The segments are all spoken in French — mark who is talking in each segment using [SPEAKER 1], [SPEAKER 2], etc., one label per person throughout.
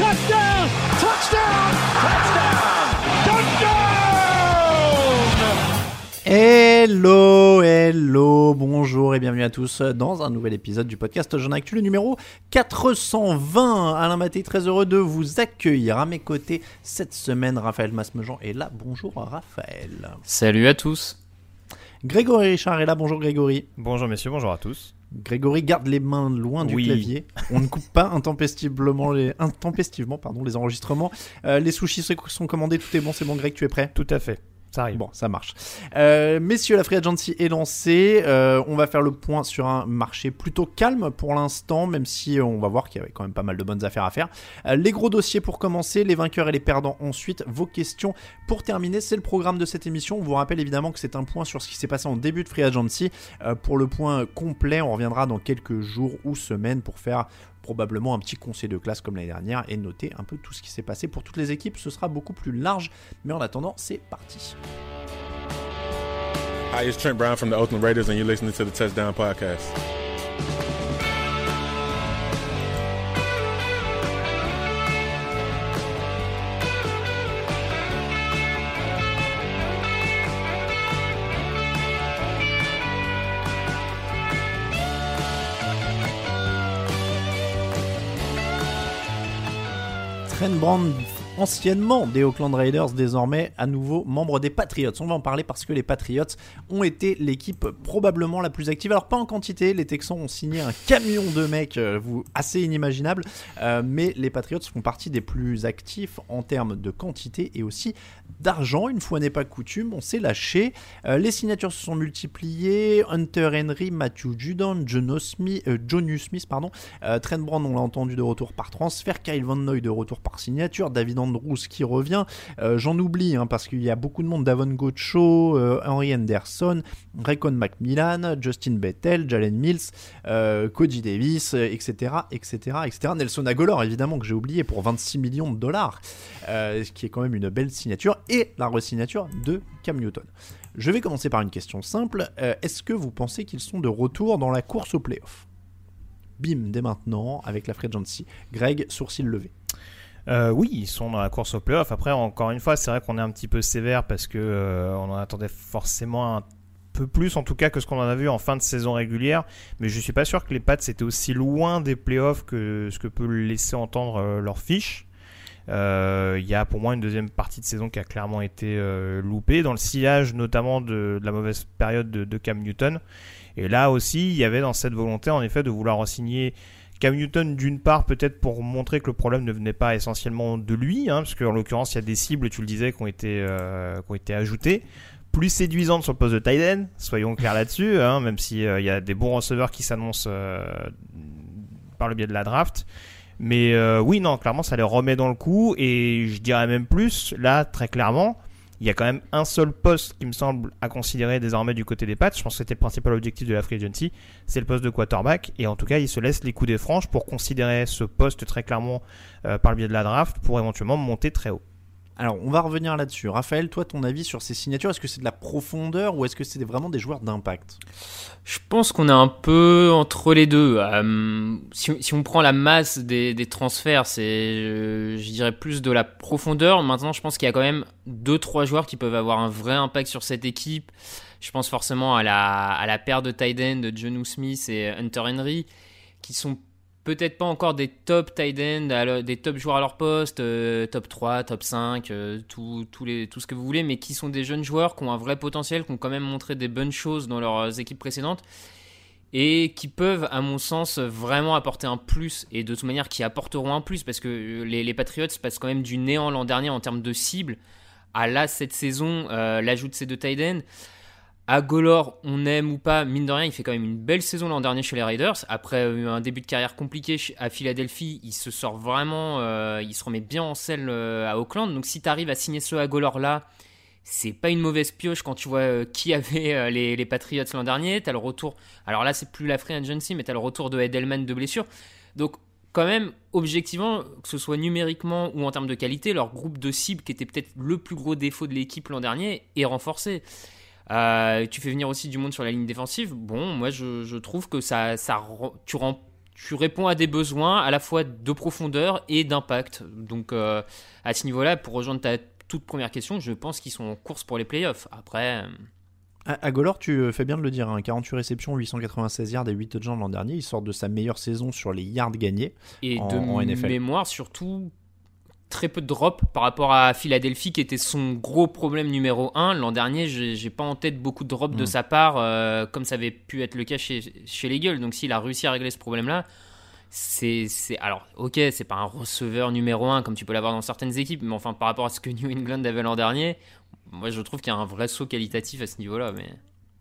[SPEAKER 1] Touchdown. Touchdown. Touchdown. Touchdown.
[SPEAKER 2] Hello, hello, bonjour et bienvenue à tous dans un nouvel épisode du podcast Jean Actu, le numéro 420. Alain Maté, très heureux de vous accueillir à mes côtés cette semaine. Raphaël Masmejean est là. Bonjour Raphaël.
[SPEAKER 3] Salut à tous.
[SPEAKER 2] Grégory Richard est là. Bonjour Grégory.
[SPEAKER 3] Bonjour messieurs, bonjour à tous.
[SPEAKER 2] Grégory garde les mains loin du
[SPEAKER 3] Oui.
[SPEAKER 2] clavier. On ne coupe pas intempestivement les, intempestivement, pardon, les enregistrements. Euh, les sushis sont commandés, tout est bon, c'est bon Greg, tu es prêt?
[SPEAKER 3] Tout à fait. Ça arrive.
[SPEAKER 2] Bon, ça marche. Euh, messieurs, la Free Agency est lancée. Euh, on va faire le point sur un marché plutôt calme pour l'instant, même si euh, on va voir qu'il y avait quand même pas mal de bonnes affaires à faire. Les gros dossiers pour commencer, les vainqueurs et les perdants ensuite. Vos questions pour terminer, c'est le programme de cette émission. On vous rappelle évidemment que c'est un point sur ce qui s'est passé en début de Free Agency. Pour le point complet, on reviendra dans quelques jours ou semaines pour faire probablement un petit conseil de classe comme l'année dernière et noter un peu tout ce qui s'est passé pour toutes les équipes. Ce sera beaucoup plus large, mais en attendant, c'est parti.
[SPEAKER 4] Hi, it's Trent Brown from the Oakland Raiders, and you're listening to the Touchdown Podcast.
[SPEAKER 2] Trent Brown, anciennement des Oakland Raiders, désormais à nouveau membre des Patriots. On va en parler parce que les Patriots ont été l'équipe probablement la plus active. Alors pas en quantité, les Texans ont signé un camion de mecs euh, vous, assez inimaginable, euh, mais les Patriots font partie des plus actifs en termes de quantité et aussi d'argent. Une fois n'est pas coutume, on s'est lâché. Euh, les signatures se sont multipliées. Hunter Henry, Matthew Judon, Jono Smith, Smith, pardon, Trent Brown, on l'a entendu de retour par transfert, Kyle Van Noy de retour par signature, David Andrews qui revient. Euh, J'en oublie hein, parce qu'il y a beaucoup de monde, Davon Gocho, euh, Henry Henderson, Recon Macmillan, Justin Bethel, Jalen Mills, euh, Cody Davis, etc., etc., etc. Nelson Aguilar, évidemment, que j'ai oublié pour 26 millions de dollars, ce qui est quand même une belle signature, et la resignature de Cam Newton. Je vais commencer par une question simple. Est-ce que vous pensez qu'ils sont de retour dans la course au playoff? Bim, dès maintenant, avec la Free. Greg, sourcil levé.
[SPEAKER 3] Euh, oui, ils sont dans la course au playoff. Après, encore une fois, c'est vrai qu'on est un petit peu sévère parce que euh, on en attendait forcément un peu plus, en tout cas, que ce qu'on en a vu en fin de saison régulière. Mais je suis pas sûr que les Pats étaient aussi loin des playoffs que ce que peut laisser entendre euh, leur fiche. Il y a pour moi une deuxième partie de saison qui a clairement été loupée, dans le sillage notamment de, la mauvaise période de, de Cam Newton. Et là aussi, il y avait dans cette volonté, en effet, de vouloir re-signer Cam Newton, d'une part, peut-être pour montrer que le problème ne venait pas essentiellement de lui, hein, parce qu'en l'occurrence, il y a des cibles, tu le disais, qui ont été, euh, qui ont été ajoutées. Plus séduisantes sur le poste de end, soyons clairs là-dessus, hein, même s'il il y a des bons receveurs qui s'annoncent euh, par le biais de la draft. Mais euh, oui, non, clairement, ça les remet dans le coup. Et je dirais même plus, là, très clairement, Il y a quand même un seul poste qui me semble à considérer désormais du côté des Pats. Je pense que c'était le principal objectif de la free agency, c'est le poste de quarterback. Et en tout cas, il se laisse les coups des franches pour considérer ce poste très clairement euh, par le biais de la draft pour éventuellement monter très haut.
[SPEAKER 2] Alors, on va revenir là-dessus. Raphaël, toi, ton avis sur ces signatures, est-ce que c'est de la profondeur ou est-ce que c'est vraiment des joueurs d'impact?
[SPEAKER 5] Je pense qu'on est un peu entre les deux. Euh, si, on prend la masse des, transferts, c'est, euh, je, dirais, plus de la profondeur. Maintenant, je pense qu'il y a quand même deux, trois joueurs qui peuvent avoir un vrai impact sur cette équipe. Je pense forcément à la, à la paire de tight de John Smith et Hunter Henry, qui sont peut-être pas encore des top tight end, des top joueurs à leur poste, euh, top 3, top 5, euh, tout, les, tout ce que vous voulez, mais qui sont des jeunes joueurs qui ont un vrai potentiel, qui ont quand même montré des bonnes choses dans leurs équipes précédentes et qui peuvent, à mon sens, vraiment apporter un plus et de toute manière qui apporteront un plus parce que les, Patriots passent quand même du néant l'an dernier en termes de cible à là cette saison, euh, l'ajout de ces deux tight ends. À Golor, on aime ou pas, mine de rien, il fait quand même une belle saison l'an dernier chez les Raiders. Après un début de carrière compliqué à Philadelphie, il se sort vraiment, euh, il se remet bien en selle euh, à Auckland. Donc si tu arrives à signer ce Golor là, c'est pas une mauvaise pioche quand tu vois euh, qui avait les, Patriots l'an dernier. T'as le retour, alors là c'est plus la free agency, mais t'as le retour de Edelman de blessure. Donc quand même, objectivement, que ce soit numériquement ou en termes de qualité, leur groupe de cible qui était peut-être le plus gros défaut de l'équipe l'an dernier est renforcé. Euh, tu fais venir aussi du monde sur la ligne défensive. Bon, moi je, trouve que ça, ça tu, tu, réponds à des besoins à la fois de profondeur et d'impact. Donc euh, à ce niveau-là, pour rejoindre ta toute première question, je pense qu'ils sont en course pour les playoffs. Après.
[SPEAKER 2] À, Golor, tu fais bien de le dire, 48 hein. réceptions, 896 yards et 8 touchdowns l'an dernier. Il sort de sa meilleure saison sur les yards gagnés
[SPEAKER 5] et de mémoire, surtout, très peu de drop par rapport à Philadelphie qui était son gros problème numéro 1. L'an dernier, j'ai pas en tête beaucoup de drop de mm. sa part, euh, comme ça avait pu être le cas chez, chez les Eagles. Donc s'il a réussi à régler ce problème-là, c'est alors ok c'est pas un receveur numéro 1 comme tu peux l'avoir dans certaines équipes mais enfin par rapport à ce que New England avait l'an dernier moi je trouve qu'il y a un vrai saut qualitatif à ce niveau là mais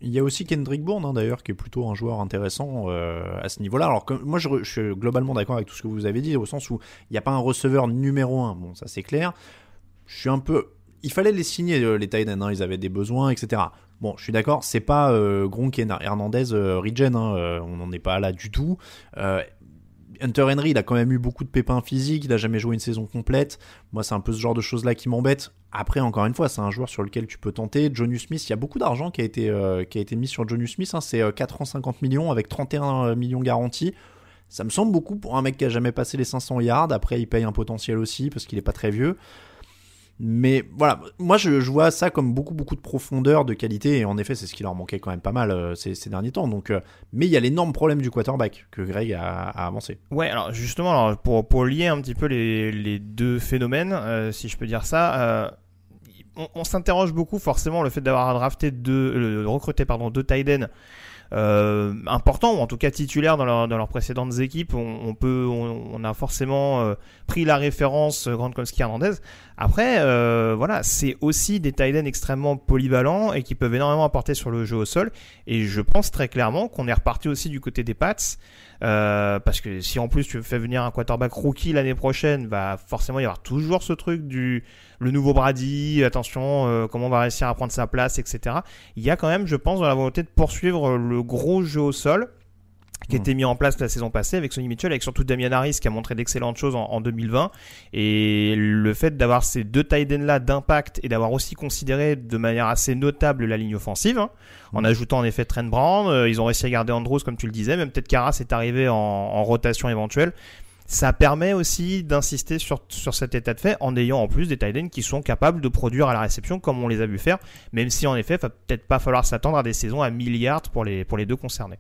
[SPEAKER 2] il y a aussi Kendrick Bourne, hein, d'ailleurs, qui est plutôt un joueur intéressant euh, à ce niveau-là. Alors, moi, je, suis globalement d'accord avec tout ce que vous avez dit, au sens où il n'y a pas un receveur numéro un. Bon, ça c'est clair. Je suis un peu. Il fallait les signer, euh, les Titans, hein, ils avaient des besoins, etc. Bon, je suis d'accord, c'est pas euh, Gronk Hernandez euh, Regen, hein, on n'en est pas là du tout. Hunter Henry, il a quand même eu beaucoup de pépins physiques, il a jamais joué une saison complète. Moi, c'est un peu ce genre de choses-là qui m'embête. Après, encore une fois, c'est un joueur sur lequel tu peux tenter. Jonu Smith, il y a beaucoup d'argent qui, a été, euh, mis sur Jonu Smith. Hein. c'est 4 euh, ans 50 millions avec 31 euh, millions garantis. Ça me semble beaucoup pour un mec qui a jamais passé les 500 yards. Après, il paye un potentiel aussi parce qu'il est pas très vieux. Mais voilà, moi je, vois ça comme beaucoup beaucoup de profondeur, de qualité, et en effet c'est ce qui leur manquait quand même pas mal euh, ces, derniers temps. Donc, euh, mais il y a l'énorme problème du quarterback que Greg a, avancé.
[SPEAKER 3] Ouais, alors justement, alors, pour, pour lier un petit peu les, les deux phénomènes, euh, si je peux dire ça, on, s'interroge beaucoup forcément le fait d'avoir drafté deux, recruté pardon deux tight euh, important ou en tout cas titulaire dans, leur, dans leurs précédentes équipes. On, peut, on, a forcément euh, pris la référence euh, Gronkowski Hernandez. Après, euh, voilà, c'est aussi des tight extrêmement polyvalents et qui peuvent énormément apporter sur le jeu au sol. Et je pense très clairement qu'on est reparti aussi du côté des Pats. Euh, parce que si en plus tu fais venir un quarterback rookie l'année prochaine, va forcément y avoir toujours ce truc du le nouveau Brady, attention, euh, comment on va réussir à prendre sa place, etc. Il y a quand même, je pense, dans la volonté de poursuivre le gros jeu au sol qui a été mis en place la saison passée avec Sonny Mitchell, avec surtout Damian Harris qui a montré d'excellentes choses en, 2020. Et le fait d'avoir ces deux tight là d'impact et d'avoir aussi considéré de manière assez notable la ligne offensive, hein, en ajoutant en effet Trent Brown, euh, ils ont réussi à garder Andrews comme tu le disais, même peut-être Karas est arrivé en rotation éventuelle ça permet aussi d'insister sur, sur cet état de fait en ayant en plus des tight qui sont capables de produire à la réception comme on les a vu faire, même si en effet, il va peut-être pas falloir s'attendre à des saisons à milliards pour les, pour les deux concernés.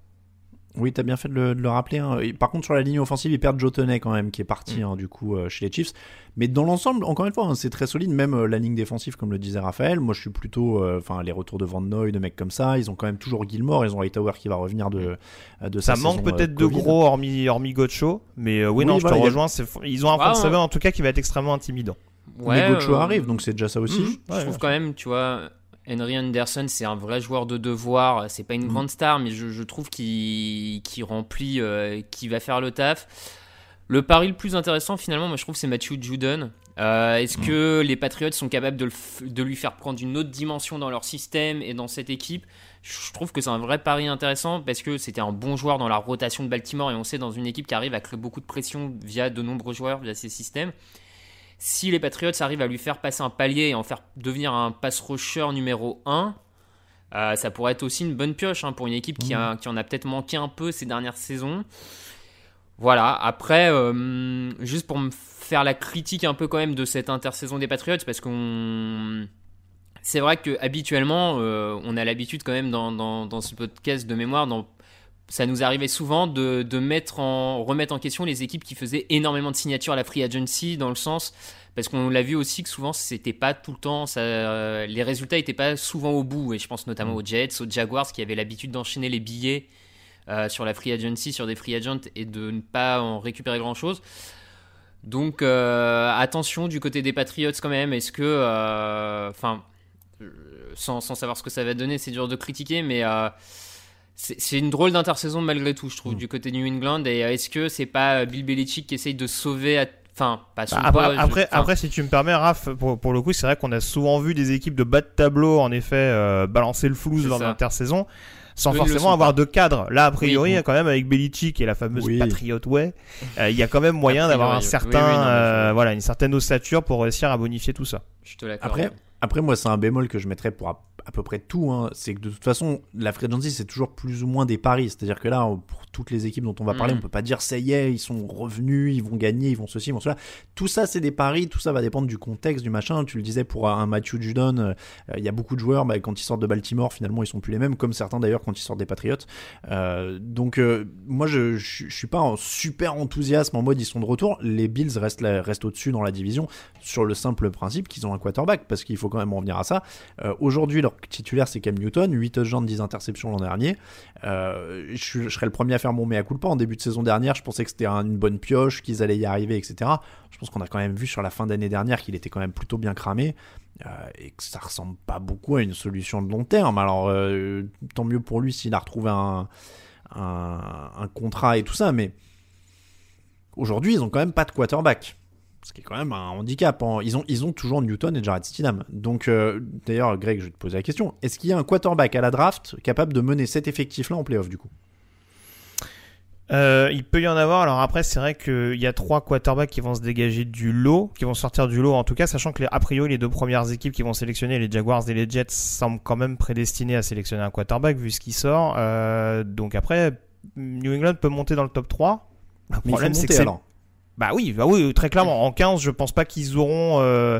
[SPEAKER 2] Oui, tu as bien fait de le, rappeler. Hein. Par contre, sur la ligne offensive, ils perdent Joe quand même, qui est parti mm. hein, du coup euh, chez les Chiefs. Mais dans l'ensemble, encore une fois, hein, c'est très solide. Même euh, la ligne défensive, comme le disait Raphaël. Moi, je suis plutôt, euh, enfin, les retours de Van Noy, de mecs comme ça. Ils ont quand même toujours Gilmore. Ils ont Hightower qui va revenir de de
[SPEAKER 3] Ça manque peut-être de gros, hormis hormis Gocho. Mais oui, non, je te rejoins. Ils ont un front ah, en tout cas qui va être extrêmement intimidant.
[SPEAKER 2] Ouais, mais Gocho arrive, donc c'est déjà ça aussi.
[SPEAKER 5] Mm. je trouve quand même, tu vois Henry Anderson, c'est un vrai joueur de devoir. C'est pas une mm. grande star, mais je, trouve qu'il remplit, euh, qui va faire le taf. Le pari le plus intéressant, finalement, moi je trouve, c'est Matthew Judon. Euh, Est-ce que les Patriots sont capables de, le de lui faire prendre une autre dimension dans leur système et dans cette équipe? Je trouve que c'est un vrai pari intéressant parce que c'était un bon joueur dans la rotation de Baltimore et on sait dans une équipe qui arrive à créer beaucoup de pression via de nombreux joueurs, via ses systèmes. Si les Patriots arrivent à lui faire passer un palier et en faire devenir un pass rusher numéro 1, euh, ça pourrait être aussi une bonne pioche hein, pour une équipe qui, a- qui en a peut-être manqué un peu ces dernières saisons. Voilà, après, euh, juste pour me faire la critique un peu quand même de cette intersaison des Patriots, parce qu'on. C'est vrai que habituellement, euh, on a l'habitude quand même dans, dans, dans ce podcast de mémoire, dans, ça nous arrivait souvent de, de mettre en, remettre en question les équipes qui faisaient énormément de signatures à la free agency, dans le sens, parce qu'on l'a vu aussi que souvent c'était pas tout le temps, ça, euh, les résultats étaient pas souvent au bout, et je pense notamment aux Jets, aux Jaguars qui avaient l'habitude d'enchaîner les billets euh, sur la free agency, sur des free agents et de ne pas en récupérer grand chose. Donc euh, attention du côté des Patriots quand même. Est-ce que, enfin, sans, sans savoir ce que ça va donner, c'est dur de critiquer, mais c'est c'est une drôle d'intersaison malgré tout, je trouve, du côté de New England. Et euh, est-ce que c'est pas Bill Belichick qui essaye de sauver, à- enfin, pas son
[SPEAKER 3] Bah, après,
[SPEAKER 5] poste,
[SPEAKER 3] après,
[SPEAKER 5] enfin,
[SPEAKER 3] après, si tu me permets, Raph, pour, pour le coup, c'est vrai qu'on a souvent vu des équipes de bas de tableau, en effet, euh, balancer le flouze dans l'intersaison, sans
[SPEAKER 5] Eux,
[SPEAKER 3] forcément avoir
[SPEAKER 5] pas.
[SPEAKER 3] de cadre. Là, a priori,
[SPEAKER 5] Oui.
[SPEAKER 3] quand même, avec Belichick et la fameuse
[SPEAKER 2] Oui.
[SPEAKER 3] Patriot Way, euh, il y a quand même moyen
[SPEAKER 5] A
[SPEAKER 3] d'avoir un certain,
[SPEAKER 5] Oui, oui, non, mais
[SPEAKER 3] euh,
[SPEAKER 5] je-
[SPEAKER 3] voilà, une certaine ossature pour réussir à bonifier tout ça.
[SPEAKER 5] je te l'accorde.
[SPEAKER 2] Après, après, moi, c'est un bémol que je mettrais pour à, à peu près tout. hein. C'est que de toute façon, la free agency, c'est toujours plus ou moins des paris. C'est-à-dire que là, on- pour toutes les équipes dont on va parler,
[SPEAKER 5] Mhm.
[SPEAKER 2] on peut pas dire ça y est, ils sont revenus, ils vont gagner, ils vont ceci, ils vont cela. Tout ça, c'est des paris. Tout ça va dépendre du contexte, du machin. Tu le disais pour un Matthew Judon, euh, il y a beaucoup de joueurs, bah, quand ils sortent de Baltimore, finalement, ils sont plus les mêmes, comme certains d'ailleurs quand ils sortent des Patriots. Euh, donc, euh, moi, je, je, je suis pas en super enthousiasme en mode ils sont de retour. Les Bills restent, restent au-dessus dans la division sur le simple principe qu'ils ont un quarterback, parce qu'il faut quand même en revenir à ça. Euh, Aujourd'hui, leur titulaire, c'est Cam Newton, 8 touchdowns, 10 interceptions l'an dernier. Euh, je, serais le premier à faire mon mea culpa. En début de saison dernière, je pensais que c'était un- une bonne pioche, qu'ils allaient y arriver, etc. Je pense qu'on a quand même vu sur la fin d'année dernière qu'il était quand même plutôt bien cramé. euh, et que ça ressemble pas beaucoup à une solution de long terme. Alors, tant mieux pour lui s'il a retrouvé un, un contrat et tout ça, mais aujourd'hui, ils ont quand même pas de quarterback. Ce qui est quand même un handicap. hein. Ils, ont, ils ont toujours Newton et Jared Stidham. Donc, euh, d'ailleurs, Greg, je vais te poser la question. Est-ce qu'il y a un quarterback à la draft capable de mener cet effectif-là en playoff, du coup?
[SPEAKER 3] Euh, il peut y en avoir. Alors après, c'est vrai qu'il y a trois quarterbacks qui vont se dégager du lot, qui vont sortir du lot en tout cas, sachant que les, a priori les deux premières équipes qui vont sélectionner, les Jaguars et les Jets, semblent quand même prédestinés à sélectionner un quarterback vu ce qui sort. Euh, donc après, New England peut monter dans le top 3. Le problème, c'est que. Bah oui, bah oui, très clairement. En 15, je pense pas qu'ils auront. euh,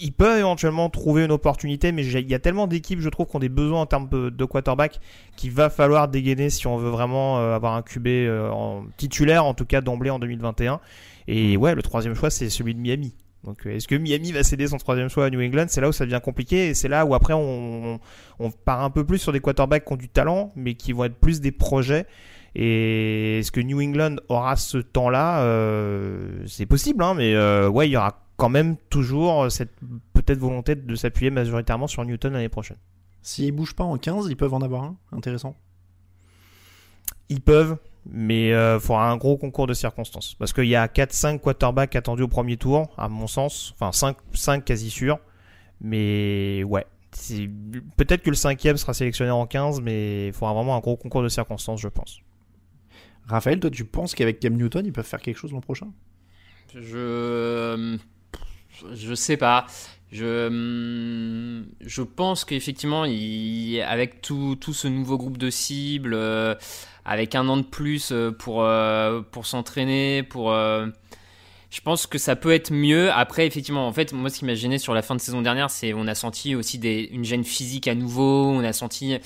[SPEAKER 3] ils- peuvent éventuellement trouver une opportunité, mais il y a tellement d'équipes, je trouve, qui ont des besoins en termes de, quarterback qu'il va falloir dégainer si on veut vraiment euh, avoir un QB euh, en titulaire, en tout cas d'emblée en 2021. Et ouais, le troisième choix, c'est celui de Miami. Donc, euh, est-ce que Miami va céder son troisième choix à New England? C'est là où ça devient compliqué et c'est là où après on, on part un peu plus sur des quarterbacks qui ont du talent, mais qui vont être plus des projets. Et est-ce que New England aura ce temps-là Euh, C'est possible, hein, mais euh, ouais, il y aura quand même toujours cette peut-être volonté de s'appuyer majoritairement sur Newton l'année prochaine.
[SPEAKER 2] S'ils bougent pas en 15, ils peuvent en avoir un Intéressant.
[SPEAKER 3] Ils peuvent, mais il faudra un gros concours de circonstances. Parce qu'il y a 4-5 quarterbacks attendus au premier tour, à mon sens. Enfin, 5, 5 quasi sûrs. Mais ouais. Peut-être que le cinquième sera sélectionné en 15, mais il faudra vraiment un gros concours de circonstances, je pense.
[SPEAKER 2] Raphaël, toi, tu penses qu'avec Cam Newton, ils peuvent faire quelque chose l'an prochain?
[SPEAKER 5] Je je sais pas. Je je pense qu'effectivement, avec tout, tout ce nouveau groupe de cibles, euh, avec un an de plus euh, pour euh, pour s'entraîner, pour euh, je pense que ça peut être mieux. Après, effectivement, en fait, moi, ce qui m'a gêné sur la fin de saison dernière, c'est on a senti aussi des, une gêne physique à nouveau. On a senti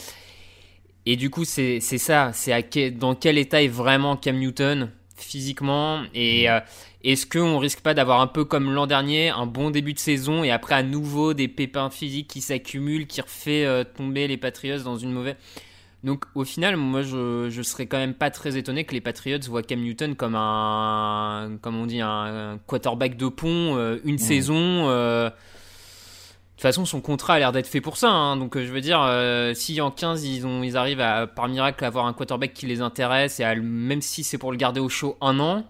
[SPEAKER 5] et du coup, c'est ça. C'est dans quel état est vraiment Cam Newton physiquement et euh, est-ce qu'on risque pas d'avoir un peu comme l'an dernier un bon début de saison et après à nouveau des pépins physiques qui s'accumulent qui refait euh, tomber les Patriots dans une mauvaise donc au final moi je, je serais quand même pas très étonné que les Patriots voient Cam Newton comme un comme on dit un, un quarterback de pont euh, une saison euh, de toute façon, son contrat a l'air d'être fait pour ça. hein. Donc, euh, je veux dire, euh, si en 15, ils, ont, ils arrivent à, par miracle, à avoir un quarterback qui les intéresse, et à, le- même si c'est pour le garder au chaud un an,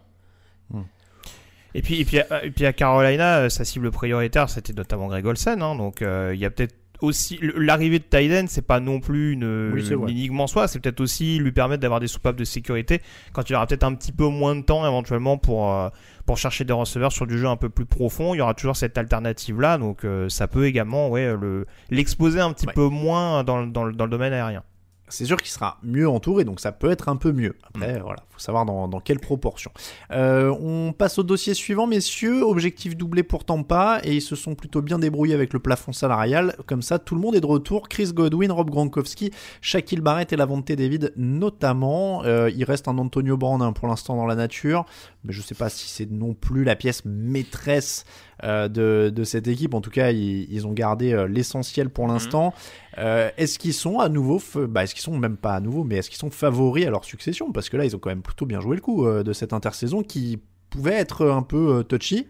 [SPEAKER 3] Et puis, et puis, et puis à Carolina, sa cible prioritaire, c'était notamment Greg Olsen. Hein, donc il y a peut-être aussi l'arrivée de Tyden, c'est pas non plus une,
[SPEAKER 2] Oui,
[SPEAKER 3] une énigme en soi, c'est peut-être aussi lui permettre d'avoir des soupapes de sécurité quand il aura peut-être un petit peu moins de temps éventuellement pour euh, pour chercher des receveurs sur du jeu un peu plus profond. Il y aura toujours cette alternative là, donc euh, ça peut également ouais le l'exposer un petit
[SPEAKER 2] Ouais.
[SPEAKER 3] peu moins dans, le- dans, le- dans le domaine aérien.
[SPEAKER 2] c'est sûr qu'il sera mieux entouré, donc ça peut être un peu mieux. Après, voilà, faut savoir dans, dans quelle proportion. Euh, on passe au dossier suivant, messieurs. Objectif doublé pour Tampa, et ils se sont plutôt bien débrouillés avec le plafond salarial. Comme ça, tout le monde est de retour. Chris Godwin, Rob Gronkowski, Shaquille Barrett et Lavonte David notamment. Euh, il reste un Antonio Brown hein, pour l'instant dans la nature, mais je sais pas si c'est non plus la pièce maîtresse euh, de, de cette équipe. En tout cas, ils, ils ont gardé l'essentiel pour l'instant. Euh, est-ce qu'ils sont à nouveau, bah, est-ce qu'ils sont même pas à nouveau, mais est-ce qu'ils sont favoris à leur succession? Parce que là, ils ont quand même plutôt bien joué le coup euh, de cette intersaison qui pouvait être un peu euh, touchy.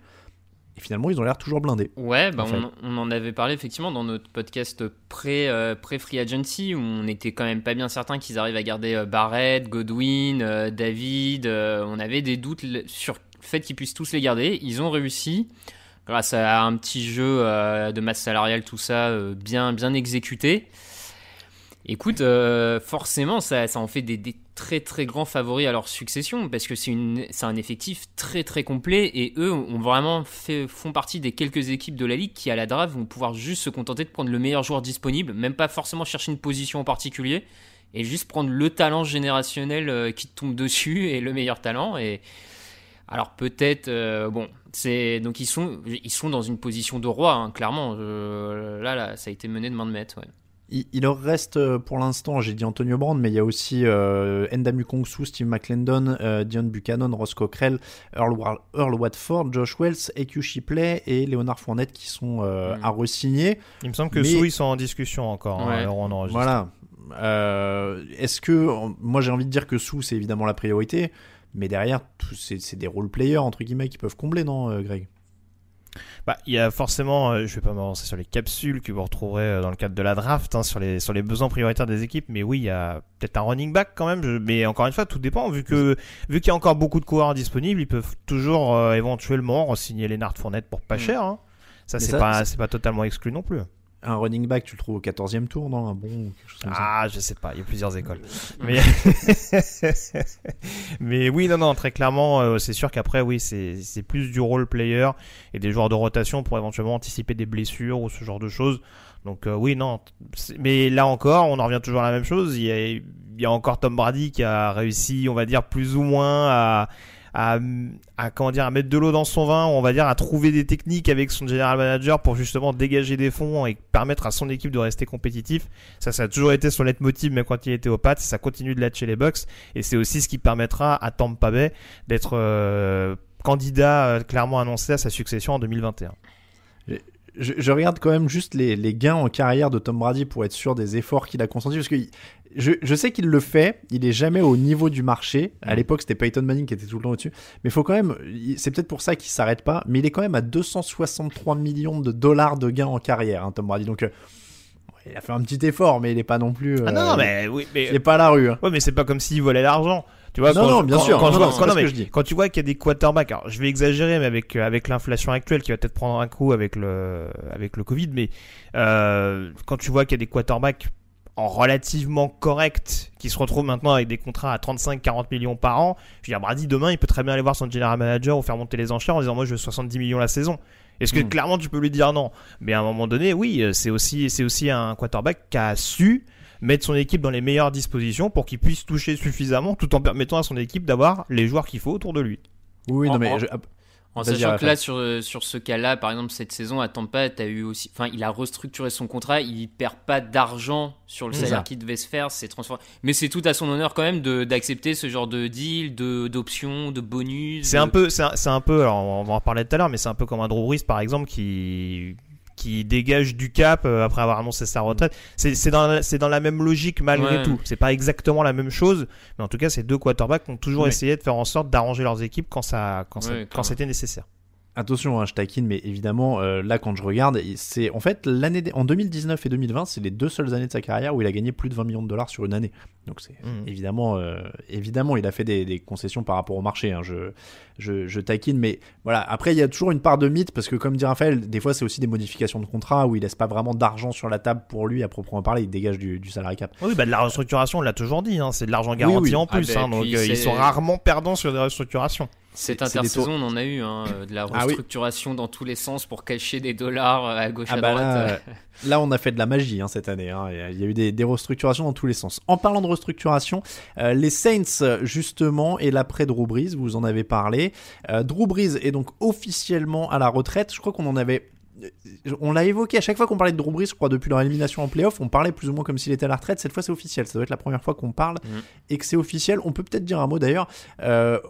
[SPEAKER 2] Et finalement, ils ont l'air toujours blindés.
[SPEAKER 5] Ouais, bah
[SPEAKER 2] en fait.
[SPEAKER 5] on, on en avait parlé effectivement dans notre podcast euh, pré-free agency où on était quand même pas bien certain qu'ils arrivent à garder euh, Barrett, Godwin, euh, David. on avait des doutes sur le fait qu'ils puissent tous les garder. Ils ont réussi grâce à un petit jeu de masse salariale, tout ça bien, bien exécuté. Écoute, euh, forcément, ça, ça en fait des, très très grands favoris à leur succession parce que c'est un effectif très très complet et eux ont vraiment fait, font partie des quelques équipes de la ligue qui à la draft vont pouvoir juste se contenter de prendre le meilleur joueur disponible, même pas forcément chercher une position en particulier et juste prendre le talent générationnel euh, qui tombe dessus et le meilleur talent et alors peut-être euh, bon c'est donc ils sont ils sont dans une position de roi hein, clairement là là ça a été mené de main de maître ouais.
[SPEAKER 2] Il, il leur reste euh, pour l'instant, j'ai dit Antonio Brown, mais il y a aussi euh, Endamu Kongsu, Steve McClendon, euh, Dion Buchanan, Ross Cockrell, Earl, Wa- Earl Watford, Josh Wells, EQ Shipley et Leonard Fournette qui sont euh,
[SPEAKER 5] Mm.
[SPEAKER 2] à re-signer.
[SPEAKER 3] Il me semble que
[SPEAKER 2] Mais-
[SPEAKER 3] Sou ils sont en discussion encore. hein, alors on enregistre.
[SPEAKER 2] Voilà. Euh, Est-ce que. Moi, j'ai envie de dire que Sou, c'est évidemment la priorité. Mais derrière, c'est des role players, entre guillemets, qui peuvent combler, non, Greg?
[SPEAKER 3] Bah, il y a forcément, euh, je vais pas m'avancer sur les capsules que vous retrouverez euh, dans le cadre de la draft, hein, sur les sur les besoins prioritaires des équipes, mais oui, il y a peut-être un running back quand même. je- mais encore une fois, tout dépend vu que vu qu'il y a encore beaucoup de coureurs disponibles, ils peuvent toujours euh, éventuellement signer Lennart Fournette pour pas
[SPEAKER 5] Mm.
[SPEAKER 3] cher. hein. Ça, c'est pas
[SPEAKER 2] c'est
[SPEAKER 3] pas totalement exclu non plus.
[SPEAKER 2] Un running back, tu le trouves au 14e tour, non? Un bon, ou quelque chose comme ça
[SPEAKER 3] Ah, je sais pas, il y a plusieurs écoles. Mais, mais oui, non, non, très clairement, euh, c'est sûr qu'après, oui, c'est plus du role player et des joueurs de rotation pour éventuellement anticiper des blessures ou ce genre de choses. Donc euh, oui, non. Mais là encore, on en revient toujours à la même chose. Il y a, il y a encore Tom Brady qui a réussi, on va dire, plus ou moins à, à, à, comment dire, à mettre de l'eau dans son vin, on va dire, à trouver des techniques avec son general manager pour justement dégager des fonds et permettre à son équipe de rester compétitif. Ça, ça a toujours été son leitmotiv, même quand il était au Pats. Ça continue de l'être chez les Bucks. Et c'est aussi ce qui permettra à Tampa Bay d'être euh, candidat euh, clairement annoncé à sa succession en 2021.
[SPEAKER 2] Je, je regarde quand même juste les, les gains en carrière de Tom Brady pour être sûr des efforts qu'il a consentis. Parce que il- je, je sais qu'il le fait, il est jamais au niveau du marché. À l'époque, c'était Peyton Manning qui était tout le temps au-dessus. Mais il faut quand même, c'est peut-être pour ça qu'il s'arrête pas, mais il est quand même à 263 millions de dollars de gains en carrière, hein, Tom Brady. Donc, euh, il a fait un petit effort, mais il est pas non plus.
[SPEAKER 3] Ah non,
[SPEAKER 2] euh,
[SPEAKER 3] mais oui, mais
[SPEAKER 2] Il est pas à la rue. hein.
[SPEAKER 3] Ouais, mais c'est pas comme s'il volait l'argent. Tu vois,
[SPEAKER 2] Non,
[SPEAKER 3] quand,
[SPEAKER 2] non, bien
[SPEAKER 3] quand-
[SPEAKER 2] sûr.
[SPEAKER 3] Quand,
[SPEAKER 2] Non, non,
[SPEAKER 3] non, mais tu vois qu'il y a des quarterbacks, alors je vais exagérer, mais avec, euh, avec l'inflation actuelle qui va peut-être prendre un coup avec le, avec le Covid, mais euh, quand tu vois qu'il y a des quarterbacks en relativement correct qui se retrouvent maintenant avec des contrats à 35-40 millions par an, je veux dire, Brady demain il peut très bien aller voir son general manager ou faire monter les enchères en disant moi je veux 70 millions la saison. Est-ce que
[SPEAKER 2] Mm.
[SPEAKER 3] clairement tu peux lui dire non? Mais à un moment donné, oui, euh, c'est aussi, c'est aussi un quarterback qui a su mettre son équipe dans les meilleures dispositions pour qu'il puisse toucher suffisamment tout en permettant à son équipe d'avoir les joueurs qu'il faut autour de lui.
[SPEAKER 2] Oui, non,
[SPEAKER 5] En-
[SPEAKER 2] mais.
[SPEAKER 5] en-
[SPEAKER 2] je-
[SPEAKER 5] En
[SPEAKER 2] Vas-y,
[SPEAKER 5] sachant que là, sur, sur ce cas-là, par exemple, cette saison à Tampa, as eu aussi, enfin, il a restructuré son contrat, il perd pas d'argent sur le
[SPEAKER 2] C'est
[SPEAKER 5] salaire
[SPEAKER 2] ça.
[SPEAKER 5] qu'il devait se faire, c'est transformé. Mais c'est tout à son honneur quand même de- d'accepter ce genre de deal, de d'options, de bonus.
[SPEAKER 3] C'est
[SPEAKER 5] de-
[SPEAKER 3] un peu, c'est un, c'est un peu, alors on va en reparler tout à l'heure, mais c'est un peu comme un Drew Brees par exemple qui qui dégage du cap euh, après avoir annoncé sa retraite. C'est c'est dans la- c'est dans la même logique malgré
[SPEAKER 5] Ouais.
[SPEAKER 3] tout. C'est pas exactement la même chose, mais en tout cas ces deux quarterbacks ont toujours
[SPEAKER 2] Ouais.
[SPEAKER 3] essayé de faire en sorte d'arranger leurs équipes quand ça quand ça- quand c'était nécessaire.
[SPEAKER 2] Attention, hein, je taquine, mais évidemment, euh, là, quand je regarde, c'est en fait l'année en 2019 et 2020, c'est les deux seules années de sa carrière où il a gagné plus de 20 millions de dollars sur une année. Donc c'est
[SPEAKER 3] Mhm.
[SPEAKER 2] évidemment, euh, évidemment, il a fait des, des concessions par rapport au marché. hein, je, je, je taquine, mais voilà. Après, il y a toujours une part de mythe parce que, comme dit Raphaël, des fois, c'est aussi des modifications de contrat où il laisse pas vraiment d'argent sur la table pour lui à proprement parler. Il dégage du, du salary cap.
[SPEAKER 3] Oui, bah de la restructuration, on l'a toujours dit, hein, c'est de l'argent garanti
[SPEAKER 2] oui.
[SPEAKER 3] en
[SPEAKER 5] Ah,
[SPEAKER 3] plus,
[SPEAKER 5] bah,
[SPEAKER 3] hein, donc euh, ils
[SPEAKER 5] c'est-
[SPEAKER 3] sont rarement perdants sur des restructurations.
[SPEAKER 5] Cette intersaison, on en a eu hein, de la
[SPEAKER 2] Ah oui.
[SPEAKER 5] restructuration dans tous les sens pour cacher des dollars euh, à gauche
[SPEAKER 2] Ah
[SPEAKER 5] à
[SPEAKER 2] bah
[SPEAKER 5] droite.
[SPEAKER 2] là,
[SPEAKER 5] euh.
[SPEAKER 2] là, on a fait de la magie hein, cette année. hein. Il y a- il y a eu des, des restructurations dans tous les sens. En parlant de restructuration, euh, les Saints, justement, et l'après Drew Brees, vous en avez parlé. Euh, Drew Brees est donc officiellement à la retraite. Je crois qu'on en avait. On l'a évoqué à chaque fois qu'on parlait de Drew Brees, je crois, depuis leur élimination en playoff, on parlait plus ou moins comme s'il était à la retraite. Cette fois, c'est officiel. Ça doit être la première fois qu'on parle
[SPEAKER 5] Mhm.
[SPEAKER 2] et que c'est officiel. On peut peut-être dire un mot d'ailleurs. Euh,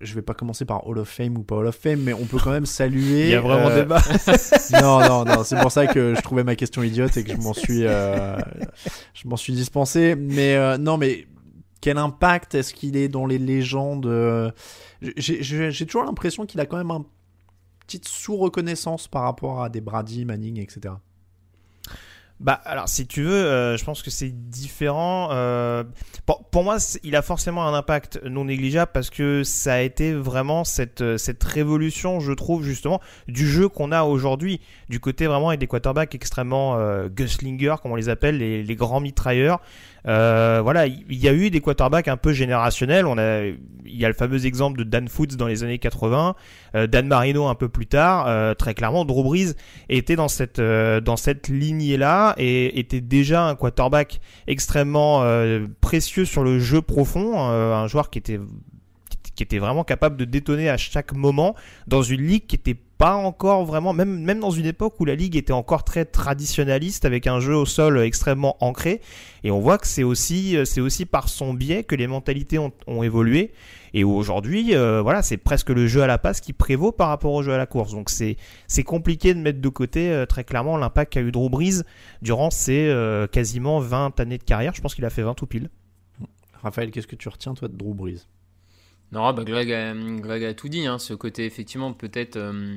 [SPEAKER 2] je vais pas commencer par Hall of Fame ou pas Hall of Fame, mais on peut quand même saluer.
[SPEAKER 3] Il y a vraiment
[SPEAKER 2] euh,
[SPEAKER 3] débat.
[SPEAKER 2] non, non, non, c'est pour ça que je trouvais ma question idiote et que je m'en suis, euh, je m'en suis dispensé. Mais euh, non, mais quel impact est-ce qu'il est dans les légendes euh, J'ai toujours l'impression qu'il a quand même un petite sous-reconnaissance par rapport à des Brady, Manning, etc.
[SPEAKER 3] Bah alors si tu veux, euh, je pense que c'est différent. Euh, pour, pour moi, il a forcément un impact non négligeable parce que ça a été vraiment cette euh, cette révolution, je trouve justement, du jeu qu'on a aujourd'hui, du côté vraiment avec des quarterbacks extrêmement euh, comme on les appelle, les grands mitrailleurs. Euh, voilà, il y a eu des quarterbacks un peu générationnels. On a, il y a le fameux exemple de Dan Foots dans les années 80, euh, Dan Marino un peu plus tard. Euh, très clairement, Drew Brees était dans cette dans cette lignée là et était déjà un quarterback extrêmement précieux sur le jeu profond, euh, un joueur qui était qui était vraiment capable de détonner à chaque moment dans une ligue qui était pas encore vraiment même même dans une époque où la ligue était encore très traditionnaliste avec un jeu au sol extrêmement ancré. Et on voit que c'est aussi euh, c'est aussi par son biais que les mentalités ont, évolué. Et aujourd'hui euh, voilà c'est presque le jeu à la passe qui prévaut par rapport au jeu à la course. Donc c'est c'est compliqué de mettre de côté euh, très clairement l'impact qu'a eu Drew Brees durant ses quasiment 20 années de carrière. Je pense qu'il a fait 20 tout pile.
[SPEAKER 2] Raphaël, qu'est-ce que tu retiens toi de Drew Brees?
[SPEAKER 5] Non, bah Greg, a, Greg a tout dit, hein, ce côté effectivement peut-être euh,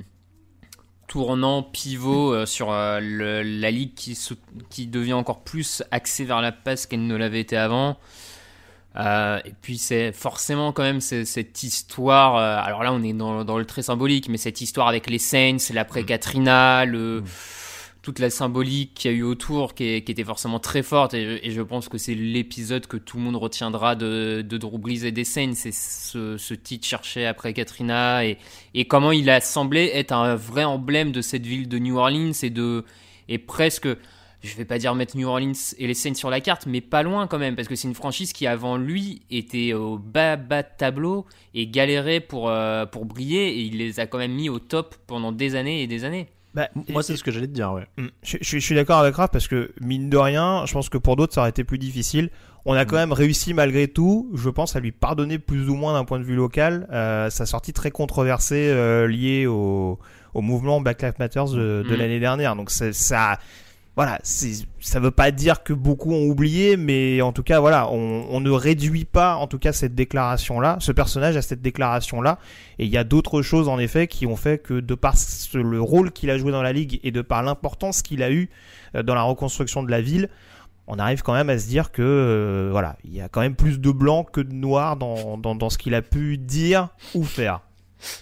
[SPEAKER 5] tournant, pivot euh, sur euh, la ligue qui, devient encore plus axée vers la passe qu'elle ne l'avait été avant. Et puis c'est forcément quand même cette histoire, alors là on est dans, le très symbolique, mais cette histoire avec les Saints, l'après Katrina, le, toute la symbolique qu'il y a eu autour qui, était forcément très forte et, je- pense que c'est l'épisode que tout le monde retiendra de, de Drew Brees et des Saints c'est ce, titre cherché après Katrina et, comment il a semblé être un vrai emblème de cette ville de New Orleans et de et presque je vais pas dire mettre New Orleans et les Saints sur la carte, mais pas loin quand même, parce que c'est une franchise qui avant lui était au bas bas de tableau et galérait pour, euh, pour briller, et il les a quand même mis au top pendant des années et des années.
[SPEAKER 3] Bah,
[SPEAKER 2] Moi, c'est ce que j'allais te dire, ouais.
[SPEAKER 3] Mm. Je, je- je suis d'accord avec Raph parce que mine de rien, je pense que pour d'autres ça aurait été plus difficile. On a quand même réussi malgré tout, je pense, à lui pardonner plus ou moins d'un point de vue local euh, sa sortie très controversée euh, liée au, au mouvement Black Lives Matter de, de
[SPEAKER 5] Mm.
[SPEAKER 3] l'année dernière. Donc ça, voilà, ça veut pas dire que beaucoup ont oublié, mais en tout cas, voilà, on, ne réduit pas, en tout cas, cette déclaration-là, ce personnage à cette déclaration-là. Et il y a d'autres choses, en effet, qui ont fait que, de par le rôle qu'il a joué dans la ligue et de par l'importance qu'il a eu euh, dans la reconstruction de la ville, on arrive quand même à se dire que, euh, voilà, il y a quand même plus de blanc que de noir dans, dans ce qu'il a pu dire ou faire.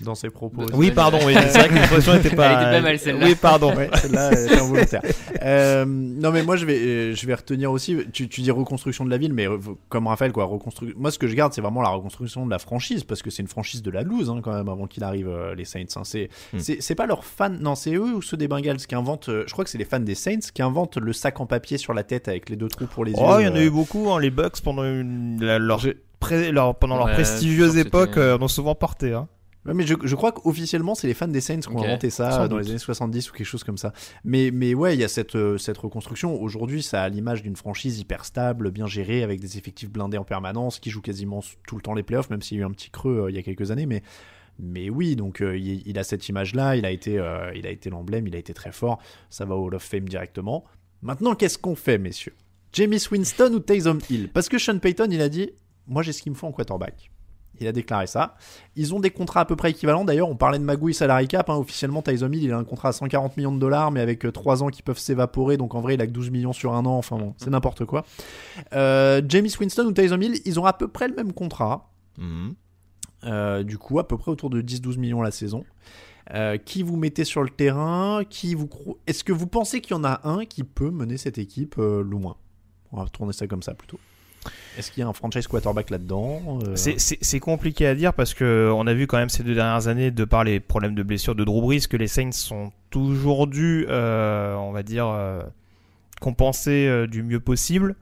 [SPEAKER 2] Dans ses propos.
[SPEAKER 3] Oui, pardon, oui, c'est vrai que l'expression n'était pas.
[SPEAKER 5] Elle était pas mal, celle-là.
[SPEAKER 3] Oui, pardon.
[SPEAKER 2] Ouais, celle-là elle est involontaire. Euh, non, mais moi je vais, euh, je vais retenir aussi. Tu, tu dis reconstruction de la ville, mais comme Raphaël, quoi. Reconstru... Moi, ce que je garde, c'est vraiment la reconstruction de la franchise, parce que c'est une franchise de la loose hein, quand même avant qu'il arrive euh, les Saints. hein. C'est,
[SPEAKER 3] Hmm.
[SPEAKER 2] c'est, c'est pas leurs fans, non, c'est eux ou ceux des Bengals qui inventent. euh, je crois que c'est les fans des Saints qui inventent le sac en papier sur la tête avec les deux trous pour les
[SPEAKER 3] Oh,
[SPEAKER 2] yeux.
[SPEAKER 3] il y en a eu beaucoup, hein, les Bucks pendant une, la- leur,
[SPEAKER 2] J'ai-
[SPEAKER 3] pré- leur- pendant leur prestigieuse époque,
[SPEAKER 5] c'était-
[SPEAKER 3] euh, en ont souvent porté. Hein.
[SPEAKER 2] Ouais, mais je, je crois qu'officiellement, c'est les fans des Saints qui ont inventé ça
[SPEAKER 3] Sans
[SPEAKER 2] dans
[SPEAKER 3] doute.
[SPEAKER 2] les années 70 ou quelque chose comme ça. Mais, mais ouais, il y a cette, euh, cette reconstruction. Aujourd'hui, ça a l'image d'une franchise hyper stable, bien gérée, avec des effectifs blindés en permanence, qui joue quasiment tout le temps les playoffs, même s'il y a eu un petit creux euh, il y a quelques années. Mais, mais oui, donc euh, il, il a cette image-là, il a été, euh, il a été l'emblème, il a été très fort. Ça va au Hall of Fame directement. Maintenant, qu'est-ce qu'on fait, messieurs? James Winston ou Taysom Hill? Parce que Sean Payton, il a dit Moi, j'ai ce qu'il me faut en quarterback. Il a déclaré ça. Ils ont des contrats à peu près équivalents. D'ailleurs, on parlait de Magui salary cap. hein. Officiellement, Tyson Hill, il a un contrat à 140 millions de dollars, mais avec 3 ans qui peuvent s'évaporer. Donc en vrai, il a que 12 millions sur un an. Enfin bon, c'est n'importe quoi. Euh, James Winston ou Tyson Hill, ils ont à peu près le même contrat.
[SPEAKER 3] Mhm.
[SPEAKER 2] Euh, du coup, à peu près autour de 10-12 millions la saison. Euh, qui vous mettez sur le terrain? Qui vous cro- Est-ce que vous pensez qu'il y en a un qui peut mener cette équipe euh, loin On va tourner ça comme ça plutôt. Est-ce qu'il y a un franchise quarterback là-dedans Euh,
[SPEAKER 3] C'est- compliqué à dire parce que on a vu quand même ces deux dernières années, de par les problèmes de blessure de Drew Brees, que les Saints sont toujours dû, euh, on va dire, euh, compenser du mieux possible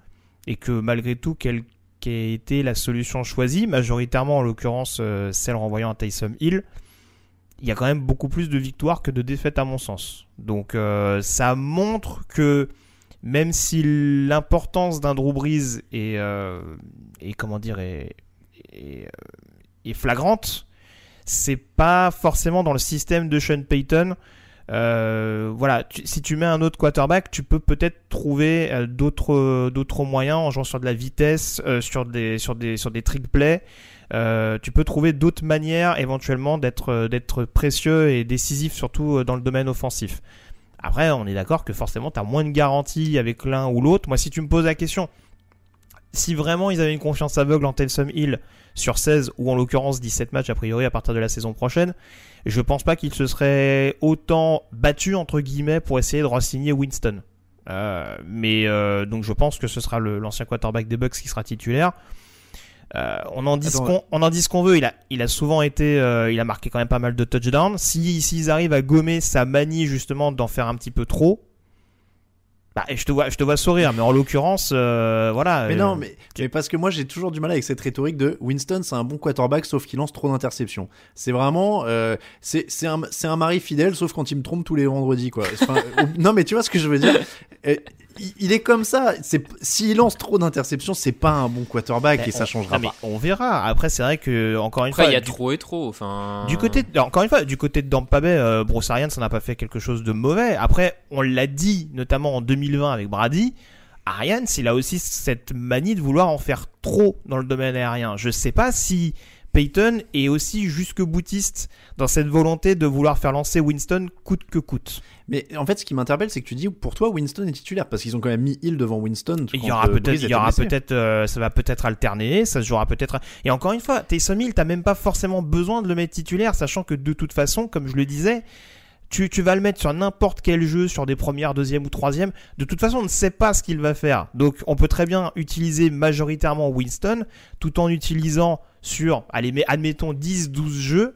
[SPEAKER 3] et que malgré tout, quelle qu'ait été la solution choisie, majoritairement en l'occurrence celle renvoyant à Tyson Hill, il y a quand même beaucoup plus de victoires que de défaites à mon sens. Donc ça montre que même si l'importance d'un Drew Brees est, euh, comment dire euh, est flagrante, c'est pas forcément dans le système de Sean Payton. Euh, voilà, si tu mets un autre quarterback, tu peux peut-être trouver d'autres moyens en jouant sur de la vitesse, sur des trick plays. Tu peux trouver d'autres manières éventuellement d'être d'être précieux et décisif surtout dans le domaine offensif. Après, on est d'accord que forcément, tu as moins de garanties avec l'un ou l'autre. Moi, si tu me poses la question, si vraiment ils avaient une confiance aveugle en Taysom Hill sur 16 ou en l'occurrence 17 matchs a priori à partir de la saison prochaine, je pense pas qu'ils se seraient autant battus entre guillemets pour essayer de re-signer Winston. Euh, mais euh, donc je pense que ce sera l'ancien quarterback des Bucks qui sera titulaire. Euh, on en dit ce qu'on on en dit ce qu'on veut. Il a il a souvent été euh, il a marqué quand même pas mal de touchdowns. Si s'ils arrivent à gommer sa manie justement d'en faire un petit peu trop, bah je te vois je te vois sourire. Mais en l'occurrence euh, voilà.
[SPEAKER 2] Mais non, mais, mais parce que moi j'ai toujours du mal avec cette rhétorique de Winston, c'est un bon quarterback sauf qu'il lance trop d'interceptions. C'est vraiment, c'est c'est un, c'est un mari fidèle sauf quand il me trompe tous les vendredis quoi. Enfin, non mais tu vois ce que je veux dire? Il, est comme ça. C'est s'il lance trop d'interceptions, c'est pas un bon quarterback et ça
[SPEAKER 3] on-
[SPEAKER 2] changera
[SPEAKER 3] non, mais
[SPEAKER 2] pas.
[SPEAKER 3] on verra. Après c'est vrai que encore une
[SPEAKER 5] Après,
[SPEAKER 3] fois
[SPEAKER 5] il y a
[SPEAKER 3] du-
[SPEAKER 5] trop et trop. Enfin,
[SPEAKER 3] Du côté, de- encore une fois, du côté de Dampa Bay, euh, Bruce Arians, ça n'a pas fait quelque chose de mauvais. Après, on l'a dit, notamment en 2020 avec Brady, Arians, il a aussi cette manie de vouloir en faire trop dans le domaine aérien. Je sais pas si Peyton est aussi jusque boutiste dans cette volonté de vouloir faire lancer Winston coûte que coûte.
[SPEAKER 2] Mais en fait, ce qui m'interpelle, c'est que tu dis pour toi Winston est titulaire parce qu'ils ont quand même mis Hill devant Winston.
[SPEAKER 3] Il y aura
[SPEAKER 2] euh,
[SPEAKER 3] peut-être, il y aura peut-être, euh, ça va peut-être alterner, ça se jouera peut-être. Et encore une fois, Taysom Hill, t'as même pas forcément besoin de le mettre titulaire, sachant que de toute façon, comme je le disais, tu, tu vas le mettre sur n'importe quel jeu, sur des premières, deuxième ou troisième. De toute façon, on ne sait pas ce qu'il va faire. Donc, on peut très bien utiliser majoritairement Winston, tout en utilisant sur, allez, mais admettons 10, 12 jeux.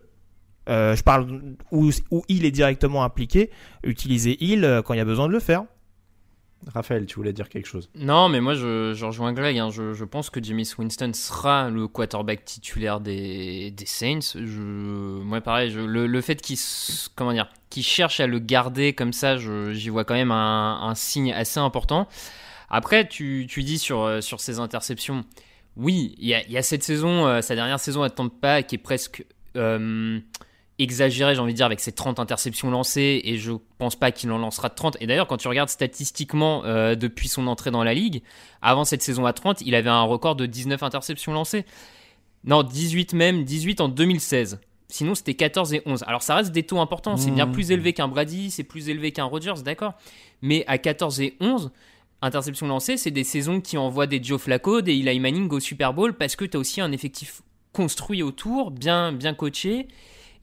[SPEAKER 3] Euh, je parle où, où il est directement impliqué, utiliser il euh, quand il y a besoin de le faire.
[SPEAKER 2] Raphaël, tu voulais dire quelque chose?
[SPEAKER 5] Non, mais moi je, je rejoins Greg. hein. Je, je pense que James Winston sera le quarterback titulaire des, des Saints. Je, moi, pareil, je- le, le fait qu'il comment dire, cherche à le garder comme ça, j'y vois quand même un, un signe assez important. Après, tu, tu dis sur, euh, sur ses interceptions, oui, il y a, il y a cette saison, euh, sa dernière saison à Tampa, qui est presque euh, exagérée, j'ai envie de dire, avec ses 30 interceptions lancées, et je pense pas qu'il en lancera 30. Et d'ailleurs, quand tu regardes statistiquement euh, depuis son entrée dans la ligue, avant cette saison à 30, il avait un record de 19 interceptions lancées. Non, 18 même, 18 en 2016. Sinon, c'était 14 et 11. Alors, ça reste des taux importants. C'est bien
[SPEAKER 2] Mmh.
[SPEAKER 5] plus élevé qu'un Brady, c'est plus élevé qu'un Rodgers, d'accord. Mais à 14 et 11, interceptions lancées, c'est des saisons qui envoient des Joe Flacco, des Eli Manning au Super Bowl parce que tu as aussi un effectif construit autour, bien, bien coaché.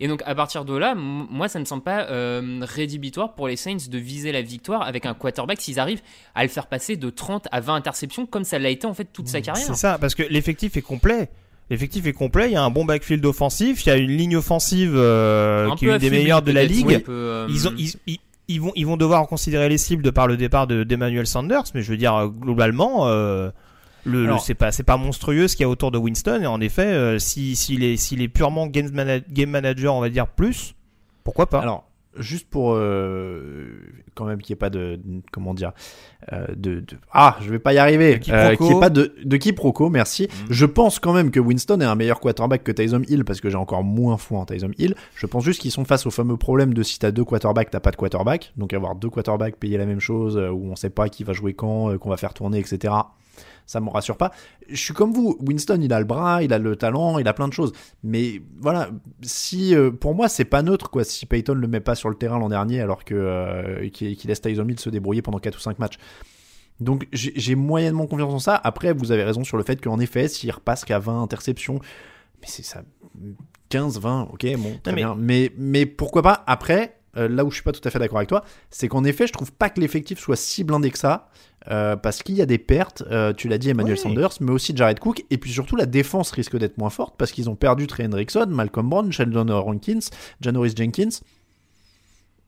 [SPEAKER 5] Et donc, à partir de là, moi, ça ne me semble pas euh, rédhibitoire pour les Saints de viser la victoire avec un quarterback s'ils arrivent à le faire passer de 30 à 20 interceptions comme ça l'a été en fait toute sa carrière.
[SPEAKER 3] C'est ça, parce que l'effectif est complet. L'effectif est complet, il y a un bon backfield offensif, il y a une ligne offensive euh,
[SPEAKER 5] Un
[SPEAKER 3] qui est une des meilleures de la ligue.
[SPEAKER 5] peu, euh,
[SPEAKER 3] Ils, ont, ils, ils- ils vont, ils vont devoir considérer les cibles de par le départ de d'Emmanuel Sanders, mais je veux dire, euh, globalement, euh, le, le- c'est pas, c'est pas monstrueux ce qu'il y a autour de Winston, et en effet, euh, si, s'il est, s'il est purement game, game manager, on va dire plus, pourquoi pas.
[SPEAKER 2] Alors, juste pour euh, quand même qu'il n'y ait pas de, de- comment dire euh, de, de- ah je vais pas y arriver. Euh, qu'il n'y ait pas de, de quiproquo merci. Je pense quand même que Winston est un meilleur quarterback que Tyson Hill parce que j'ai encore moins foi en Tyson Hill. Je pense juste qu'ils sont face au fameux problème de si t'as deux quarterbacks t'as pas de quarterback. Donc avoir deux quarterbacks payer la même chose euh, où on sait pas qui va jouer quand euh, qu'on va faire tourner etc ça me rassure pas. Je suis comme vous, Winston, il a le bras, il a le talent, il a plein de choses. Mais voilà, si euh, pour moi, c'est pas neutre quoi. Si Payton le met pas sur le terrain l'an dernier, alors que euh, qu'il laisse Tyson Hill se débrouiller pendant 4 ou 5 matchs. Donc j'ai moyennement confiance en ça. Après, vous avez raison sur le fait qu'en effet, s'il repasse qu'à 20 interceptions, mais c'est ça, 15, 20, ok, bon, très
[SPEAKER 3] mais-
[SPEAKER 2] bien. Mais, mais pourquoi pas Après, euh, là où je suis pas tout à fait d'accord avec toi, c'est qu'en effet, je trouve pas que l'effectif soit si blindé que ça, euh, parce qu'il y a des pertes. euh, tu l'as dit, Emmanuel
[SPEAKER 3] Oui.
[SPEAKER 2] Sanders, mais aussi Jared Cook, et puis surtout la défense risque d'être moins forte parce qu'ils ont perdu Trey Hendrickson, Malcolm Brown, Sheldon Rankins, Janoris Jenkins.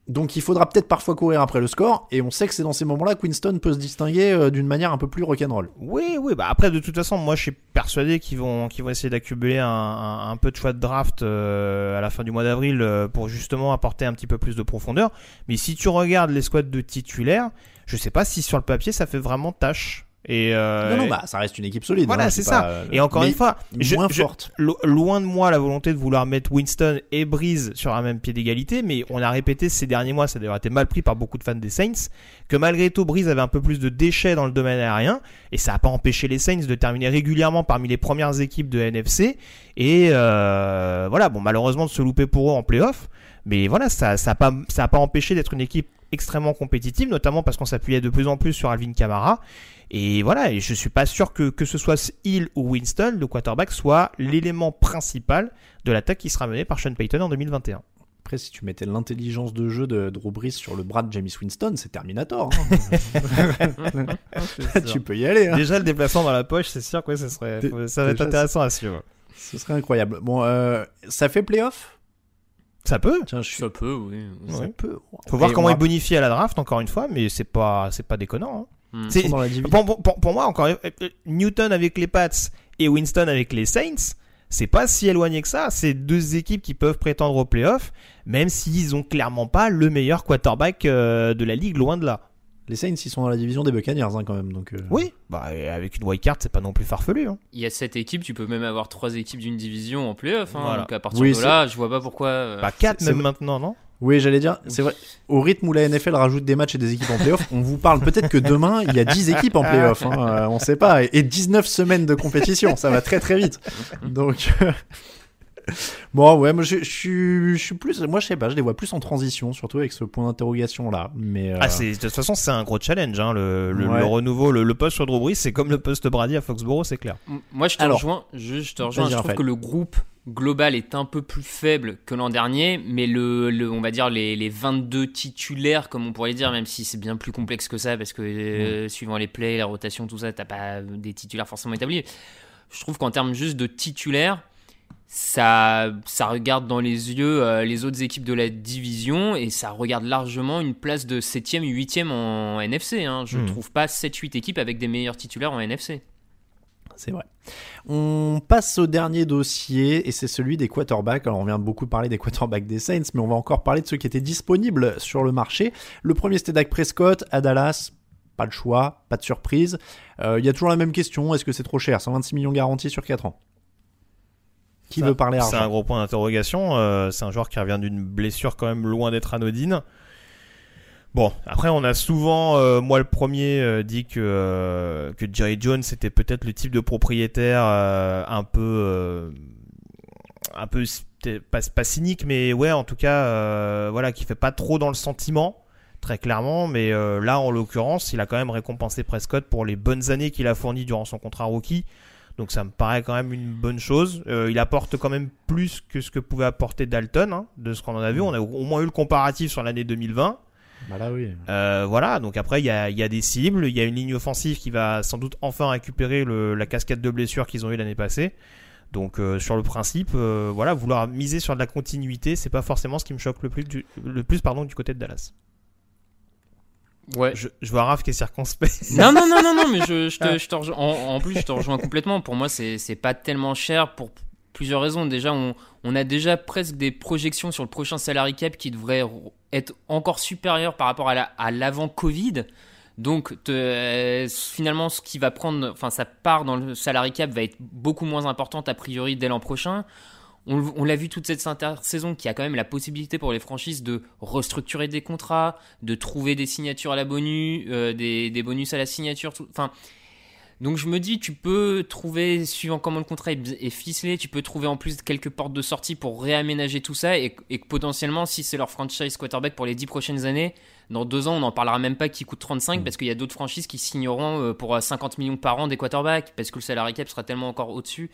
[SPEAKER 2] Donc il faudra peut-être parfois courir après le score, et on sait que c'est dans ces moments-là que Winston peut se distinguer euh, d'une manière un peu plus rock'n'roll.
[SPEAKER 3] Oui, oui, bah après de toute façon, moi je suis persuadé qu'ils vont, qu'ils vont essayer d'accumuler un peu de choix de draft euh, à la fin du mois d'avril euh, pour justement apporter un petit peu plus de profondeur. Mais si tu regardes les squads de titulaires, je sais pas si sur le papier ça fait vraiment tâche. Et euh,
[SPEAKER 2] non, non, bah ça reste une équipe solide.
[SPEAKER 3] Voilà,
[SPEAKER 2] hein,
[SPEAKER 3] c'est ça.
[SPEAKER 2] euh,
[SPEAKER 3] Et encore une fois, je-
[SPEAKER 2] moins
[SPEAKER 3] je-
[SPEAKER 2] forte.
[SPEAKER 3] lo- loin de moi la volonté de vouloir mettre Winston et Breeze sur un même pied d'égalité, mais on a répété ces derniers mois, ça a d'ailleurs été mal pris par beaucoup de fans des Saints, que malgré tout, Breeze avait un peu plus de déchets dans le domaine aérien, et ça n'a pas empêché les Saints de terminer régulièrement parmi les premières équipes de NFC, et euh, voilà, bon, malheureusement de se louper pour eux en playoff, mais voilà, ça n'a ça pas, ça a pas empêché d'être une équipe extrêmement compétitive, notamment parce qu'on s'appuyait de plus en plus sur Alvin Kamara. Et voilà, et je suis pas sûr que, que ce soit Hill ou Winston, le quarterback, soit l'élément principal de l'attaque qui sera menée par Sean Payton en 2021.
[SPEAKER 2] Après, si tu mettais l'intelligence de jeu de Drew Brees sur le bras de James Winston, c'est Terminator. hein. tu peux y aller. hein.
[SPEAKER 3] Déjà, le déplacement dans la poche, c'est sûr que ça, serait, ça va être intéressant à suivre.
[SPEAKER 2] Ce serait incroyable. Bon, euh, ça fait playoff?
[SPEAKER 3] Ça peut.
[SPEAKER 2] Tiens, je suis.
[SPEAKER 5] Ça peut, oui.
[SPEAKER 2] Ça
[SPEAKER 3] Ouais.
[SPEAKER 2] peut.
[SPEAKER 3] Faut voir
[SPEAKER 2] Et
[SPEAKER 3] comment il bonifie à la draft, encore une fois, mais c'est pas, c'est pas déconnant. hein.
[SPEAKER 5] Hmm.
[SPEAKER 3] C'est-. Pour, pour- pour- pour moi, encore Newton avec les Pats et Winston avec les Saints, c'est pas si éloigné que ça. C'est deux équipes qui peuvent prétendre aux playoffs, même s'ils ont clairement pas le meilleur quarterback euh, de la ligue, loin de là.
[SPEAKER 2] Les Saints, ils sont dans la division des Buccaneers hein, quand même. Donc, euh,
[SPEAKER 3] Oui, bah, avec une wildcard, c'est pas non plus farfelu. hein.
[SPEAKER 5] Il y a sept équipes, tu peux même avoir trois équipes d'une division en playoff. Hein,
[SPEAKER 3] Voilà.
[SPEAKER 5] Donc à partir
[SPEAKER 2] Oui,
[SPEAKER 5] de là, je vois pas pourquoi. euh,
[SPEAKER 3] Bah, 4
[SPEAKER 2] c'est
[SPEAKER 3] même maintenant, non?
[SPEAKER 2] Oui, j'allais dire, c'est vrai. Au rythme où la NFL rajoute des matchs et des équipes en playoff, on vous parle peut-être que demain, il y a 10 équipes en playoff. Hein, euh, on sait pas. Et- Et 19 semaines de compétition, ça va très très vite. Donc. Bon, ouais, moi je, je suis, je suis plus. Moi je sais pas, je les vois plus en transition, surtout avec ce point d'interrogation là. Mais. euh,
[SPEAKER 3] Ah, de toute façon, c'est un gros challenge. Hein, le, le-
[SPEAKER 2] Ouais.
[SPEAKER 3] le renouveau, le, le poste sur Drew Brees, c'est comme le poste Brady à Foxborough, c'est clair.
[SPEAKER 5] Moi, je te
[SPEAKER 2] Alors.
[SPEAKER 5] rejoins. Je, je te rejoins. Je trouve
[SPEAKER 2] Raphaël.
[SPEAKER 5] que le groupe global est un peu plus faible que l'an dernier, mais le, le- on va dire les, les 22 titulaires, comme on pourrait dire, même si c'est bien plus complexe que ça, parce que euh, suivant les plays, la rotation, tout ça, t'as pas des titulaires forcément établis. Je trouve qu'en termes juste de titulaires, ça, ça regarde dans les yeux euh, les autres équipes de la division et ça regarde largement une place de 7ème, 8ème en NFC. Hein. Je
[SPEAKER 3] Hmm.
[SPEAKER 5] trouve pas 7-8 équipes avec des meilleurs titulaires en NFC.
[SPEAKER 2] C'est vrai. On passe au dernier dossier et c'est celui des quarterbacks. Alors on vient beaucoup parler des quarterbacks des Saints, mais on va encore parler de ceux qui étaient disponibles sur le marché. Le premier c'était Dak Prescott à Dallas. Pas de choix, pas de surprise. Euh, Il y a toujours la même question, est-ce que c'est trop cher? 126 millions garantis sur 4 ans. Qui
[SPEAKER 3] Ça,
[SPEAKER 2] veut parler
[SPEAKER 3] C'est un gros point d'interrogation. euh, c'est un joueur qui revient d'une blessure quand même loin d'être anodine. Bon, après on a souvent, euh, moi le premier, euh, dit que euh, que Jerry Jones était peut-être le type de propriétaire un peu, un peu pas, pas cynique, mais ouais, en tout cas, voilà, qui fait pas trop dans le sentiment, très clairement. Mais là, en l'occurrence, il a quand même récompensé Prescott pour les bonnes années qu'il a fournies durant son contrat rookie. Donc ça me paraît quand même une bonne chose. Euh, il apporte quand même plus que ce que pouvait apporter Dalton, hein, de ce qu'on en a vu. On a au moins eu le comparatif sur l'année 2020.
[SPEAKER 2] Bah là oui.
[SPEAKER 3] Euh, voilà, donc après il y a, il y a des cibles, il y a une ligne offensive qui va sans doute enfin récupérer le- la cascade de blessures qu'ils ont eu l'année passée. Donc euh, sur le principe, euh, voilà, vouloir miser sur de la continuité, c'est pas forcément ce qui me choque le plus du, le plus pardon du côté de Dallas.
[SPEAKER 5] Ouais.
[SPEAKER 3] Je, je vois Raph qui est circonspect.
[SPEAKER 5] Non, non, non, non, non, mais je, je te,
[SPEAKER 3] Ah.
[SPEAKER 5] je te rejoins. En, en plus, je te rejoins complètement. Pour moi, c'est c'est pas tellement cher pour plusieurs raisons. Déjà, on, on a déjà presque des projections sur le prochain salary cap qui devraient être encore supérieures par rapport à la- à l'avant-Covid. Donc, te- euh, finalement, ce qui va prendre, enfin, sa part dans le salary cap va être beaucoup moins importante a priori dès l'an prochain. On, l'a vu toute cette intersaison qui a quand même la possibilité pour les franchises de restructurer des contrats, de trouver des signatures à la bonus, euh, des, des bonus à la signature. tout- Enfin, Donc je me dis, tu peux trouver, suivant comment le contrat est ficelé, tu peux trouver en plus quelques portes de sortie pour réaménager tout ça et, et que potentiellement, si c'est leur franchise quarterback pour les 10 prochaines années, dans deux ans, on n'en parlera même pas qui coûte 35
[SPEAKER 2] Mm.
[SPEAKER 5] parce qu'il y a d'autres franchises qui signeront euh, pour euh, 50 millions par an des quarterbacks parce que le salary cap sera tellement encore au-dessus.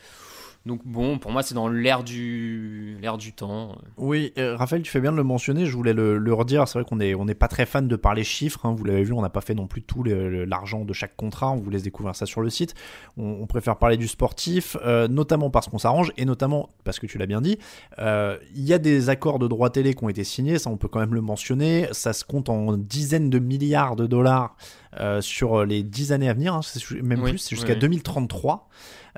[SPEAKER 5] Donc bon, pour moi, c'est dans l'air du, du temps.
[SPEAKER 2] Oui, Raphaël, tu fais bien de le mentionner. Je voulais le, le redire. C'est vrai qu'on est, on n'est pas très fan de parler chiffres. hein. Vous l'avez vu, on n'a pas fait non plus tout l'argent de chaque contrat. On vous laisse découvrir ça sur le site. On, préfère parler du sportif, euh, notamment parce qu'on s'arrange et notamment parce que tu l'as bien dit. euh, Il y a des accords de droits télé qui ont été signés. Ça, on peut quand même le mentionner. Ça se compte en dizaines de milliards de dollars euh, sur les dix années à venir. hein. C'est même
[SPEAKER 5] Oui,
[SPEAKER 2] plus, c'est jusqu'à
[SPEAKER 5] oui.
[SPEAKER 2] 2033.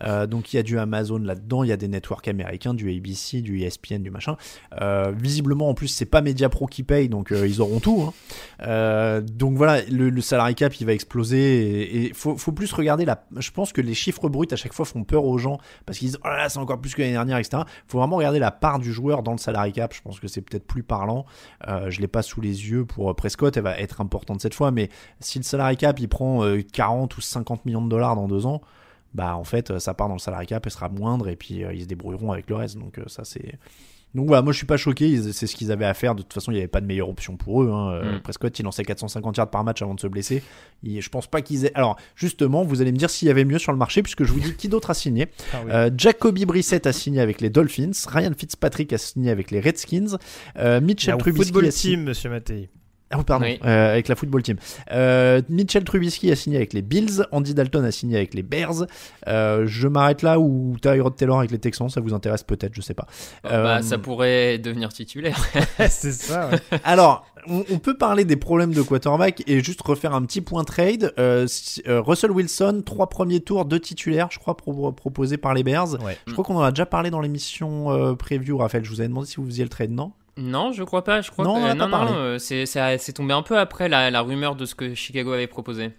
[SPEAKER 2] Euh, donc il y a du Amazon là-dedans, il y a des networks américains, du ABC, du ESPN, du machin. Euh, visiblement en plus c'est pas Mediapro qui paye, donc euh, ils auront tout. hein. Donc voilà, le, le salary cap il va exploser et il faut, faut plus regarder la. Je pense que les chiffres bruts à chaque fois font peur aux gens parce qu'ils disent oh là là c'est encore plus que l'année dernière, etc. Faut vraiment regarder la part du joueur dans le salary cap. Je pense que c'est peut-être plus parlant. Je l'ai pas sous les yeux pour Prescott, elle va être importante cette fois, mais si le salary cap il prend euh, 40 ou 50 millions de dollars dans deux ans bah en fait ça part dans le salary cap et sera moindre et puis euh, ils se débrouilleront avec le reste donc euh, ça c'est donc voilà moi je suis pas choqué c'est ce qu'ils avaient à faire de toute façon il n'y avait pas de meilleure option pour eux hein. Euh,
[SPEAKER 5] Mm.
[SPEAKER 2] Prescott il lançait 450 yards par match avant de se blesser je pense pas qu'ils aient alors justement vous allez me dire s'il y avait mieux sur le marché puisque je vous dis qui d'autre a signé
[SPEAKER 3] Ah oui.
[SPEAKER 2] Euh, Jacoby Brissett a signé avec les Dolphins Ryan Fitzpatrick a signé avec les Redskins euh, Mitchell Trubisky
[SPEAKER 3] football
[SPEAKER 2] a signé
[SPEAKER 3] team, monsieur Mattei.
[SPEAKER 2] Ah oui, pardon,
[SPEAKER 5] Oui.
[SPEAKER 2] euh, avec la football team. Euh, Mitchell Trubisky a signé avec les Bills, Andy Dalton a signé avec les Bears. Euh, je m'arrête là où Tyrod Taylor avec les Texans, ça vous intéresse peut-être, je sais pas. Euh,
[SPEAKER 5] Bah, ça pourrait devenir titulaire.
[SPEAKER 3] c'est ça, ouais.
[SPEAKER 2] Alors, on, on peut parler des problèmes de quarterback et juste refaire un petit point trade. Euh, si- euh, Russell Wilson, trois premiers tours, deux titulaires, je crois, pro- proposés par les Bears.
[SPEAKER 3] Ouais.
[SPEAKER 2] Je crois qu'on en a déjà parlé dans l'émission euh, preview, Raphaël. Je vous avais demandé si vous faisiez le trade, non?
[SPEAKER 5] Non, je crois pas. Je crois
[SPEAKER 2] Non,
[SPEAKER 5] que,
[SPEAKER 2] on
[SPEAKER 5] non,
[SPEAKER 2] pas
[SPEAKER 5] non, euh, c'est, tombé un peu après la, la rumeur de ce que Chicago avait proposé.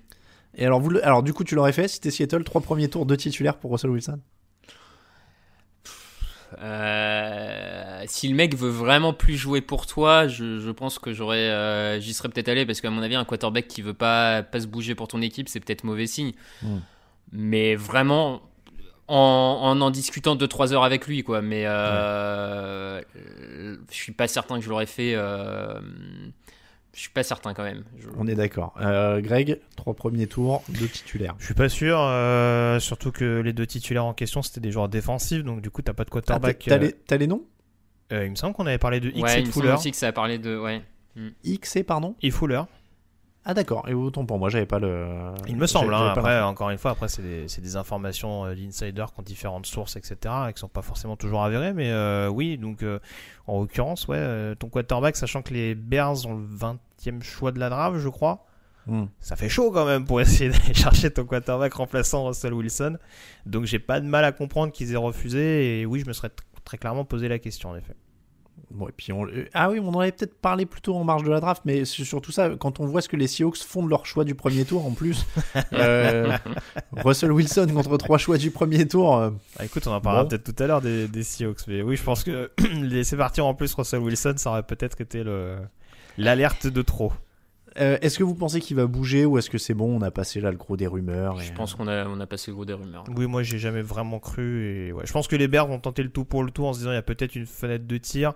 [SPEAKER 2] Et alors, vous, alors du coup, tu l'aurais fait si t'es Seattle, trois premiers tours, deux titulaires pour Russell Wilson?
[SPEAKER 5] Euh, si le mec veut vraiment plus jouer pour toi, je, je pense que j'aurais, euh, j'y serais peut-être allé parce qu'à mon avis, un quarterback qui veut pas, pas se bouger pour ton équipe, c'est peut-être mauvais signe.
[SPEAKER 2] Mm.
[SPEAKER 5] Mais vraiment, en, en en discutant 2-3 heures avec lui, quoi. Mais euh, euh, je suis pas certain que je l'aurais fait. euh, je suis pas certain quand même. Je-
[SPEAKER 2] On est d'accord. Euh, Greg, trois premiers tours, deux titulaires.
[SPEAKER 3] Je suis pas sûr, euh, surtout que les deux titulaires en question c'était des joueurs défensifs, donc du coup t'as pas de
[SPEAKER 2] Ah,
[SPEAKER 3] quarterback.
[SPEAKER 2] t'as
[SPEAKER 3] euh,
[SPEAKER 2] les, t'as les noms?
[SPEAKER 3] Euh, il me semble qu'on avait parlé de X
[SPEAKER 5] ouais,
[SPEAKER 3] et
[SPEAKER 5] il
[SPEAKER 3] de
[SPEAKER 5] me semble
[SPEAKER 3] Fuller.
[SPEAKER 5] aussi que ça a parlé de. Ouais.
[SPEAKER 2] X et pardon?
[SPEAKER 3] Et Fuller,
[SPEAKER 2] Ah d'accord, et autant pour moi, j'avais pas le...
[SPEAKER 3] il me semble. hein, après, encore une fois, après c'est des, c'est des informations euh, d'insider qui ont différentes sources, etc. et qui sont pas forcément toujours avérées, mais euh, oui, donc euh, en l'occurrence, ouais, euh, ton quarterback, sachant que les Bears ont le 20e choix de la draft, je crois.
[SPEAKER 2] Hmm.
[SPEAKER 3] ça fait chaud quand même pour essayer d'aller chercher ton quarterback remplaçant Russell Wilson. Donc j'ai pas de mal à comprendre qu'ils aient refusé. Et oui, je me serais très clairement posé la question en effet.
[SPEAKER 2] Bon, et puis on... euh, Ah oui, on en avait peut-être parlé plus tôt en marge de la draft, mais c'est surtout ça, quand on voit ce que les Seahawks font de leur choix du premier tour en plus, euh, Russell Wilson contre trois choix du premier tour, euh,
[SPEAKER 3] Ah, écoute, on en parlera
[SPEAKER 2] Bon.
[SPEAKER 3] peut-être tout à l'heure des, des Seahawks. Mais oui, je pense que laisser partir en plus Russell Wilson, ça aurait peut-être été le l'alerte de trop.
[SPEAKER 2] euh, est-ce que vous pensez qu'il va bouger ou est-ce que c'est bon, on a passé là le gros des rumeurs et-
[SPEAKER 5] Je pense qu'on a, on a passé le gros des rumeurs.
[SPEAKER 3] Oui, moi j'ai jamais vraiment cru. Et ouais, je pense que les Bears vont tenter le tout pour le tout en se disant il y a peut-être une fenêtre de tir.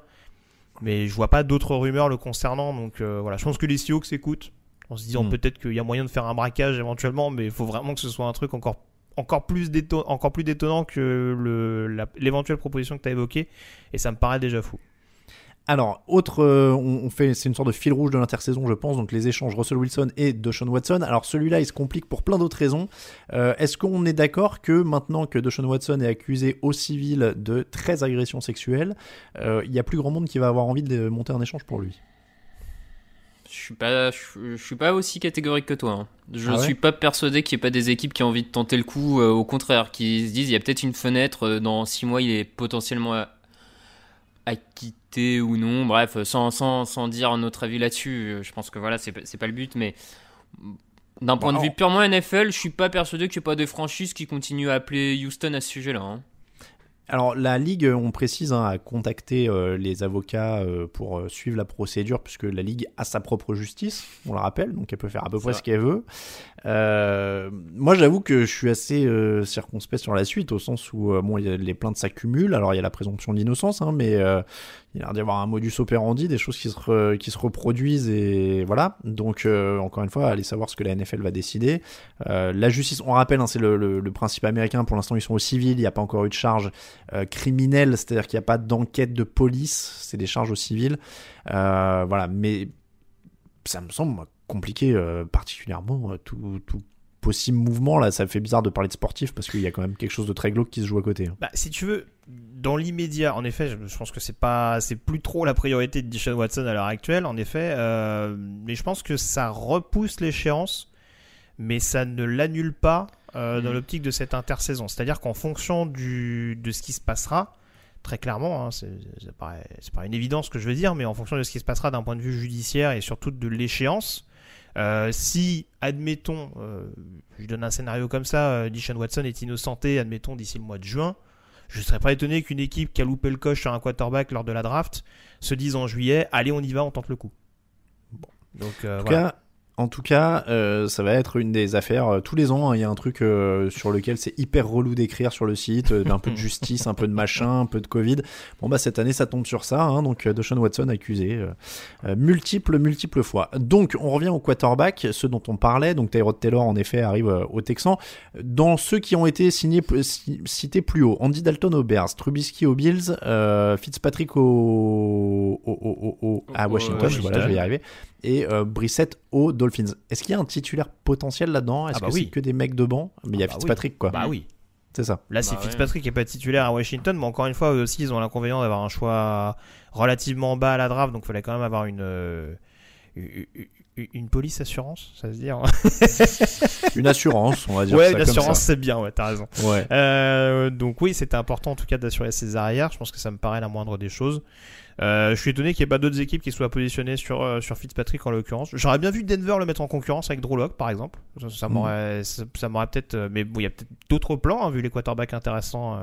[SPEAKER 3] Mais je vois pas d'autres rumeurs le concernant. Donc euh, voilà, je pense que les Seahawks écoutent en se disant
[SPEAKER 2] Hmm.
[SPEAKER 3] peut-être qu'il y a moyen de faire un braquage éventuellement. Mais il faut vraiment que ce soit un truc encore, encore, plus, déton- encore plus détonnant que l'éventuelle proposition que tu as évoquée. Et ça me paraît déjà fou.
[SPEAKER 2] Alors, autre, euh, on, on fait, c'est une sorte de fil rouge de l'intersaison, je pense, donc les échanges Russell Wilson et Deshaun Watson. Alors, celui-là, il se complique pour plein d'autres raisons. Euh, Est-ce qu'on est d'accord que maintenant que Deshaun Watson est accusé au civil de 13 agressions sexuelles, euh, il y a plus grand monde qui va avoir envie de monter un échange pour lui?
[SPEAKER 5] Je suis pas, je, je suis pas aussi catégorique que toi. hein. Je
[SPEAKER 2] Ah ouais?
[SPEAKER 5] suis pas persuadé qu'il y ait pas des équipes qui ont envie de tenter le coup. euh, au contraire, qui se disent il y a peut-être une fenêtre euh, dans six mois, il est potentiellement à- ou non. Bref, sans, sans, sans dire notre avis là-dessus. euh, Je pense que voilà, c'est pas- c'est pas le but, mais d'un point de vue
[SPEAKER 2] alors-
[SPEAKER 5] purement NFL, je suis pas persuadé qu'il n'y ait pas des franchises qui continuent à appeler Houston à ce sujet-là. hein.
[SPEAKER 2] Alors la Ligue, on précise, hein, a contacté euh, les avocats euh, pour euh, suivre la procédure, puisque la Ligue a sa propre justice, on le rappelle, donc elle peut faire à peu près
[SPEAKER 5] vrai.
[SPEAKER 2] ce qu'elle veut. Moi, j'avoue que je suis assez circonspect sur la suite, au sens où bon, a- les plaintes s'accumulent. Alors, il y a la présomption d'innocence, hein, mais il a l'air d'y avoir un modus operandi, des choses qui se, qui se reproduisent, et voilà. Donc, euh, encore une fois, allez savoir ce que la NFL va décider. Euh, la justice, on rappelle, hein, c'est le, le- principe américain. Pour l'instant, ils sont au civil. Il n'y a pas encore eu de charge euh, criminelle, c'est-à-dire qu'il n'y a pas d'enquête de police. C'est des charges au civil. Voilà, mais ça me semble compliqué, particulièrement tout, tout possible mouvement. Là, ça fait bizarre de parler de sportif parce qu'il y a quand même quelque chose de très glauque qui se joue à côté. hein.
[SPEAKER 3] Bah, si tu veux, dans l'immédiat, en effet, je, je pense que c'est pas, c'est plus trop la priorité de Deshaun Watson à l'heure actuelle, en effet. euh, mais je pense que ça repousse l'échéance, mais ça ne l'annule pas euh, dans l'optique de cette intersaison. C'est-à-dire qu'en fonction du, de ce qui se passera, très clairement, hein, c'est pas, une évidence ce que je veux dire, mais en fonction de ce qui se passera d'un point de vue judiciaire et surtout de l'échéance, euh, si, admettons, euh, je donne un scénario comme ça, euh, Deshaun Watson est innocenté, admettons, d'ici le mois de juin, je serais pas étonné qu'une équipe qui a loupé le coche sur un quarterback lors de la draft se dise en juillet, allez, on y va, on tente le coup. Donc,
[SPEAKER 2] En tout
[SPEAKER 3] voilà.
[SPEAKER 2] cas, en tout cas euh, ça va être une des affaires. euh, tous les ans, hein, il y a un truc euh, sur lequel c'est hyper relou d'écrire sur le site, euh, un peu de justice, un peu de machin, un peu de Covid. Bon, bah cette année, ça tombe sur ça. Hein, donc, euh, Deshaun Watson accusé euh, multiples, multiples fois. Donc, on revient au quarterback, ceux dont on parlait. Donc, Tyrod Taylor, en effet, arrive au Texan. Dans ceux qui ont été signés, cités plus haut, Andy Dalton aux Bears, Trubisky aux Bills, euh, Fitzpatrick au, au- au- au- au- à Washington,
[SPEAKER 5] Washington.
[SPEAKER 2] voilà, je vais y arriver, et euh, Brissett aux Dolphins. Est-ce qu'il y a un titulaire potentiel là-dedans? Est-ce
[SPEAKER 3] Ah bah
[SPEAKER 2] que
[SPEAKER 3] oui.
[SPEAKER 2] c'est que des mecs de banc? Mais il y a
[SPEAKER 3] Ah bah oui.
[SPEAKER 2] Fitzpatrick, quoi.
[SPEAKER 3] Bah oui.
[SPEAKER 2] C'est ça.
[SPEAKER 3] Là, c'est
[SPEAKER 5] Bah ouais.
[SPEAKER 3] Fitzpatrick qui n'est pas titulaire à Washington, mais encore une fois, eux aussi, ils ont l'inconvénient d'avoir un choix relativement bas à la draft, donc il fallait quand même avoir une, euh, une, police assurance, ça se dit hein
[SPEAKER 2] Une assurance, on va dire
[SPEAKER 3] Ouais,
[SPEAKER 2] ça
[SPEAKER 3] une assurance, c'est bien, ouais, t'as raison.
[SPEAKER 2] Ouais.
[SPEAKER 3] Euh, donc oui, c'était important en tout cas d'assurer ses arrières. Je pense que ça me paraît la moindre des choses. Euh, je suis étonné qu'il n'y ait pas d'autres équipes qui soient positionnées sur, euh, sur Fitzpatrick en l'occurrence. J'aurais bien vu Denver le mettre en concurrence avec Drew par exemple. Ça, ça
[SPEAKER 2] Mhm.
[SPEAKER 3] m'aurait, peut-être. euh, mais bon, il y a peut-être d'autres plans hein, vu les quarterbacks intéressants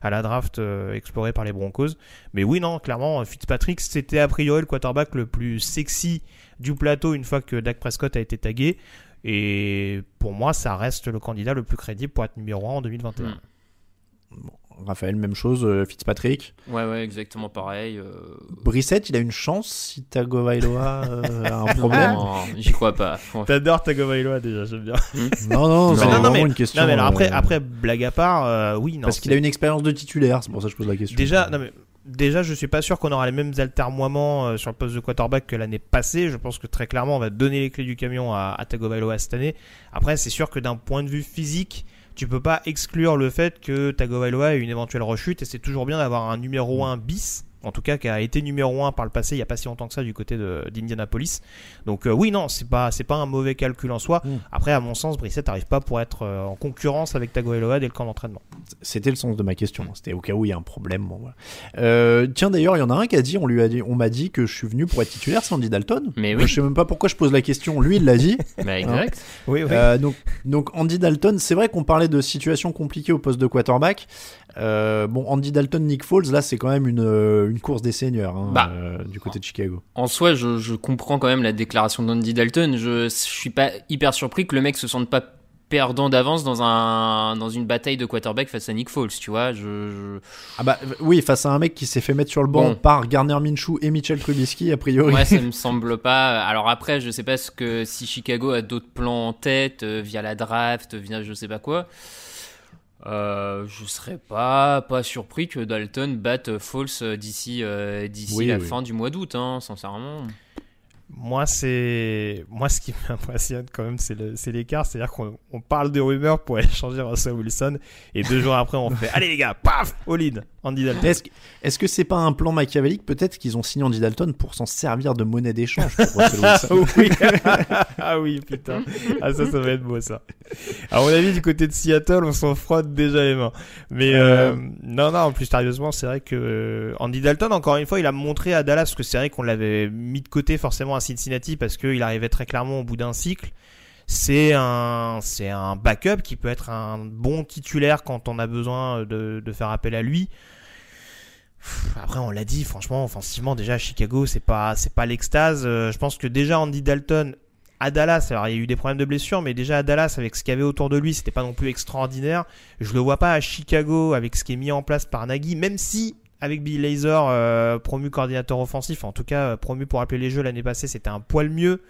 [SPEAKER 3] à la draft explorés par les Broncos. Mais oui, non, clairement, Fitzpatrick c'était a priori le quarterback le plus sexy du plateau une fois que Dak Prescott a été tagué. Et pour moi, ça reste le candidat le plus crédible pour être numéro 1 en 2021.
[SPEAKER 5] Mm.
[SPEAKER 2] Raphaël, même chose. euh, Fitzpatrick.
[SPEAKER 5] Ouais, ouais, exactement pareil. euh.
[SPEAKER 2] Brissett, il a une chance si Tagovailoa euh, a un problème.
[SPEAKER 5] Non, j'y crois pas. Ouais.
[SPEAKER 3] T'adores Tagovailoa déjà, j'aime bien.
[SPEAKER 2] Non, non, c'est
[SPEAKER 3] non, non,
[SPEAKER 2] vraiment
[SPEAKER 3] mais-
[SPEAKER 2] une question.
[SPEAKER 3] non, mais alors après,
[SPEAKER 2] euh,
[SPEAKER 3] après, blague à part, euh, oui, non.
[SPEAKER 2] parce
[SPEAKER 3] c'est-
[SPEAKER 2] qu'il a une expérience de titulaire, c'est pour ça que je pose la question.
[SPEAKER 3] Déjà, non, mais déjà, je suis pas sûr qu'on aura les mêmes altermoiements euh, sur le poste de quarterback que l'année passée. Je pense que très clairement, on va donner les clés du camion à, à Tagovailoa cette année. Après, c'est sûr que d'un point de vue physique, tu peux pas exclure le fait que Tagovailoa ait une éventuelle rechute et c'est toujours bien d'avoir un numéro 1 bis. En tout cas, qui a été numéro 1 par le passé il y a pas si longtemps que ça du côté d'Indianapolis. Donc euh, oui, non, c'est pas c'est pas un mauvais calcul en soi.
[SPEAKER 2] Mm.
[SPEAKER 3] Après, à mon sens, Brissett n'arrive pas pour être euh, en concurrence avec Tagovailoa dès le camp d'entraînement.
[SPEAKER 2] C'était le sens de ma question. C'était au cas où il y a un problème. Bon, voilà. Euh, tiens, d'ailleurs, il y en a un qui a dit, on lui a dit, on m'a dit que je suis venu pour être titulaire, c'est Andy Dalton.
[SPEAKER 5] Mais oui.
[SPEAKER 2] je sais même pas pourquoi je pose la question. Lui, il l'a dit.
[SPEAKER 5] Bah, exact.
[SPEAKER 3] Oui, oui.
[SPEAKER 2] Euh, donc, donc Andy Dalton, c'est vrai qu'on parlait de situation compliquée au poste de quarterback. Euh, bon, Andy Dalton, Nick Foles, là, c'est quand même une, euh, une course des seigneurs hein,
[SPEAKER 5] Bah.
[SPEAKER 2] euh, du côté de Chicago.
[SPEAKER 5] En soi, je, je comprends quand même la déclaration d'Andy Dalton. Je, je suis pas hyper surpris que le mec se sente pas perdant d'avance dans un dans une bataille de quarterback face à Nick Foles, tu vois. Je, je-
[SPEAKER 2] Ah bah oui, face à un mec qui s'est fait mettre sur le banc
[SPEAKER 5] Bon.
[SPEAKER 2] par Garner Minshew et Mitchell Trubisky, a priori.
[SPEAKER 5] Moi, ça me semble pas. Alors après, je sais pas ce que si Chicago a d'autres plans en tête euh, via la draft, via je sais pas quoi. Euh, je serais pas pas surpris que Dalton batte Foles euh, d'ici euh, d'ici
[SPEAKER 2] Oui,
[SPEAKER 5] la
[SPEAKER 2] oui.
[SPEAKER 5] fin du mois d'août, hein, sincèrement.
[SPEAKER 3] Moi, c'est moi ce qui m'impressionne quand même, c'est l'écart. C'est-à-dire qu'on on parle de rumeurs pour échanger Russell Wilson et deux jours après, on fait allez les gars, paf, all-in, Andy Dalton.
[SPEAKER 2] Est-ce que, est-ce que c'est pas un plan machiavélique? Peut-être qu'ils ont signé Andy Dalton pour s'en servir de monnaie d'échange pour Russell Wilson.
[SPEAKER 3] oui. ah oui, putain. Ah ça, ça va être beau ça. À mon avis, du côté de Seattle, on s'en frotte déjà les mains. Mais euh, non, non, en plus sérieusement, c'est vrai que euh, Andy Dalton, encore une fois, il a montré à Dallas parce que c'est vrai qu'on l'avait mis de côté forcément Cincinnati parce qu'il arrivait très clairement au bout d'un cycle. C'est un, c'est un backup qui peut être un bon titulaire quand on a besoin de, faire appel à lui. Après, on l'a dit, franchement, offensivement, déjà à Chicago, c'est pas, c'est pas l'extase. Euh, je pense que déjà Andy Dalton à Dallas, alors il y a eu des problèmes de blessure, mais déjà à Dallas, avec ce qu'il y avait autour de lui, c'était pas non plus extraordinaire. Je le vois pas à Chicago avec ce qui est mis en place par Nagy, même si avec Billy Laser, euh, promu coordinateur offensif, en tout cas euh, promu pour appeler les jeux l'année passée, c'était un poil mieux.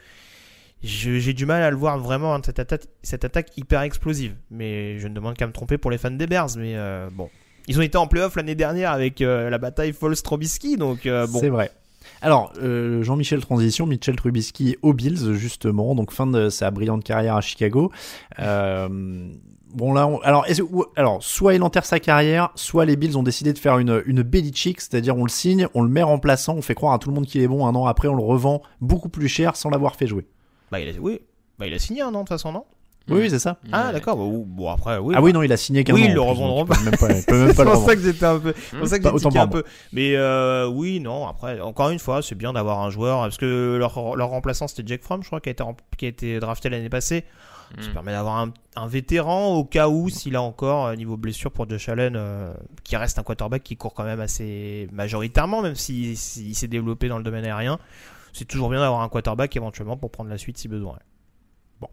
[SPEAKER 3] J'ai du mal à le voir vraiment hein, cette, attaque, cette attaque hyper explosive. Mais je ne demande qu'à me tromper pour les fans des Bears. Mais euh, bon, ils ont été en playoff l'année dernière avec la bataille Foles-Trubisky, donc bon.
[SPEAKER 2] C'est vrai. Alors, Jean-Michel Transition, Mitchell Trubisky aux Bills, justement, donc fin de sa brillante carrière à Chicago. Bon là, alors, alors soit il enterre sa carrière, soit les Bills ont décidé de faire une, une Belichick, c'est-à-dire on le signe, on le met remplaçant, on fait croire à tout le monde qu'il est bon, un an après on le revend beaucoup plus cher sans l'avoir fait jouer.
[SPEAKER 3] Bah il a, oui, bah, il a signé un an de toute façon, non?
[SPEAKER 2] Oui, c'est ça.
[SPEAKER 3] Ah, d'accord. Bah, bon, après, oui.
[SPEAKER 2] Ah oui, non, il a signé qu'un
[SPEAKER 3] Oui,
[SPEAKER 2] ils
[SPEAKER 3] le revendront
[SPEAKER 2] pas. Même pas, même pas
[SPEAKER 3] c'est pour ça que j'étais un peu. C'est pour ça que j'ai un peu. Mais euh, oui, non. Après, encore une fois, c'est bien d'avoir un joueur parce que leur, leur remplaçant c'était Jack Fromm, je crois, qui a été, qui a été drafté l'année passée. Ça mm. permet d'avoir un, vétéran au cas où, s'il a encore, euh, niveau blessure pour Josh Allen, euh, qui reste un quarterback qui court quand même assez majoritairement, même s'il s'est développé dans le domaine aérien. C'est toujours bien d'avoir un quarterback éventuellement pour prendre la suite si besoin.
[SPEAKER 2] Bon.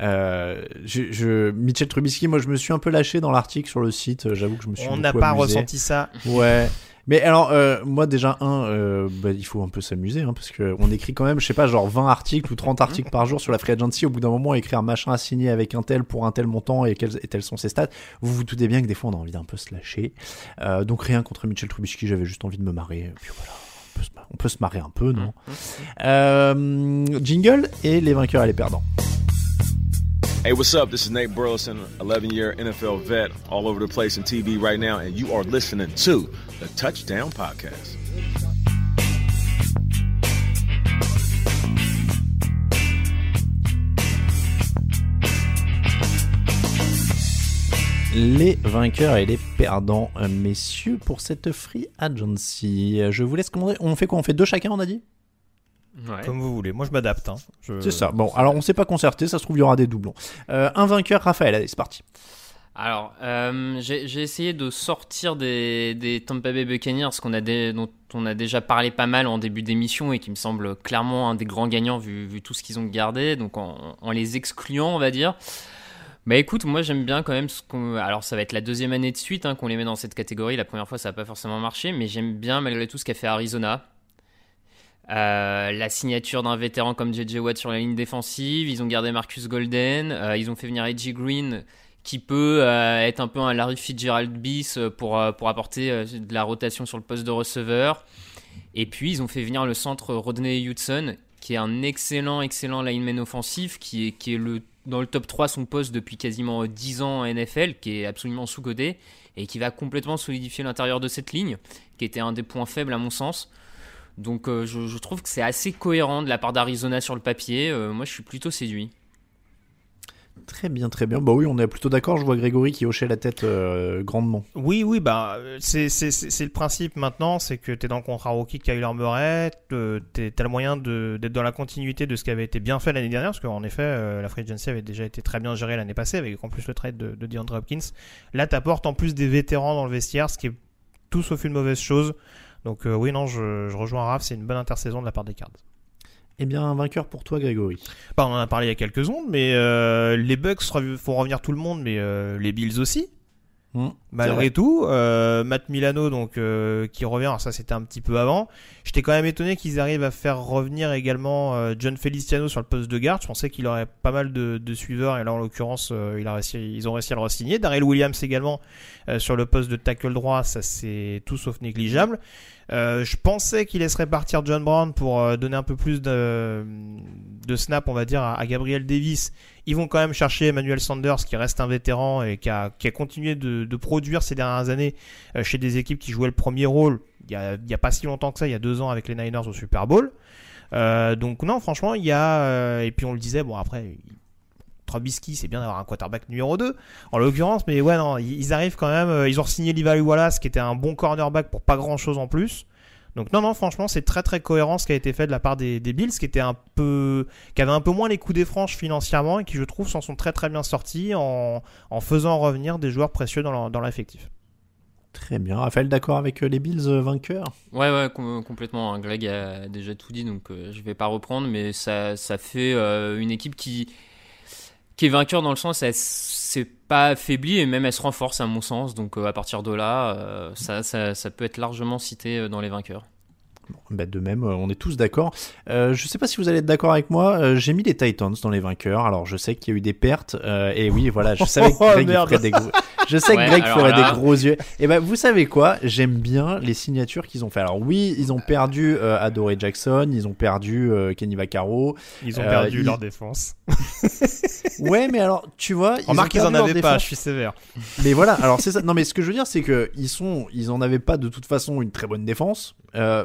[SPEAKER 2] Euh, je, Mitchell Trubisky, moi je me suis un peu lâché dans l'article sur le site, j'avoue que je me suis
[SPEAKER 3] On n'a pas ressenti ça.
[SPEAKER 2] Ouais. Mais alors, euh, moi déjà, un, euh, bah, il faut un peu s'amuser, hein, parce qu'on écrit quand même, je sais pas, genre 20 articles ou 30 articles par jour sur la free agency. Au bout d'un moment, écrire un machin à signer avec un tel pour un tel montant et, quels, et tels sont ses stats. Vous vous doutez bien que des fois, on a envie d'un peu se lâcher. Euh, donc rien contre Mitchell Trubisky, j'avais juste envie de me marrer. Puis voilà. On peut, se, marrer un peu, non? Jingle et les vainqueurs et les perdants.
[SPEAKER 6] Hey, what's up? This is Nate Burleson, 11 year NFL vet, all over the place in TV right now, and you are listening to the Touchdown Podcast.
[SPEAKER 2] les vainqueurs et les perdants, messieurs, pour cette free agency. Je vous laisse commander. On fait quoi? On fait deux chacun, on a dit?
[SPEAKER 3] Comme vous voulez. Moi, je m'adapte. Hein.
[SPEAKER 2] C'est ça. Bon, alors on s'est pas concerté. Ça se trouve, il y aura des doublons. Euh, un vainqueur, Raphaël. Allez, c'est parti.
[SPEAKER 5] Alors, euh, j'ai essayé de sortir des, Tampa Bay Buccaneers dont on a déjà parlé pas mal en début d'émission et qui me semble clairement un des grands gagnants vu, vu tout ce qu'ils ont gardé, donc en, les excluant, on va dire. Bah écoute, moi j'aime bien quand même ce qu'on. Alors ça va être la deuxième année de suite hein, qu'on les met dans cette catégorie. La première fois ça n'a pas forcément marché, mais j'aime bien malgré tout ce qu'a fait Arizona. Euh, la signature d'un vétéran comme JJ Watt sur la ligne défensive, ils ont gardé Marcus Golden, euh, ils ont fait venir Edgy Green qui peut euh, être un peu un Larry Fitzgerald bis pour, pour apporter de la rotation sur le poste de receveur. Et puis ils ont fait venir le centre Rodney Hudson qui est un excellent excellent lineman offensif qui est, qui est le, dans le top 3 son poste depuis quasiment 10 ans en NFL, qui est absolument sous-codé et qui va complètement solidifier l'intérieur de cette ligne, qui était un des points faibles à mon sens. Donc euh, je, trouve que c'est assez cohérent de la part d'Arizona sur le papier. Euh, moi, je suis plutôt séduit.
[SPEAKER 2] Très bien, très bien. Bah oui, on est plutôt d'accord. Je vois Grégory qui hochait la tête euh, grandement.
[SPEAKER 3] Oui, oui, bah c'est le principe maintenant, c'est que tu dans le contrat rookie de Kyler Murray, tu as le moyen d'être dans la continuité de ce qui avait été bien fait l'année dernière, parce qu'en effet, la free agency avait déjà été très bien gérée l'année passée, avec en plus le trade de, de DeAndre Hopkins. Là, tu en plus des vétérans dans le vestiaire, ce qui est tout sauf une mauvaise chose. Donc euh, oui, non, je, rejoins Raph, c'est une bonne intersaison de la part des Cards.
[SPEAKER 2] Eh bien, un vainqueur pour toi, Grégory.
[SPEAKER 3] Bah, on en a parlé il y a quelques secondes, mais euh, les Bucks font revenir tout le monde, mais euh, les Bills aussi. Mmh, Malgré tout, Matt Milano donc qui revient, alors ça c'était un petit peu avant. J'étais quand même étonné qu'ils arrivent à faire revenir également John Feliciano sur le poste de garde. Je pensais qu'il aurait pas mal de, suiveurs et là en l'occurrence il a ils ont réussi à le re-signer. Daryl Williams également sur le poste de tackle droit, ça c'est tout sauf négligeable. Euh, je pensais qu'il laisserait partir John Brown pour euh, donner un peu plus de, de snap, on va dire, à, Gabriel Davis. Ils vont quand même chercher Emmanuel Sanders, qui reste un vétéran et qui a, continué de, produire ces dernières années euh, chez des équipes qui jouaient le premier rôle. Il y, a, il y a pas si longtemps que ça, il y a deux ans avec les Niners au Super Bowl. donc non, franchement, il y a... et puis on le disait, bon après, Trubisky, c'est bien d'avoir un quarterback numéro 2 en l'occurrence, mais ouais, non, ils arrivent quand même. Euh, ils ont signé Levi Wallace qui était un bon cornerback pour pas grand chose en plus. Donc non, non, franchement, c'est très très cohérent ce qui a été fait de la part des, Bills, qui était un peu, qui avait un peu moins les coups des franches financièrement et qui, je trouve, s'en sont très très bien sortis en, faisant revenir des joueurs précieux dans l'effectif.
[SPEAKER 2] Très bien. Raphaël, d'accord avec euh, les Bills euh, vainqueurs?
[SPEAKER 5] Ouais, ouais, com- complètement. hein. Greg a déjà tout dit, donc euh, je vais pas reprendre, mais ça, ça fait euh, une équipe qui, qui est vainqueur dans le sens, elle s'est pas affaiblie et même elle se renforce à mon sens. Donc euh, à partir de là, euh, ça, ça, peut être largement cité euh, dans les vainqueurs.
[SPEAKER 2] Bah, de même, euh, on est tous d'accord. Euh, je sais pas si vous allez être d'accord avec moi. euh, J'ai mis les Titans dans les vainqueurs. Alors, je sais qu'il y a eu des pertes. euh, et oui, voilà, je savais que
[SPEAKER 3] Oh,
[SPEAKER 2] Greg ferait des gros. Je sais
[SPEAKER 5] Ouais,
[SPEAKER 2] que Greg ferait
[SPEAKER 5] là-
[SPEAKER 2] des gros yeux. Et ben, vous savez quoi J'aime bien les signatures qu'ils ont fait. Alors oui, ils ont perdu euh, Adoree Jackson, ils ont perdu euh, Kenny Vaccaro.
[SPEAKER 3] Ils ont
[SPEAKER 2] Euh,
[SPEAKER 3] perdu
[SPEAKER 2] ils-
[SPEAKER 3] leur défense.
[SPEAKER 2] Ouais, mais alors, tu vois, ils
[SPEAKER 3] Remarque
[SPEAKER 2] ont
[SPEAKER 3] qu'ils en avaient pas, je suis sévère.
[SPEAKER 2] Mais voilà, alors c'est ça. Non, mais ce que je veux dire, c'est que ils sont, ils en avaient pas de toute façon une très bonne défense. Euh,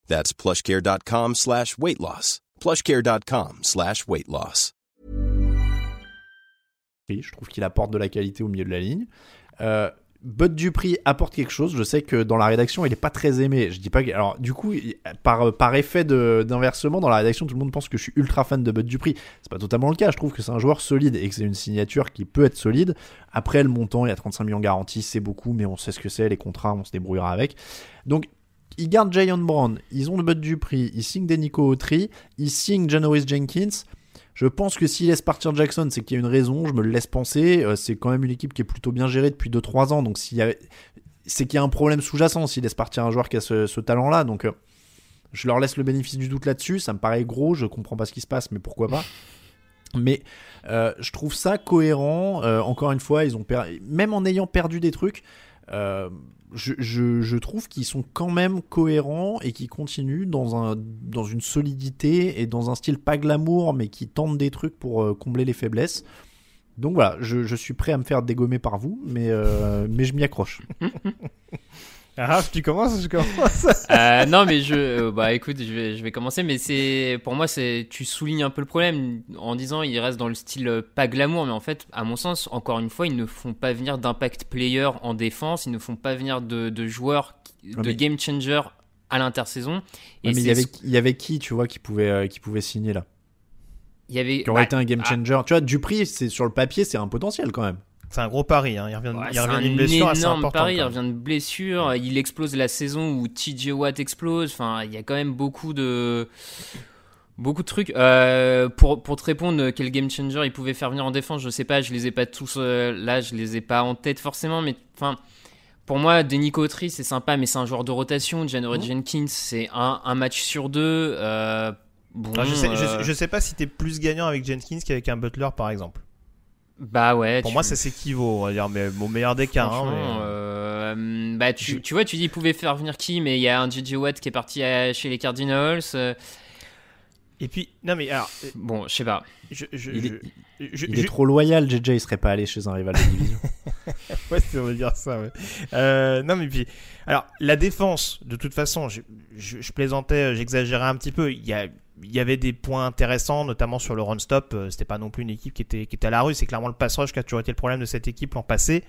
[SPEAKER 7] That's plushcare.com slash weight loss. plushcare.com slash weight loss.
[SPEAKER 2] Je trouve qu'il apporte de la qualité au milieu de la ligne. Euh, Bud Dupri apporte quelque chose. Je sais que dans la rédaction, il est pas très aimé. Je dis pas que. Alors, du coup, par, par effet d'inversement, dans la rédaction, tout le monde pense que je suis ultra fan de Bud Dupri. C'est pas totalement le cas. Je trouve que c'est un joueur solide et que c'est une signature qui peut être solide. Après, le montant, il y a 35 millions garantis, c'est beaucoup, mais on sait ce que c'est. Les contrats, on se débrouillera avec. Donc, ils gardent Jayon Brown, ils ont le Bud Dupri, ils signent Denico Autry, ils signent Janoris Jenkins. Je pense que s'ils laissent partir Jackson, c'est qu'il y a une raison, je me le laisse penser. Euh, c'est quand même une équipe qui est plutôt bien gérée depuis 2-3 ans, donc s'il y avait... c'est qu'il y a un problème sous-jacent s'ils laissent partir un joueur qui a ce, talent-là. Donc euh, je leur laisse le bénéfice du doute là-dessus. Ça me paraît gros, je comprends pas ce qui se passe, mais pourquoi pas. Mais euh, je trouve ça cohérent. Encore une fois, ils ont per- même en ayant perdu des trucs, euh, je, trouve qu'ils sont quand même cohérents et qui continuent dans, un, dans une solidité et dans un style pas glamour, mais qui tentent des trucs pour euh, combler les faiblesses. Donc voilà, je, je suis prêt à me faire dégommer par vous, mais, euh, mais je m'y accroche.
[SPEAKER 3] Ah, tu commences, je commence.
[SPEAKER 5] Euh, non, mais je, euh, bah écoute, je vais, je vais commencer, mais c'est, pour moi, c'est, tu soulignes un peu le problème en disant il reste dans le style euh, pas glamour, mais en fait, à mon sens, encore une fois, ils ne font pas venir d'impact player en défense, ils ne font pas venir de, de joueurs,
[SPEAKER 2] Ouais,
[SPEAKER 5] de
[SPEAKER 2] mais-
[SPEAKER 5] game changer à l'intersaison. Et
[SPEAKER 2] mais il y, avait, il y avait qui, tu vois, qui pouvait, euh, qui pouvait signer là?
[SPEAKER 5] Il y avait,
[SPEAKER 2] Qui aurait
[SPEAKER 5] bah,
[SPEAKER 2] été un game changer? Tu vois, Dupri, c'est sur le papier, c'est un potentiel quand même.
[SPEAKER 3] C'est un gros pari, hein. il revient,
[SPEAKER 5] Ouais,
[SPEAKER 3] il
[SPEAKER 5] c'est
[SPEAKER 3] revient
[SPEAKER 5] un
[SPEAKER 3] d'une blessure assez
[SPEAKER 5] énorme
[SPEAKER 3] importante.
[SPEAKER 5] pari, il revient de blessure, il explose la saison où TJ Watt explose, enfin il y a quand même beaucoup de beaucoup de trucs. Euh, pour, pour te répondre, quel game changer il pouvait faire venir en défense, je sais pas, je les ai pas tous euh, là, je les ai pas en tête forcément, mais enfin pour moi, Denis Autry, c'est sympa, mais c'est un joueur de rotation. Janory
[SPEAKER 3] Mmh.
[SPEAKER 5] Jenkins, c'est un, un match sur deux. euh, bon,
[SPEAKER 3] je, sais, je- je sais pas si t'es plus gagnant avec Jenkins qu'avec un Butler par exemple.
[SPEAKER 5] Bah ouais.
[SPEAKER 3] Pour
[SPEAKER 5] tu-
[SPEAKER 3] moi, ça s'équivaut, on va dire, mais au meilleur des cas. hein, mais-
[SPEAKER 5] euh, bah tu, tu vois, tu dis il pouvait faire venir qui, mais il y a un JJ Watt qui est parti à- chez les Cardinals. euh,
[SPEAKER 3] Et puis, non mais alors, euh,
[SPEAKER 5] bon, je sais pas.
[SPEAKER 3] je, je-
[SPEAKER 2] Il
[SPEAKER 3] je-
[SPEAKER 2] est-
[SPEAKER 3] je-
[SPEAKER 2] Il
[SPEAKER 3] je-
[SPEAKER 2] est trop loyal, JJ, il serait pas allé chez un rival de division.
[SPEAKER 3] ouais, si on veut dire ça, ouais. Euh, non, mais puis, alors, la défense, de toute façon, je, je- je plaisantais, j'exagérais un petit peu. Il y, a- il y avait des points intéressants, notamment sur le run-stop. Euh, C'était pas non plus une équipe qui était, qui était à la rue. C'est clairement le pass rush qui a toujours été le problème de cette équipe l'an passé.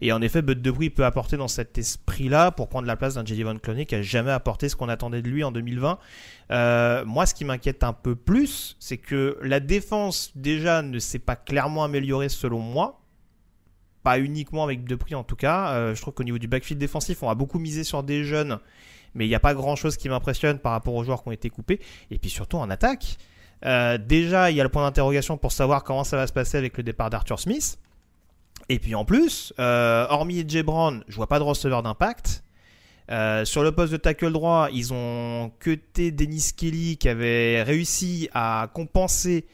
[SPEAKER 3] Et en effet, Bud Debris peut apporter dans cet esprit-là pour prendre la place d'un J.D. Von Clooney qui a jamais apporté ce qu'on attendait de lui en 2020. Euh, moi, ce qui m'inquiète un peu plus, c'est que la défense, déjà, ne s'est pas clairement améliorée selon moi pas uniquement avec Depri en tout cas. Euh, je trouve qu'au niveau du backfield défensif, on a beaucoup misé sur des jeunes, mais il n'y a pas grand chose qui m'impressionne par rapport aux joueurs qui ont été coupés. Et puis surtout en attaque, euh, déjà il y a le point d'interrogation pour savoir comment ça va se passer avec le départ d'Arthur Smith. Et puis en plus, euh, hormis Jay Brown, je vois pas de receveur d'impact. Euh, sur le poste de tackle droit, ils ont cuté Dennis Kelly qui avait réussi à compenser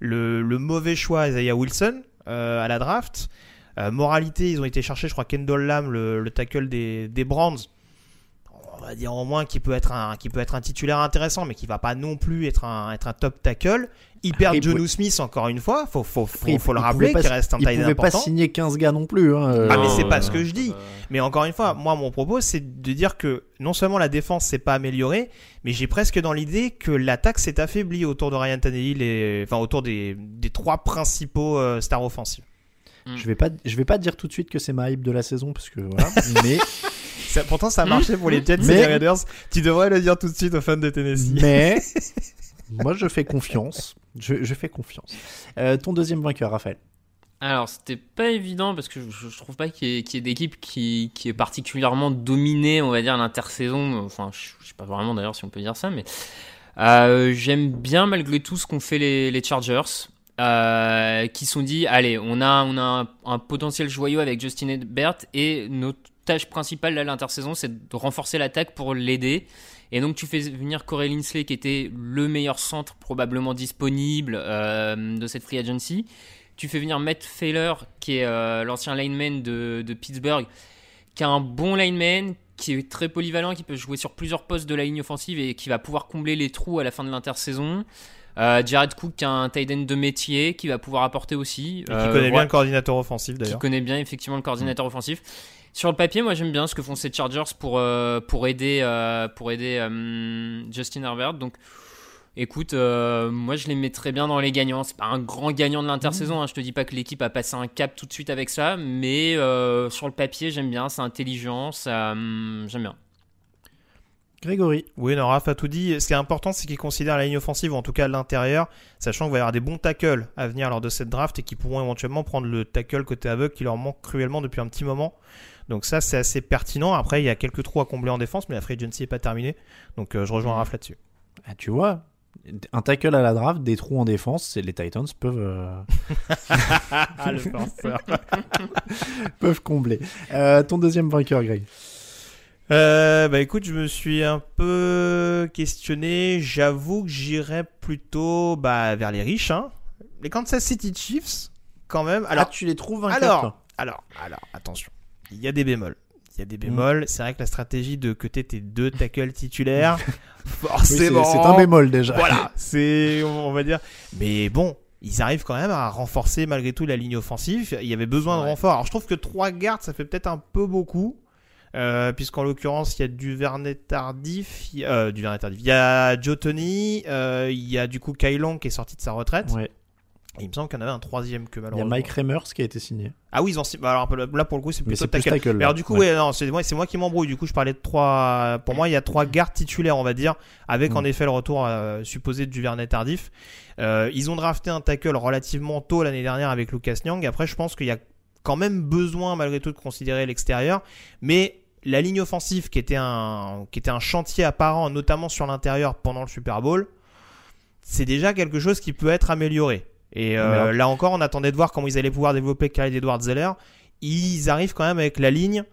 [SPEAKER 3] le, mauvais choix Isaiah Wilson à la draft. Moralité, ils ont été chercher, je crois, Kendall Lamb, le, le tackle des, des Browns. On va dire au moins qui peut être un qui peut être un titulaire intéressant mais qui va pas non plus être un être un top tackle. Il perd
[SPEAKER 2] il
[SPEAKER 3] Jonu Smith encore une fois. Faut faut faut,
[SPEAKER 2] Après,
[SPEAKER 3] faut le
[SPEAKER 2] il
[SPEAKER 3] rappeler qu'il reste un
[SPEAKER 2] Il
[SPEAKER 3] taille
[SPEAKER 2] pouvait pas
[SPEAKER 3] important.
[SPEAKER 2] signer 15 gars non plus. hein, euh,
[SPEAKER 3] ah mais
[SPEAKER 5] Non,
[SPEAKER 3] c'est pas ce que je dis. Mais encore une fois moi mon propos c'est de dire que non seulement la défense s'est pas améliorée mais j'ai presque dans l'idée que l'attaque s'est affaiblie autour de Ryan Tannehill et enfin autour des des trois principaux euh, stars offensifs
[SPEAKER 2] Je vais pas, je vais pas dire tout de suite que c'est ma hype de la saison parce que voilà. mais,
[SPEAKER 3] Ça- pourtant ça a marché pour les Jets et
[SPEAKER 2] Mais-
[SPEAKER 3] les Raiders tu devrais le dire tout de suite aux fans de Tennessee
[SPEAKER 2] mais moi je fais confiance. Je, je fais confiance. Euh, ton deuxième vainqueur, Raphaël.
[SPEAKER 5] Alors, c'était pas évident parce que je, je trouve pas qu'il y ait, d'équipe qui, qui est particulièrement dominée, on va dire, l'intersaison. Enfin, je, je sais pas vraiment d'ailleurs si on peut dire ça, mais euh, j'aime bien malgré tout ce qu'ont fait les, les Chargers. euh, qui sont dit allez on a on a un, un potentiel joyau avec Justin Herbert et notre tâche principale à l'intersaison c'est de renforcer l'attaque pour l'aider et donc tu fais venir Corey Linsley qui était le meilleur centre probablement disponible euh, de cette free agency tu fais venir Matt Failer, qui est euh, l'ancien lineman de, de Pittsburgh, qui est un bon lineman, qui est très polyvalent, qui peut jouer sur plusieurs postes de la ligne offensive et qui va pouvoir combler les trous à la fin de l'intersaison. Euh, Jared Cook, qui est un tight end de métier, qui va pouvoir apporter aussi.
[SPEAKER 3] et qui connaît bien le coordinateur offensif
[SPEAKER 5] qui
[SPEAKER 3] d'ailleurs
[SPEAKER 5] connaît bien effectivement le coordinateur offensif. Sur le papier, moi j'aime bien ce que font ces Chargers pour, euh, pour aider, euh, pour aider euh, Justin Herbert. Donc écoute, euh, moi je les mettrais bien dans les gagnants. C'est pas un grand gagnant de l'intersaison. hein. Je te dis pas que l'équipe a passé un cap tout de suite avec ça, mais euh, sur le papier j'aime bien, c'est intelligent, ça, hum, j'aime bien.
[SPEAKER 2] Grégory.
[SPEAKER 3] Oui, non, Raph a tout dit. Ce qui est important, c'est qu'il considère la ligne offensive, ou en tout cas l'intérieur, sachant qu'il va y avoir des bons tackles à venir lors de cette draft et qui pourront éventuellement prendre le tackle côté aveugle qui leur manque cruellement depuis un petit moment. Donc ça, c'est assez pertinent. Après, il y a quelques trous à combler en défense, mais la free agency n'est pas terminée. Donc euh, je rejoins Raph là-dessus.
[SPEAKER 2] Ah, tu vois, un tackle à la draft, des trous en défense, c'est les Titans peuvent euh,
[SPEAKER 3] Ah, le penseur.
[SPEAKER 2] peuvent combler. Euh, ton deuxième vainqueur, Greg?
[SPEAKER 3] Euh, bah écoute, je me suis un peu questionné. J'avoue que j'irais plutôt bah, vers les riches. Hein. Les Kansas City Chiefs, quand même. Alors,
[SPEAKER 2] ah, tu les trouves vainqueurs
[SPEAKER 3] alors, alors, alors, attention. Il y a des bémols. Il y a des bémols. C'est vrai que la stratégie de que tes deux tackles titulaires,
[SPEAKER 2] Oui, c'est
[SPEAKER 3] forcément.
[SPEAKER 2] c'est un bémol déjà.
[SPEAKER 3] Voilà, c'est, on va dire. Mais bon, ils arrivent quand même à renforcer malgré tout la ligne offensive. Il y avait besoin de renfort. Alors je trouve que trois gardes, ça fait peut-être un peu beaucoup. Euh, puisqu'en l'occurrence il y a du Vernet tardif, euh, tardif. Il y a Joe Tony, euh, il y a du coup Kyle Long qui est sorti de sa retraite.
[SPEAKER 2] Ouais.
[SPEAKER 3] Il me semble qu'il y en avait un troisième que
[SPEAKER 2] Il y a
[SPEAKER 3] malheureusement.
[SPEAKER 2] Mike Remers qui a été signé.
[SPEAKER 3] Ah oui, ils ont bah, alors là pour le coup c'est plutôt
[SPEAKER 2] c'est plus
[SPEAKER 3] tackle.
[SPEAKER 2] tackle,
[SPEAKER 3] alors du coup
[SPEAKER 2] Ouais.
[SPEAKER 3] c'est moi qui m'embrouille. Du coup, je parlais de trois pour moi, il y a trois gardes titulaires, on va dire, avec
[SPEAKER 2] Mm.
[SPEAKER 3] en effet le retour euh, supposé du Vernet tardif. Euh, ils ont drafté un tackle relativement tôt l'année dernière avec Lucas Nyang. Après, je pense qu'il y a quand même besoin malgré tout de considérer l'extérieur, mais la ligne offensive qui était un qui était un chantier apparent notamment sur l'intérieur pendant le Super Bowl, c'est déjà quelque chose qui peut être amélioré. Et euh, là encore, on attendait de voir comment ils allaient pouvoir développer Clyde Edwards Zeller. Ils arrivent quand même avec la ligne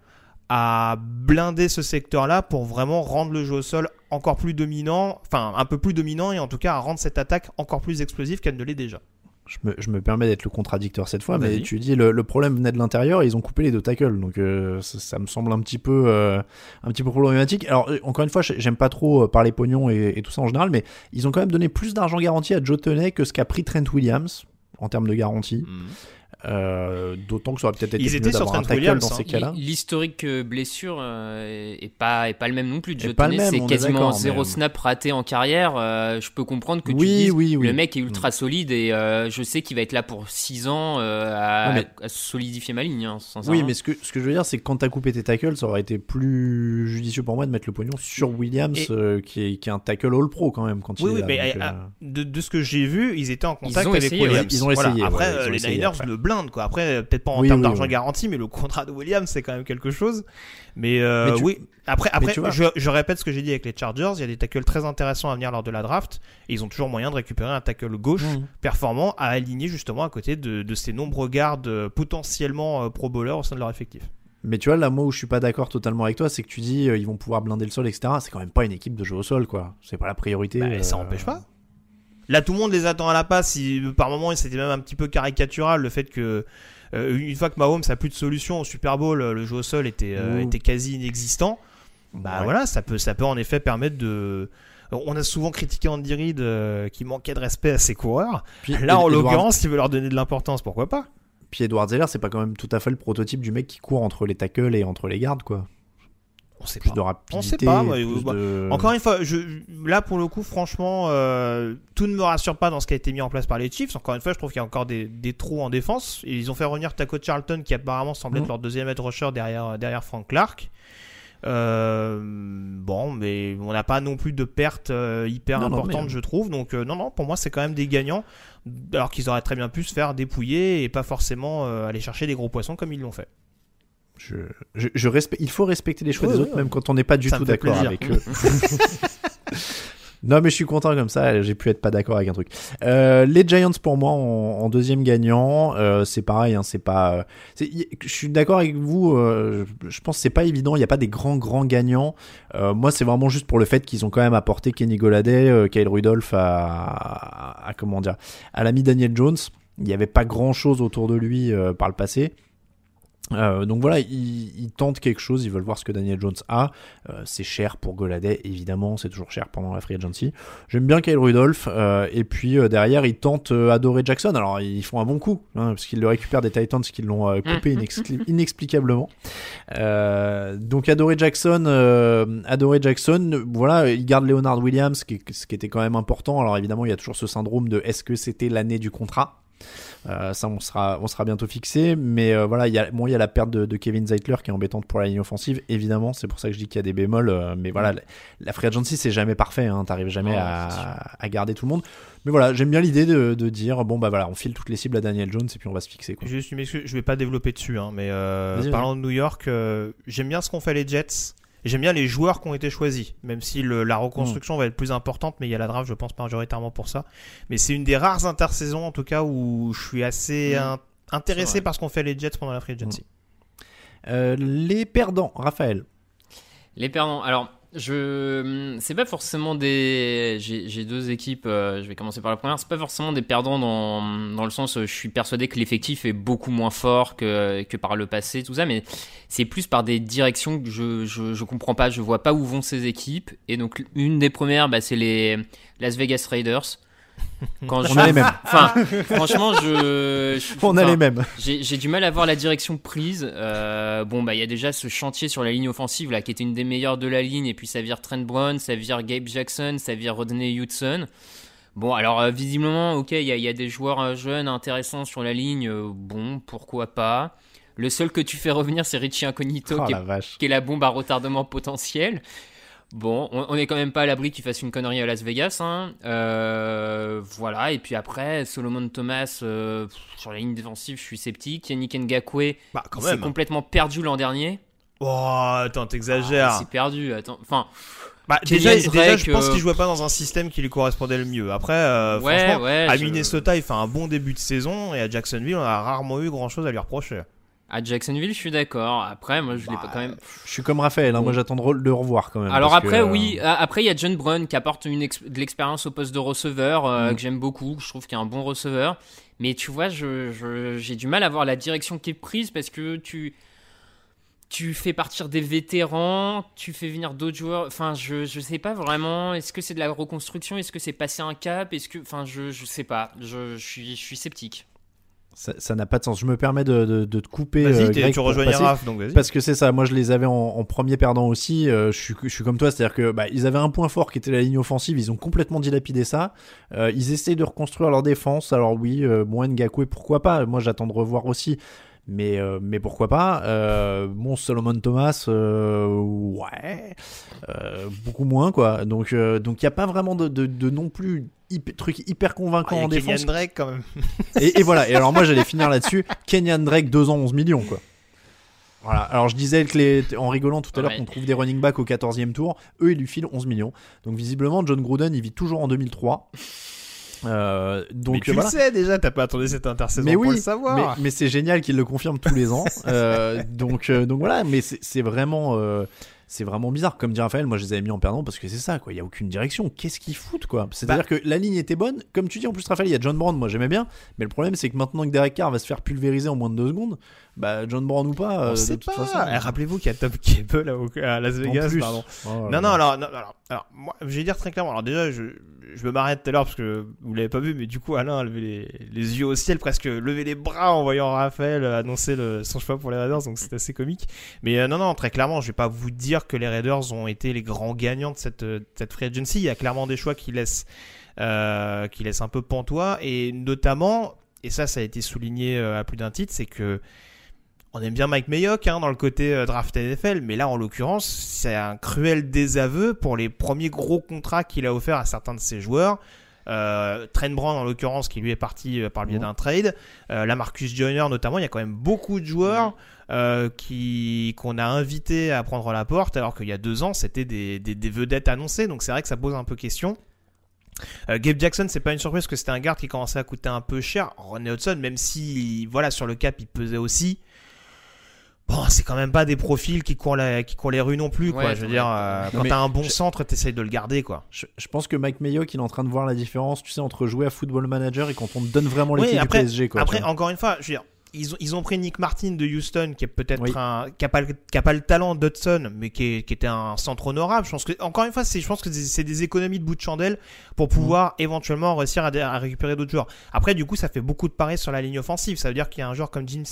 [SPEAKER 3] à blinder ce secteur-là pour vraiment rendre le jeu au sol encore plus dominant, enfin un peu plus dominant et en tout cas à rendre cette attaque encore plus explosive qu'elle ne l'est déjà.
[SPEAKER 2] Je me, je me permets d'être le contradicteur cette fois, mais tu dis le, le problème venait de l'intérieur et ils ont coupé les deux tackles, donc euh, ça, ça me semble un petit peu, euh, un petit peu problématique. Alors euh, encore une fois, j'ai- j'aime pas trop parler pognon et, et tout ça en général, mais ils ont quand même donné plus d'argent garanti à Joe Toney que ce qu'a pris Trent Williams en termes de garantie. Euh, D'autant que ça aurait peut-être été
[SPEAKER 3] Ils
[SPEAKER 2] mieux
[SPEAKER 3] étaient sur
[SPEAKER 2] d'avoir un
[SPEAKER 3] Trent
[SPEAKER 2] tackle
[SPEAKER 3] Williams,
[SPEAKER 2] dans
[SPEAKER 3] hein.
[SPEAKER 2] ces cas-là.
[SPEAKER 5] L'historique euh, blessure euh, est, pas, est pas le même non plus. Joe
[SPEAKER 2] pas le
[SPEAKER 5] Toney,
[SPEAKER 2] même, on
[SPEAKER 5] c'est
[SPEAKER 2] est
[SPEAKER 5] quasiment zéro
[SPEAKER 2] mais-
[SPEAKER 5] snap raté en carrière. euh, je peux comprendre que tu dises
[SPEAKER 2] oui, oui.
[SPEAKER 5] le mec est ultra solide et euh, je sais qu'il va être là pour 6 ans euh, à,
[SPEAKER 2] Non, mais-
[SPEAKER 5] à solidifier ma ligne. hein.
[SPEAKER 2] Oui, mais ce que, ce que je veux dire, c'est que quand t'as coupé tes tackles, ça aurait été plus judicieux pour moi de mettre le pognon sur Williams,
[SPEAKER 3] Et-
[SPEAKER 2] euh, qui, est, qui est un tackle all-pro quand même. Quand
[SPEAKER 3] Oui,
[SPEAKER 2] il
[SPEAKER 3] oui,
[SPEAKER 2] est là,
[SPEAKER 3] mais
[SPEAKER 2] donc,
[SPEAKER 3] de, de ce que j'ai vu, ils étaient en contact
[SPEAKER 5] ont
[SPEAKER 3] avec
[SPEAKER 5] essayé,
[SPEAKER 3] Williams.
[SPEAKER 2] Ils ont
[SPEAKER 3] Voilà.
[SPEAKER 2] essayé,
[SPEAKER 3] Après,
[SPEAKER 2] ouais, ils ont
[SPEAKER 3] les Niners le quoi. Après, euh, peut-être pas en
[SPEAKER 2] Oui,
[SPEAKER 3] termes
[SPEAKER 2] oui,
[SPEAKER 3] d'argent
[SPEAKER 2] oui.
[SPEAKER 3] garanti, mais le contrat de Williams, c'est quand même quelque chose. Mais, euh,
[SPEAKER 2] Mais tu-
[SPEAKER 3] oui. Après, après je, je répète ce que j'ai dit avec les Chargers. Il y a des tackles très intéressants à venir lors de la draft. Et ils ont toujours moyen de récupérer un tackle gauche
[SPEAKER 2] Mhm.
[SPEAKER 3] performant à aligner justement à côté de, de ces nombreux gardes euh, potentiellement pro bowlers au sein de leur effectif.
[SPEAKER 2] Mais tu vois, là, moi où je suis pas d'accord totalement avec toi, c'est que tu dis euh, ils vont pouvoir blinder le sol, etc. C'est quand même pas une équipe de jeu au sol, quoi. C'est pas la priorité.
[SPEAKER 3] Bah, ça empêche pas. Là, tout le monde les attend à la passe. Il- par moment, c'était même un petit peu caricatural le fait que euh, une fois que Mahomes a plus de solution au Super Bowl, euh, le jeu au sol était, euh, était quasi inexistant. bah
[SPEAKER 2] Ouais.
[SPEAKER 3] voilà, ça peut, ça peut en effet permettre de. On a souvent critiqué Andy Reid euh, qui manquait de respect à ses coureurs.
[SPEAKER 2] Puis,
[SPEAKER 3] Là, en
[SPEAKER 2] Edward-
[SPEAKER 3] l'occurrence, il veut leur donner de l'importance, pourquoi pas?
[SPEAKER 2] Puis Edward Zeller, c'est pas quand même tout à fait le prototype du mec qui court entre les tackles et entre les gardes, quoi.
[SPEAKER 3] On sait
[SPEAKER 2] Plus
[SPEAKER 3] pas.
[SPEAKER 2] de rapidité.
[SPEAKER 3] On sait pas. bah,
[SPEAKER 2] de-
[SPEAKER 3] Encore une fois, je, là pour le coup, franchement, euh, tout ne me rassure pas dans ce qui a été mis en place par les Chiefs. Encore une fois, je trouve qu'il y a encore des, des trous en défense. Et ils ont fait revenir Taco Charlton, qui apparemment semble être
[SPEAKER 2] Mhm.
[SPEAKER 3] leur deuxième head rusher derrière, derrière Frank Clark. Euh, bon, mais on n'a pas non plus de pertes euh, hyper
[SPEAKER 2] Non, non,
[SPEAKER 3] importantes,
[SPEAKER 2] mais-
[SPEAKER 3] je trouve. Donc, euh, non, non, pour moi, c'est quand même des gagnants. Alors qu'ils auraient très bien pu se faire dépouiller et pas forcément aller chercher des gros poissons comme ils l'ont fait.
[SPEAKER 2] Je, je, je respecte, il faut respecter les choix
[SPEAKER 3] Ouais,
[SPEAKER 2] des
[SPEAKER 3] ouais,
[SPEAKER 2] autres, même quand on n'est pas du
[SPEAKER 3] Ça
[SPEAKER 2] tout d'accord avec eux. non, mais je suis content comme ça. J'ai pu être pas d'accord avec un truc. Euh, les Giants pour moi en, en deuxième gagnant, euh, c'est pareil. Hein, c'est pas. euh, y- je suis d'accord avec vous. euh, je, pense que c'est pas évident. Il n'y a pas des grands grands gagnants. Moi, c'est vraiment juste pour le fait qu'ils ont quand même apporté Kenny Goladay, euh, Kyle Rudolph à, à, à- comment dire, à l'ami Daniel Jones. Il n'y avait pas grand chose autour de lui par le passé. Euh, donc voilà, ils, ils tentent quelque chose, ils veulent voir ce que Daniel Jones a. Euh, c'est cher pour Goladay, évidemment, c'est toujours cher pendant la free agency. J'aime bien Kyle Rudolph, euh, et puis euh, derrière, ils tentent euh, Adoré Jackson. Alors, ils font un bon coup, hein, parce qu'ils le récupèrent des Titans qui l'ont euh, coupé inexpli- inexplicablement. Euh, donc, Adoré Jackson, euh, Adoré Jackson, voilà, ils gardent Leonard Williams, qui, ce qui était quand même important. Alors, évidemment, il y a toujours ce syndrome de est-ce que c'était l'année du contrat? Euh, ça, on sera, on sera bientôt fixé. Mais euh, voilà, il y a, bon, il y a la perte de, de Kevin Zeitler qui est embêtante pour la ligne offensive, évidemment. C'est pour ça que je dis qu'il y a des bémols. euh, mais voilà, la, la free agency, c'est jamais parfait. Hein, T'arrives jamais
[SPEAKER 5] Ouais,
[SPEAKER 2] à, garder tout le monde. Mais voilà, j'aime bien l'idée de, de dire bon, bah voilà, on file toutes les cibles à Daniel Jones et puis on va se fixer. Quoi.
[SPEAKER 3] Juste une excuse, je vais pas développer dessus, hein, mais parlant de New York, j'aime bien ce qu'ont fait les Jets. J'aime bien les joueurs qui ont été choisis, même si le- la reconstruction va être plus importante, mais il y a la draft, je pense, majoritairement pour ça. Mais c'est une des rares intersaisons, en tout cas, où je suis assez
[SPEAKER 5] Mm.
[SPEAKER 3] intéressé par ce qu'ont fait les Jets pendant la free agency.
[SPEAKER 2] Euh, les perdants, Raphaël.
[SPEAKER 5] Les perdants. Alors, je, c'est pas forcément des. J'ai deux équipes. euh, je vais commencer par la première. C'est pas forcément des perdants dans, dans le sens. euh, Je suis persuadé que l'effectif est beaucoup moins fort que, que par le passé, tout ça. Mais c'est plus par des directions que je, je, je comprends pas. Je vois pas où vont ces équipes. Et donc, une des premières, bah, c'est les Las Vegas Raiders. Quand
[SPEAKER 2] On
[SPEAKER 5] je-
[SPEAKER 2] a les mêmes.
[SPEAKER 5] Enfin, franchement, je. je-
[SPEAKER 2] On a les mêmes.
[SPEAKER 5] j'ai du mal à voir la direction prise. Euh, bon, bah, il y a déjà ce chantier sur la ligne offensive là, qui était une des meilleures de la ligne, et puis ça vire Trent Brown, ça vire Gabe Jackson, ça vire Rodney Hudson. Bon, alors euh, visiblement, ok, il y, a- il y a des joueurs euh, jeunes intéressants sur la ligne. bon, pourquoi pas. Le seul que tu fais revenir, c'est Richie Incognito,
[SPEAKER 2] Oh
[SPEAKER 5] est, qui est la bombe à retardement potentiel. Bon, on, on est quand même pas à l'abri qu'il fasse une connerie à Las Vegas. Hein. Euh, voilà, et puis après, Solomon Thomas, euh, sur la ligne défensive, je suis sceptique. Yannick Ngakwe,
[SPEAKER 3] Bah, quand même.
[SPEAKER 5] complètement perdu l'an dernier.
[SPEAKER 3] Oh, attends,
[SPEAKER 5] Ah,
[SPEAKER 3] t'exagères.
[SPEAKER 5] il s'est perdu, attends. Enfin,
[SPEAKER 3] Bah, déjà, je pense
[SPEAKER 5] euh,
[SPEAKER 3] qu'il jouait pas dans un système qui lui correspondait le mieux. Après, euh,
[SPEAKER 5] Ouais,
[SPEAKER 3] franchement,
[SPEAKER 5] ouais,
[SPEAKER 3] à
[SPEAKER 5] je-
[SPEAKER 3] Minnesota, il fait un bon début de saison et à Jacksonville, on a rarement eu grand chose à lui reprocher.
[SPEAKER 5] À Jacksonville, je suis d'accord. Après, moi, je l'ai
[SPEAKER 2] Bah,
[SPEAKER 5] pas quand même.
[SPEAKER 2] Je suis comme Raphaël, hein,
[SPEAKER 5] Bon.
[SPEAKER 2] moi j'attends de le revoir quand même.
[SPEAKER 5] Alors après,
[SPEAKER 2] que, euh,
[SPEAKER 5] oui. a- Après, il y a John Brown qui apporte une de l'expérience au poste de receveur euh,
[SPEAKER 2] Mm.
[SPEAKER 5] que j'aime beaucoup. Je trouve qu'il est un bon receveur. Mais tu vois, je- je- j'ai du mal à voir la direction qui est prise parce que tu tu fais partir des vétérans, tu fais venir d'autres joueurs. Enfin, je je sais pas vraiment. Est-ce que c'est de la reconstruction? Est-ce que c'est passer un cap? Est-ce que, enfin, je je sais pas. Je, je suis je suis sceptique.
[SPEAKER 2] Ça n'a pas de sens. Je me permets de, de- de te couper.
[SPEAKER 3] Vas-y,
[SPEAKER 2] euh, Greg,
[SPEAKER 3] tu rejoins. Raph, donc vas-y.
[SPEAKER 2] Parce que c'est ça, moi je les avais en, en premier perdant aussi. euh, je, suis, je suis comme toi, c'est-à-dire que bah, ils avaient un point fort qui était la ligne offensive, ils ont complètement dilapidé ça. Euh, ils essayent de reconstruire leur défense. Alors oui, euh, bon, Ngakwe, pourquoi pas? Moi j'attends de revoir aussi. Mais, euh, mais pourquoi pas? Euh, Bon, Solomon Thomas, euh, ouais, euh, beaucoup moins quoi. Donc euh, donc il y a pas vraiment de, de, de non plus hyper, truc hyper convaincant
[SPEAKER 3] Ah,
[SPEAKER 2] en
[SPEAKER 3] a Kenyan
[SPEAKER 2] défense.
[SPEAKER 3] Drake quand même.
[SPEAKER 2] Et, et voilà. Et alors moi j'allais finir là-dessus. Kenyan Drake 2 ans 11 millions quoi. Voilà. Alors je disais que les, en rigolant tout à l'heure qu'on trouve des running backs au 14e tour. Eux ils lui filent 11 millions. Donc visiblement John Gruden il vit toujours en 2003. Euh, donc
[SPEAKER 3] mais tu
[SPEAKER 2] voilà.
[SPEAKER 3] le sais déjà, t'as pas attendu cette intersaison
[SPEAKER 2] Mais
[SPEAKER 3] pour
[SPEAKER 2] oui,
[SPEAKER 3] le savoir.
[SPEAKER 2] mais, mais c'est génial qu'il le confirme tous les ans. Euh, donc, euh, donc voilà, mais c'est c'est vraiment, euh, c'est vraiment bizarre. Comme dit Raphaël, moi je les avais mis en perdant parce que c'est ça, quoi. Il y a aucune direction. Qu'est-ce qu'ils foutent, quoi? C'est-à-dire
[SPEAKER 3] Bah.
[SPEAKER 2] que la ligne était bonne. Comme tu dis, en plus, Raphaël, il y a John Brown, moi j'aimais bien. Mais le problème, c'est que maintenant que Derek Carr va se faire pulvériser en moins de deux secondes, bah John Brown ou pas, euh, de toute
[SPEAKER 3] pas.
[SPEAKER 2] façon.
[SPEAKER 3] Eh, Rappelez-vous qu'il y a Top Cable à, à Las Vegas,
[SPEAKER 2] plus.
[SPEAKER 3] pardon.
[SPEAKER 2] Oh là
[SPEAKER 3] non, non, alors, non, alors, alors, moi, je vais dire très clairement. Alors déjà, je, je me m'arrête tout à l'heure parce que vous l'avez pas vu, mais du coup, Alain a levé les, les yeux au ciel, presque levé les bras en voyant Raphaël annoncer le, son choix pour les Raiders, donc c'est assez comique. Mais euh, non, non, très clairement, je vais pas vous dire que les Raiders ont été les grands gagnants de cette, euh, cette free agency. Il y a clairement des choix qui laissent, euh, qui laissent un peu pantois, et notamment, et ça, ça a été souligné euh, à plus d'un titre, c'est que on aime bien Mike Mayock hein, dans le côté draft NFL, mais là en l'occurrence, c'est un cruel désaveu pour les premiers gros contrats qu'il a offert à certains de ses joueurs. Euh, Trent Brown en l'occurrence qui lui est parti euh, par le biais d'un trade, euh, la Marcus Joyner notamment, il y a quand même beaucoup de joueurs euh, qui qu'on a invités à prendre la porte alors qu'il y a deux ans c'était des, des, des vedettes annoncées, donc c'est vrai que ça pose un peu question. Euh, Gabe Jackson, c'est pas une surprise parce que c'était un garde qui commençait à coûter un peu cher. Ronnie Hudson, même si voilà sur le cap il pesait aussi. Bon, c'est quand même pas des profils qui courent, la- qui courent les rues non plus, quoi. Je veux dire, euh, quand t'as un bon
[SPEAKER 2] je-
[SPEAKER 3] centre, t'essayes de le garder, quoi.
[SPEAKER 2] Je, je pense que Mike Mayock, il est en train de voir la différence, tu sais, entre jouer à Football Manager et quand on te donne vraiment l'équipe
[SPEAKER 3] Oui, après,
[SPEAKER 2] du PSG, quoi.
[SPEAKER 3] après encore une fois, je veux dire, ils ont, ils ont pris Nick Martin de Houston, qui est peut-être
[SPEAKER 2] Oui.
[SPEAKER 3] un, qui a, pas, le- qui a pas le talent d'Hudson, mais qui, est- qui était un centre honorable. Je pense que, encore une fois, c'est, je pense que c'est des économies de bout de chandelle pour pouvoir éventuellement réussir à, à récupérer d'autres joueurs. Après, du coup, ça fait beaucoup de paris sur la ligne offensive. Ça veut dire qu'il y a un joueur comme Jim,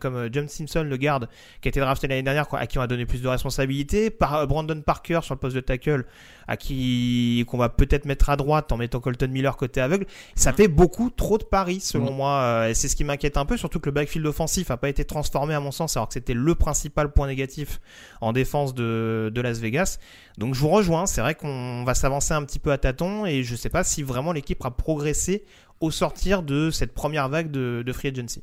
[SPEAKER 3] comme euh, John Simpson, le garde, qui a été drafté l'année dernière, quoi, à qui on a donné plus de responsabilités. Par euh, Brandon Parker sur le poste de tackle, à qui qu'on va peut-être mettre à droite en mettant Colton Miller côté aveugle. Ça fait beaucoup trop de paris selon
[SPEAKER 2] Mhm.
[SPEAKER 3] moi. euh, et c'est ce qui m'inquiète un peu, surtout que le backfield offensif a pas été transformé à mon sens, alors que c'était le principal point négatif en défense de, de Las Vegas. Donc je vous rejoins. C'est vrai qu'on va s'avancer un petit peu à tâtons et je sais pas si vraiment l'équipe a progressé au sortir de cette première vague de, de free agency.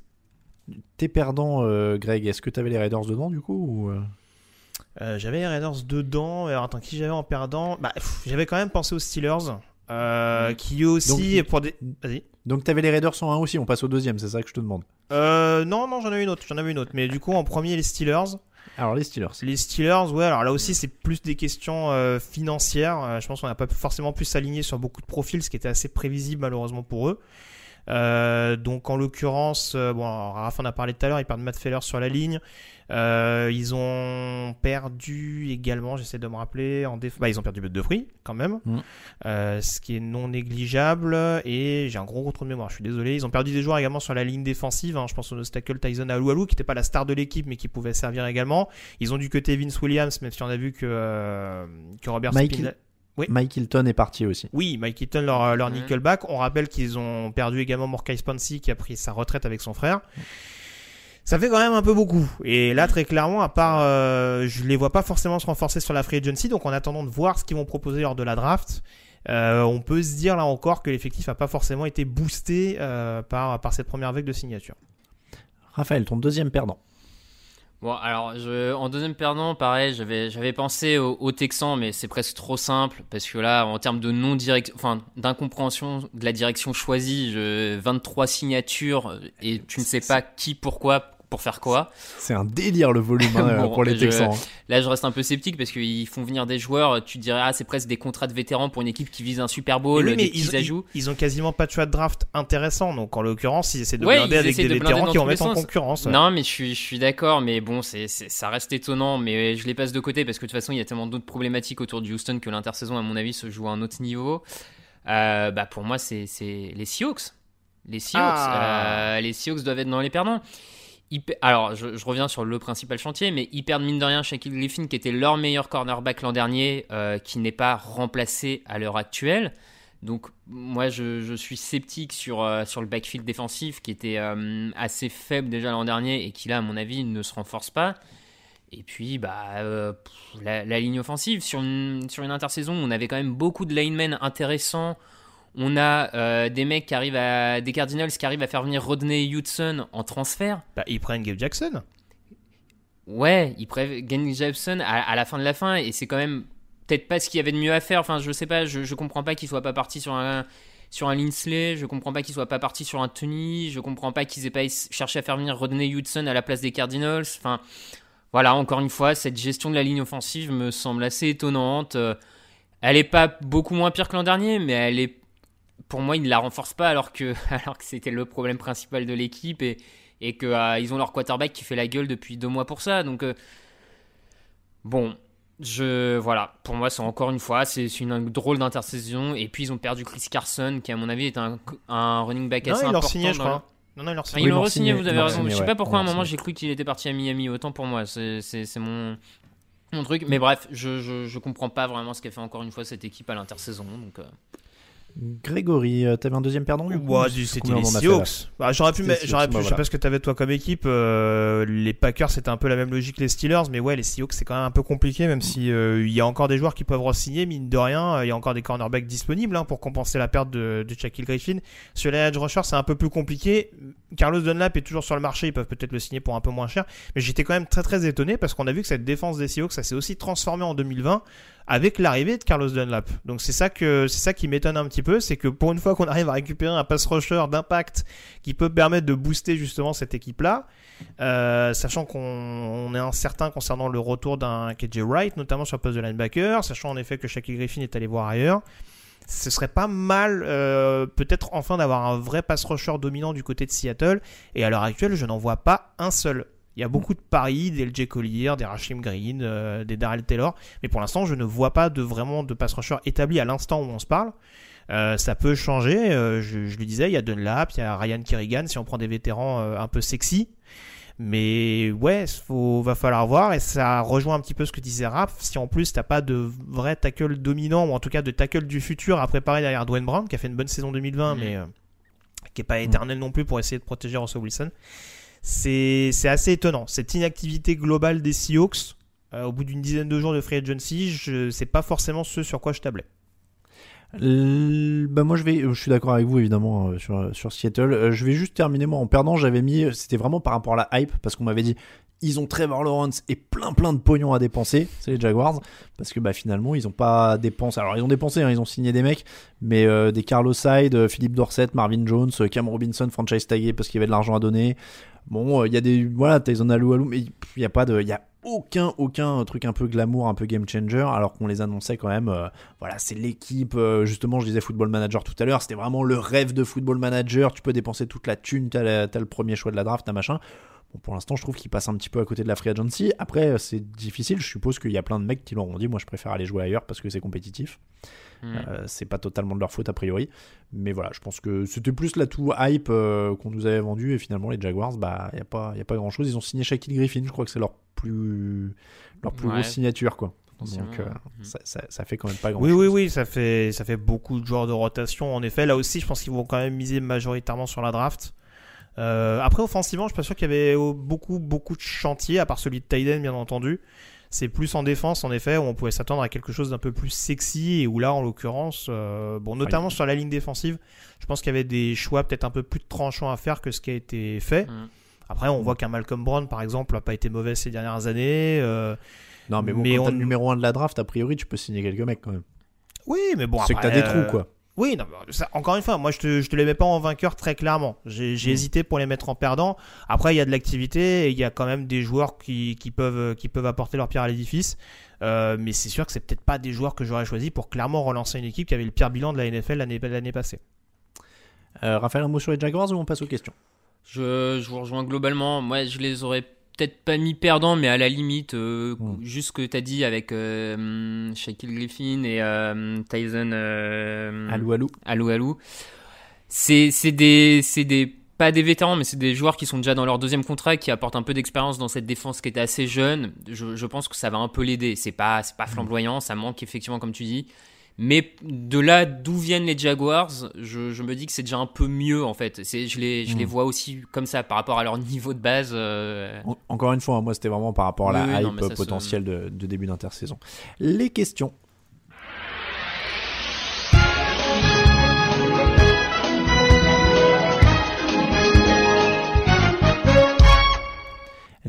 [SPEAKER 2] T'es perdant, euh, Greg. Est-ce que t'avais les Raiders dedans, du coup ou, euh
[SPEAKER 3] Euh, j'avais les Raiders dedans. Alors attends, qui j'avais en perdant? Bah, J'avais quand même pensé aux Steelers, euh, qui aussi
[SPEAKER 2] Donc-
[SPEAKER 3] pour des. Vas-y.
[SPEAKER 2] Donc t'avais les Raiders en 1 aussi, on passe au deuxième, c'est ça que je te demande.
[SPEAKER 3] Euh, non, non, j'en avais une autre. J'en avais une autre. Mais du coup, en premier, les Steelers.
[SPEAKER 2] Alors les Steelers.
[SPEAKER 3] Les Steelers, ouais, alors là aussi, c'est plus des questions euh, financières. Euh, je pense qu'on n'a pas forcément pu s'aligner sur beaucoup de profils, ce qui était assez prévisible malheureusement pour eux. Euh, donc en l'occurrence, euh, bon, Raph en a parlé tout à l'heure, ils perdent Matt Feller sur la ligne. Euh, ils ont perdu également, j'essaie de me rappeler, en déf... bah, ils ont perdu Bud de fruits quand même,
[SPEAKER 2] Mm.
[SPEAKER 3] ce qui est non négligeable. Et j'ai un gros trou de mémoire, je suis désolé. Ils ont perdu des joueurs également sur la ligne défensive. hein. je pense au Nostacle Tyson Aloualou, qui n'était pas la star de l'équipe, mais qui pouvait servir également. Ils ont du côté Vince Williams, même si on a vu que, euh, que Robert
[SPEAKER 2] Mike,
[SPEAKER 3] Oui.
[SPEAKER 2] Mike Hilton est parti aussi.
[SPEAKER 3] Oui, Mike Hilton, leur, leur
[SPEAKER 5] Mhm.
[SPEAKER 3] nickelback. On rappelle qu'ils ont perdu également Morkai Sponsi qui a pris sa retraite avec son frère. Ça fait quand même un peu beaucoup. Et là, très clairement, à part, euh, je les vois pas forcément se renforcer sur la free agency. Donc, en attendant de voir ce qu'ils vont proposer lors de la draft, euh, on peut se dire là encore que l'effectif a pas forcément été boosté euh, par, par cette première vague de signature.
[SPEAKER 2] Raphaël, ton deuxième perdant.
[SPEAKER 5] Bon, alors, je, en deuxième perdant, pareil, j'avais, j'avais pensé au, au Texan, mais c'est presque trop simple, parce que là, en termes de non-direct, enfin, d'incompréhension de la direction choisie, je, 23 signatures, et tu ne sais pas qui, pourquoi, pour faire quoi.
[SPEAKER 2] C'est un délire le volume hein,
[SPEAKER 5] Bon,
[SPEAKER 2] pour les
[SPEAKER 5] je-
[SPEAKER 2] Texans. hein.
[SPEAKER 5] Là, je reste un peu sceptique parce qu'ils font venir des joueurs. Tu dirais, ah, c'est presque des contrats de vétérans pour une équipe qui vise un Super Bowl,
[SPEAKER 3] Mais oui, ils,
[SPEAKER 5] ajouts.
[SPEAKER 3] ils ont quasiment pas de choix de draft intéressant. Donc, en l'occurrence, ils essaient de
[SPEAKER 5] Ouais,
[SPEAKER 3] blinder avec des
[SPEAKER 5] de blinder
[SPEAKER 3] vétérans qui vont mettre en concurrence. ouais.
[SPEAKER 5] Non, mais je suis, je suis d'accord, mais bon, c'est, ça reste étonnant, mais je les passe de côté parce que de toute façon, il y a tellement d'autres problématiques autour de Houston que l'intersaison, à mon avis, se joue à un autre niveau. Euh, bah, pour moi, c'est, c'est les Seahawks. Les Seahawks,
[SPEAKER 3] Ah.
[SPEAKER 5] euh, les Seahawks doivent être dans les perdants. Alors, je, reviens sur le principal chantier, mais ils perdent mine de rien Shaquille Griffin, qui était leur meilleur cornerback l'an dernier, euh, qui n'est pas remplacé à l'heure actuelle. Donc, moi, je, suis sceptique sur, euh, sur le backfield défensif, qui était euh, assez faible déjà l'an dernier et qui, là, à mon avis, ne se renforce pas. Et puis, bah, la ligne offensive, sur une, sur une intersaison, on avait quand même beaucoup de linemen intéressants. On a euh, des mecs qui arrivent à. des Cardinals qui arrivent à faire venir Rodney Hudson en transfert.
[SPEAKER 3] Bah, ils prennent Gabe Jackson.
[SPEAKER 5] Ouais, ils prennent Glenn Jefferson à, à la fin de la fin, et c'est quand même peut-être pas ce qu'il y avait de mieux à faire. Enfin, je sais pas, je, je comprends pas qu'il soit pas parti sur un sur un Linsley, je comprends pas qu'il soit pas parti sur un Tony, je comprends pas qu'ils aient pas cherché à faire venir Rodney Hudson à la place des Cardinals. Enfin, voilà, encore une fois, cette gestion de la ligne offensive me semble assez étonnante. Euh, elle est pas beaucoup moins pire que l'an dernier, mais elle est, pour moi, ils ne la renforcent pas alors que, alors que c'était le problème principal de l'équipe et, et qu'ils euh, ont leur quarterback qui fait la gueule depuis deux mois pour ça. Donc, euh, bon, je, voilà, pour moi, c'est encore une fois, c'est une drôle d'intersaison. Et puis, ils ont perdu Chris Carson, qui, à mon avis, est un, un running back assez
[SPEAKER 3] non,
[SPEAKER 5] important.
[SPEAKER 3] signé, je crois.
[SPEAKER 5] Non, non, il leur signé. vous avez raison. je sais pas pourquoi à un moment j'ai cru qu'il était parti à Miami. Autant pour moi, c'est mon, mon truc. Mais bref, je, je, je comprends pas vraiment ce qu'a fait encore une fois cette équipe à l'intersaison. Donc, euh,
[SPEAKER 2] Grégory, euh, t'avais un deuxième perdant
[SPEAKER 3] ouais, C'était les Seahawks. Bah, j'aurais pu, j'aurais pu, je sais pas ce que t'avais toi comme équipe. Euh, les Packers, c'était un peu la même logique que les Steelers, mais ouais, les Seahawks, c'est quand même un peu compliqué, même si euh, il y a encore des joueurs qui peuvent re-signer, mine de rien. Il y a encore des cornerbacks disponibles hein, pour compenser la perte de, de Shaquille Griffin. Sur les edge rushers, c'est un peu plus compliqué. Carlos Dunlap est toujours sur le marché, ils peuvent peut-être le signer pour un peu moins cher. Mais j'étais quand même très très étonné parce qu'on a vu que cette défense des Seahawks, ça s'est aussi transformé en 2020 avec l'arrivée de Carlos Dunlap. Donc c'est ça que c'est ça qui m'étonne un petit peu, c'est que pour une fois qu'on arrive à récupérer un pass rusher d'impact qui peut permettre de booster justement cette équipe-là, euh, sachant qu'on est incertain concernant le retour d'un KJ Wright, notamment sur le poste de linebacker, sachant en effet que Shaquille Griffin est allé voir ailleurs. Ce serait pas mal, euh, peut-être enfin d'avoir un vrai pass rusher dominant du côté de Seattle. Et à l'heure actuelle, je n'en vois pas un seul. Il y a beaucoup de paris, des LJ Collier, des Rashim Green, euh, des Darrell Taylor, mais pour l'instant, je ne vois pas de vraiment de pass rusher établi à l'instant où on se parle. Euh, ça peut changer. Euh, je, je, le disais, il y a Dunlap, il y a Ryan Kerrigan, si on prend des vétérans un peu sexy. Mais ouais, il va falloir voir et ça rejoint un petit peu ce que disait Raph. Si en plus t'as pas de vrai tackle dominant ou en tout cas de tackle du futur à préparer derrière Dwayne Brown qui a fait une bonne saison 2020 mm. mais qui est pas éternel non plus pour essayer de protéger Russell Wilson c'est assez étonnant. Cette inactivité globale des Seahawks, euh, au bout d'une dizaine de jours de free agency, sais pas forcément ce sur quoi je tablais.
[SPEAKER 2] bah moi je vais, suis d'accord avec vous évidemment euh, sur, sur Seattle. Euh, je vais juste terminer moi en perdant. J'avais mis, c'était vraiment par rapport à la hype parce qu'on m'avait dit ils ont Trevor Lawrence et plein plein de pognon à dépenser, c'est les Jaguars, parce que bah finalement ils ont pas dépensé. Alors ils ont dépensé, hein, ils ont signé des mecs, mais des Carlos Hyde, Philippe Dorset, Marvin Jones, Cam Robinson, franchise tagué parce qu'il y avait de l'argent à donner. Bon, euh, il y a des voilà, Tyson Alou Alou, mais il y a pas de, il y a aucun aucun truc un peu glamour, un peu game changer, alors qu'on les annonçait quand même. Euh, voilà, c'est l'équipe. Euh, justement, je disais Football Manager tout à l'heure, c'était vraiment le rêve de Football Manager. Tu peux dépenser toute la thune, t'as, as le premier choix de la draft, t'as machin. Bon, pour l'instant, je trouve qu'il passe un petit peu à côté de la free agency. Après, c'est difficile. Je suppose qu'il y a plein de mecs qui l'auront dit. Moi, je préfère aller jouer ailleurs parce que c'est compétitif. Mm. Euh, c'est pas totalement de leur faute a priori. Mais voilà, je pense que c'était plus l'atout hype euh, qu'on nous avait vendu. Et finalement, les Jaguars, bah, il n'y a, pas, y a pas grand chose. Ils ont signé Shaquille Griffin. Je crois que c'est leur plus, leur plus grosse signature. quoi. Donc euh, ça, ça, fait quand même pas grand
[SPEAKER 3] oui,
[SPEAKER 2] chose.
[SPEAKER 3] Oui, oui, ça fait, ça fait beaucoup de joueurs de rotation. En effet, là aussi, je pense qu'ils vont quand même miser majoritairement sur la draft. Après, offensivement, je suis pas sûr qu'il y avait beaucoup, beaucoup de chantiers, à part celui de Tyden, bien entendu. C'est plus en défense, en effet, où on pouvait s'attendre à quelque chose d'un peu plus sexy et où là, en l'occurrence, euh, bon, notamment sur la ligne défensive, je pense qu'il y avait des choix peut-être un peu plus tranchants à faire que ce qui a été fait. Mm. Après, on voit qu'un Malcolm Brown, par exemple, n'a pas été mauvais ces dernières années. Euh,
[SPEAKER 2] non, mais bon, mais quand on... le numéro 1 de la draft, a priori, tu peux signer quelques mecs quand même.
[SPEAKER 3] Oui, mais bon,
[SPEAKER 2] c'est que t'as des trous, quoi.
[SPEAKER 3] Oui, non, encore une fois, moi je te, je te les mets pas en vainqueur très clairement. J'ai mm. hésité pour les mettre en perdant. Après, il y a de l'activité et il y a quand même des joueurs qui, qui, peuvent, qui peuvent apporter leur pierre à l'édifice. Euh, mais c'est sûr que c'est peut-être pas des joueurs que j'aurais choisi pour clairement relancer une équipe qui avait le pire bilan de la NFL l'année passée.
[SPEAKER 2] Euh, Raphaël, un mot sur les Jaguars ou on passe aux questions?
[SPEAKER 5] Je, je vous rejoins globalement. Moi, je les aurais peut-être pas mis perdant, mais à la limite, euh, hmm. juste ce que tu as dit avec euh, Shaquille Griffin et euh, Tyson
[SPEAKER 2] Alou Alou.
[SPEAKER 5] Alou Alou. C'est des, des, pas des vétérans, mais c'est des joueurs qui sont déjà dans leur deuxième contrat, qui apportent un peu d'expérience dans cette défense qui était assez jeune. Je, je pense que ça va un peu l'aider. C'est pas, pas hmm. flamboyant, ça manque effectivement, comme tu dis. Mais de là d'où viennent les Jaguars, je, me dis que c'est déjà un peu mieux en fait. Je les, je les hmm. vois aussi comme ça par rapport à leur niveau de base. Euh.
[SPEAKER 2] Encore une fois, hein, moi c'était vraiment par rapport à la hype potentielle de, de début d'intersaison. Les questions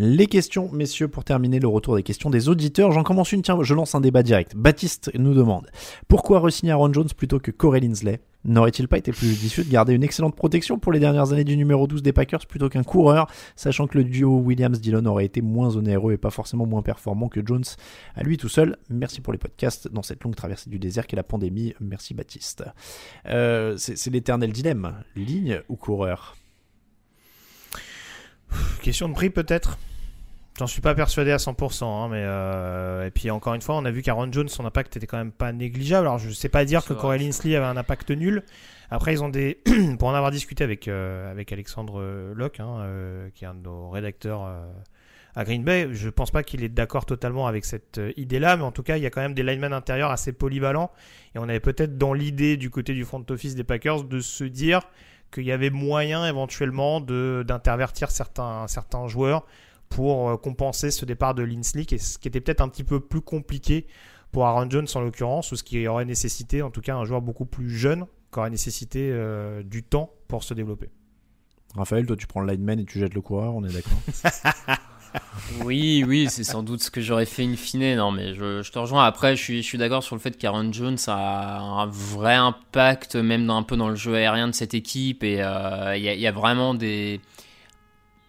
[SPEAKER 2] Les questions, messieurs, pour terminer le retour des questions des auditeurs. J'en commence une, tiens, je lance un débat direct. Baptiste nous demande Pourquoi re-signer Aaron Jones plutôt que Corey Linsley? N'aurait-il pas été plus judicieux de garder une excellente protection pour les dernières années du numéro 12 des Packers plutôt qu'un coureur, sachant que le duo Williams-Dillon aurait été moins onéreux et pas forcément moins performant que Jones à lui tout seul? Merci pour les podcasts dans cette longue traversée du désert qu'est la pandémie. Merci Baptiste. Euh, c'est l'éternel dilemme, ligne ou coureur?
[SPEAKER 3] Question de prix peut-être J'en suis pas persuadé à 100%, hein, mais euh, et puis encore une fois, on a vu qu'Aaron Jones, son impact était quand même pas négligeable. Alors je sais pas dire que Corey Linsley avait un impact nul. Après, ils ont des, pour en avoir discuté avec euh, avec Alexandre Locke, hein, euh, qui est un de nos rédacteurs à Green Bay, je pense pas qu'il est d'accord totalement avec cette idée-là, mais en tout cas, il y a quand même des linemen intérieurs assez polyvalents, et on avait peut-être dans l'idée du côté du front office des Packers de se dire qu'il y avait moyen éventuellement de d'intervertir certains certains joueurs pour euh, compenser ce départ de Linsley, qui, qui était peut-être un petit peu plus compliqué pour Aaron Jones en l'occurrence, ou ce qui aurait nécessité en tout cas un joueur beaucoup plus jeune, qui aurait nécessité euh, du temps pour se développer.
[SPEAKER 2] Raphaël, toi tu prends le lineman et tu jettes le coureur, on est d'accord
[SPEAKER 5] Oui, oui, c'est sans doute ce que j'aurais fait in fine. Non, mais je, te rejoins. Après, je suis, d'accord sur le fait qu'Aaron Jones a un vrai impact, même un peu dans le jeu aérien de cette équipe. Et euh, il y, a vraiment des,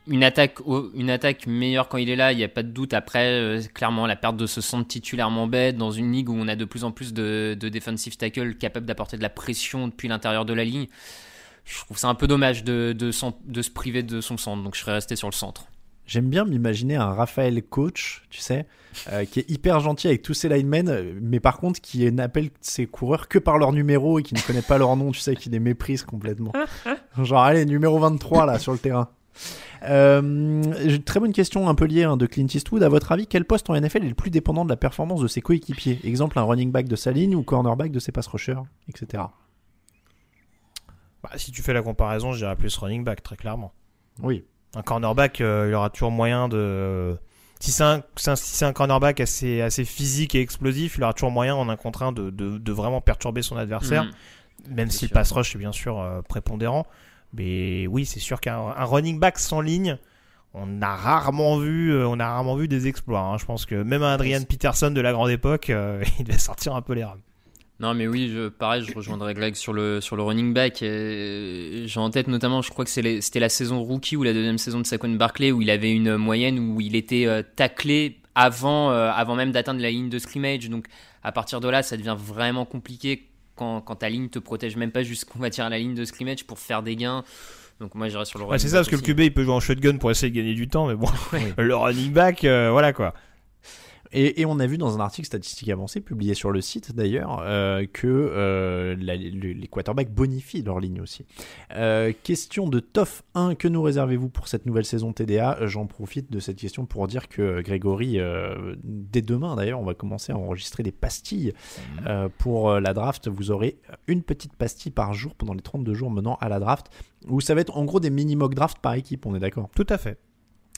[SPEAKER 5] une attaque, une attaque meilleure quand il est là, il n'y a pas de doute. Après, euh, clairement, la perte de ce centre titulairement bête dans une ligue où on a de plus en plus de, de defensive tackle capables d'apporter de la pression depuis l'intérieur de la ligne, je trouve ça un peu dommage de, se priver de son centre. Donc je serais resté sur le centre.
[SPEAKER 2] J'aime bien m'imaginer un Raphaël coach, tu sais, euh, qui est hyper gentil avec tous ses linemen, mais par contre qui n'appelle ses coureurs que par leur numéro et qui ne connaît pas leur nom, tu sais, qui les méprise complètement. Genre, allez, numéro 23 là sur le terrain. Euh, très bonne question, un peu liée hein, de Clint Eastwood. À votre avis, quel poste en NFL est le plus dépendant de la performance de ses coéquipiers? Exemple, un running back de sa ligne ou cornerback de ses pass rushers, etc.
[SPEAKER 3] Bah, si tu fais la comparaison, je dirais plus running back, très clairement.
[SPEAKER 2] Oui.
[SPEAKER 3] Un cornerback, euh, il aura toujours moyen de. Si c'est un, si un, cornerback assez, assez physique et explosif, il aura toujours moyen en un contre un de, de, vraiment perturber son adversaire, mm. même si le pass rush est bien sûr euh, prépondérant. Mais oui, c'est sûr qu'un running back sans ligne, on a rarement vu, euh, on a rarement vu des exploits. Hein. Je pense que même un Adrian Peterson de la grande époque, il devait sortir un peu les rames.
[SPEAKER 5] Non, mais oui, je, pareil, je rejoindrai Greg sur le, sur le running back. J'ai en tête notamment, je crois que c'était la saison rookie ou la deuxième saison de Saquon Barclay où il avait une moyenne où il était euh, taclé avant, avant même d'atteindre la ligne de scrimmage. Donc à partir de là, ça devient vraiment compliqué quand, ta ligne te protège même pas jusqu'on va dire à la ligne de scrimmage pour faire des gains. Donc moi j'irai sur le
[SPEAKER 3] C'est ça parce que le QB il peut jouer en shotgun pour essayer de gagner du temps, mais bon, le running back, euh, voilà quoi.
[SPEAKER 2] Et, on a vu dans un article statistique avancé, publié sur le site d'ailleurs, euh, que euh, les quarterbacks bonifient leur ligne aussi. Euh, question de TOF 1, que nous réservez-vous pour cette nouvelle saison TDA J'en profite de cette question pour dire que Grégory, dès demain d'ailleurs, on va commencer à enregistrer des pastilles mmh. pour la draft. Vous aurez une petite pastille par jour pendant les 32 jours menant à la draft, où ça va être en gros des mini-mock draft par équipe, on est d'accord?
[SPEAKER 3] Tout à fait.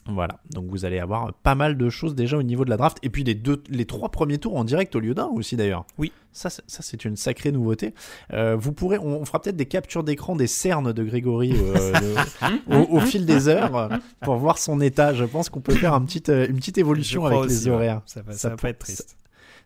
[SPEAKER 2] Voilà, donc vous allez avoir pas mal de choses déjà au niveau de la draft. Et puis les, deux, les trois premiers tours en direct au lieu d'un aussi d'ailleurs.
[SPEAKER 3] Oui.
[SPEAKER 2] Ça, ça c'est une sacrée nouveauté. Euh, vous pourrez, on, fera peut-être des captures d'écran des cernes de Grégory euh, au, fil des heures pour voir son état. Je pense qu'on peut faire un petit, euh, une petite évolution avec les horaires.
[SPEAKER 3] Ça, va, ça, va pas être triste.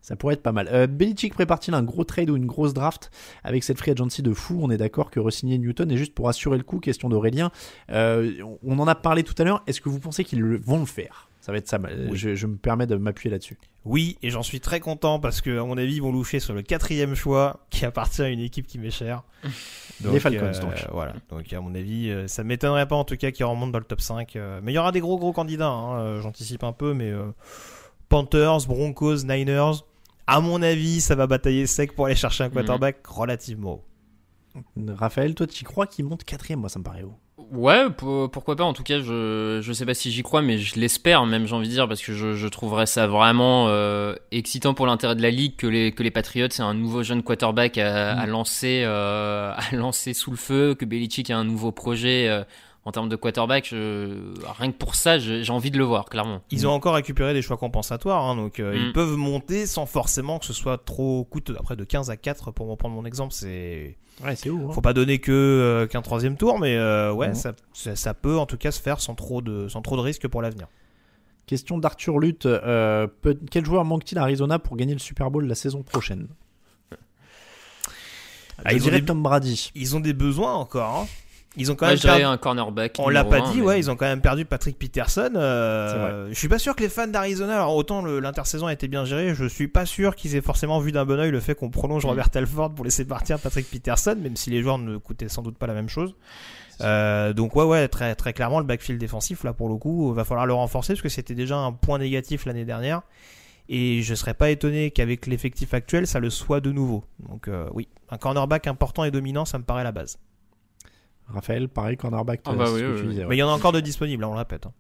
[SPEAKER 2] Ça pourrait être pas mal. Euh, Belichick prépare-t-il un gros trade ou une grosse draft avec cette free agency de fou? On est d'accord que re-signer Newton est juste pour assurer le coup. Question d'Aurélien. Euh, on en a parlé tout à l'heure. Est-ce que vous pensez qu'ils vont le faire? Ça va être ça. Je, me permets de m'appuyer là-dessus.
[SPEAKER 3] Oui, et j'en suis très content parce que, à mon avis, ils vont loucher sur le quatrième choix qui appartient à une équipe qui m'est chère.
[SPEAKER 2] les Falcons, euh, donc.
[SPEAKER 3] Voilà. Donc, à mon avis, euh, ça m'étonnerait pas en tout cas qu'ils remontent dans le top 5. mais il y aura des gros, gros candidats. Hein, j'anticipe un peu, mais Panthers, Broncos, Niners. À mon avis, ça va batailler sec pour aller chercher un quarterback relativement
[SPEAKER 2] haut. Raphaël, toi, tu crois qu'il monte quatrième Moi, ça me paraît haut.
[SPEAKER 5] Ouais, pourquoi pas. En tout cas, je je sais pas si j'y crois, mais je l'espère même, j'ai envie de dire, parce que je, je trouverais ça vraiment euh, excitant pour l'intérêt de la ligue que les que les Patriots aient un nouveau jeune quarterback à, à lancer euh, à lancer sous le feu, que Belichick ait un nouveau projet euh, en termes de quarterback, rien que pour ça, j'ai envie de le voir, clairement.
[SPEAKER 3] Ils ont encore récupéré des choix compensatoires, hein, donc euh, ils mm. peuvent monter sans forcément que ce soit trop coûteux. Après, de 15 à 4, pour reprendre mon exemple, c'est.
[SPEAKER 2] Ouais, c'est où
[SPEAKER 3] hein. Faut pas donner que euh, qu'un troisième tour, mais euh, ouais, ça, ça, peut en tout cas se faire sans trop de, sans trop de risques pour l'avenir.
[SPEAKER 2] Question d'Arthur Lutte. euh, peut- quel joueur manque-t-il à Arizona pour gagner le Super Bowl la saison prochaine?
[SPEAKER 3] Ah,
[SPEAKER 2] Je
[SPEAKER 3] ils ont des-
[SPEAKER 2] Tom Brady.
[SPEAKER 3] Ils ont des besoins encore. hein. Ils ont quand même perdu-
[SPEAKER 5] un cornerback.
[SPEAKER 3] On l'a pas dit,
[SPEAKER 5] mais-
[SPEAKER 3] ouais, ils ont quand même perdu Patrick Peterson. euh, je suis pas sûr que les fans d'Arizona, alors autant l'intersaison a été bien gérée, je suis pas sûr qu'ils aient forcément vu d'un bon oeil le fait qu'on prolonge
[SPEAKER 5] Mm.
[SPEAKER 3] Robert Alford pour laisser partir Patrick Peterson, même si les joueurs ne coûtaient sans doute pas la même chose. Euh, donc ouais, ouais, très très clairement le backfield défensif là pour le coup, va falloir le renforcer parce que c'était déjà un point négatif l'année dernière. Et je serais pas étonné qu'avec l'effectif actuel, ça le soit de nouveau. Donc euh, oui, un cornerback important et dominant, ça me paraît la base.
[SPEAKER 2] Raphaël, pareil, cornerback.
[SPEAKER 5] Ah bah oui, oui, oui.
[SPEAKER 2] disais.
[SPEAKER 3] Mais il y en a encore de disponibles, là, on le répète. hein.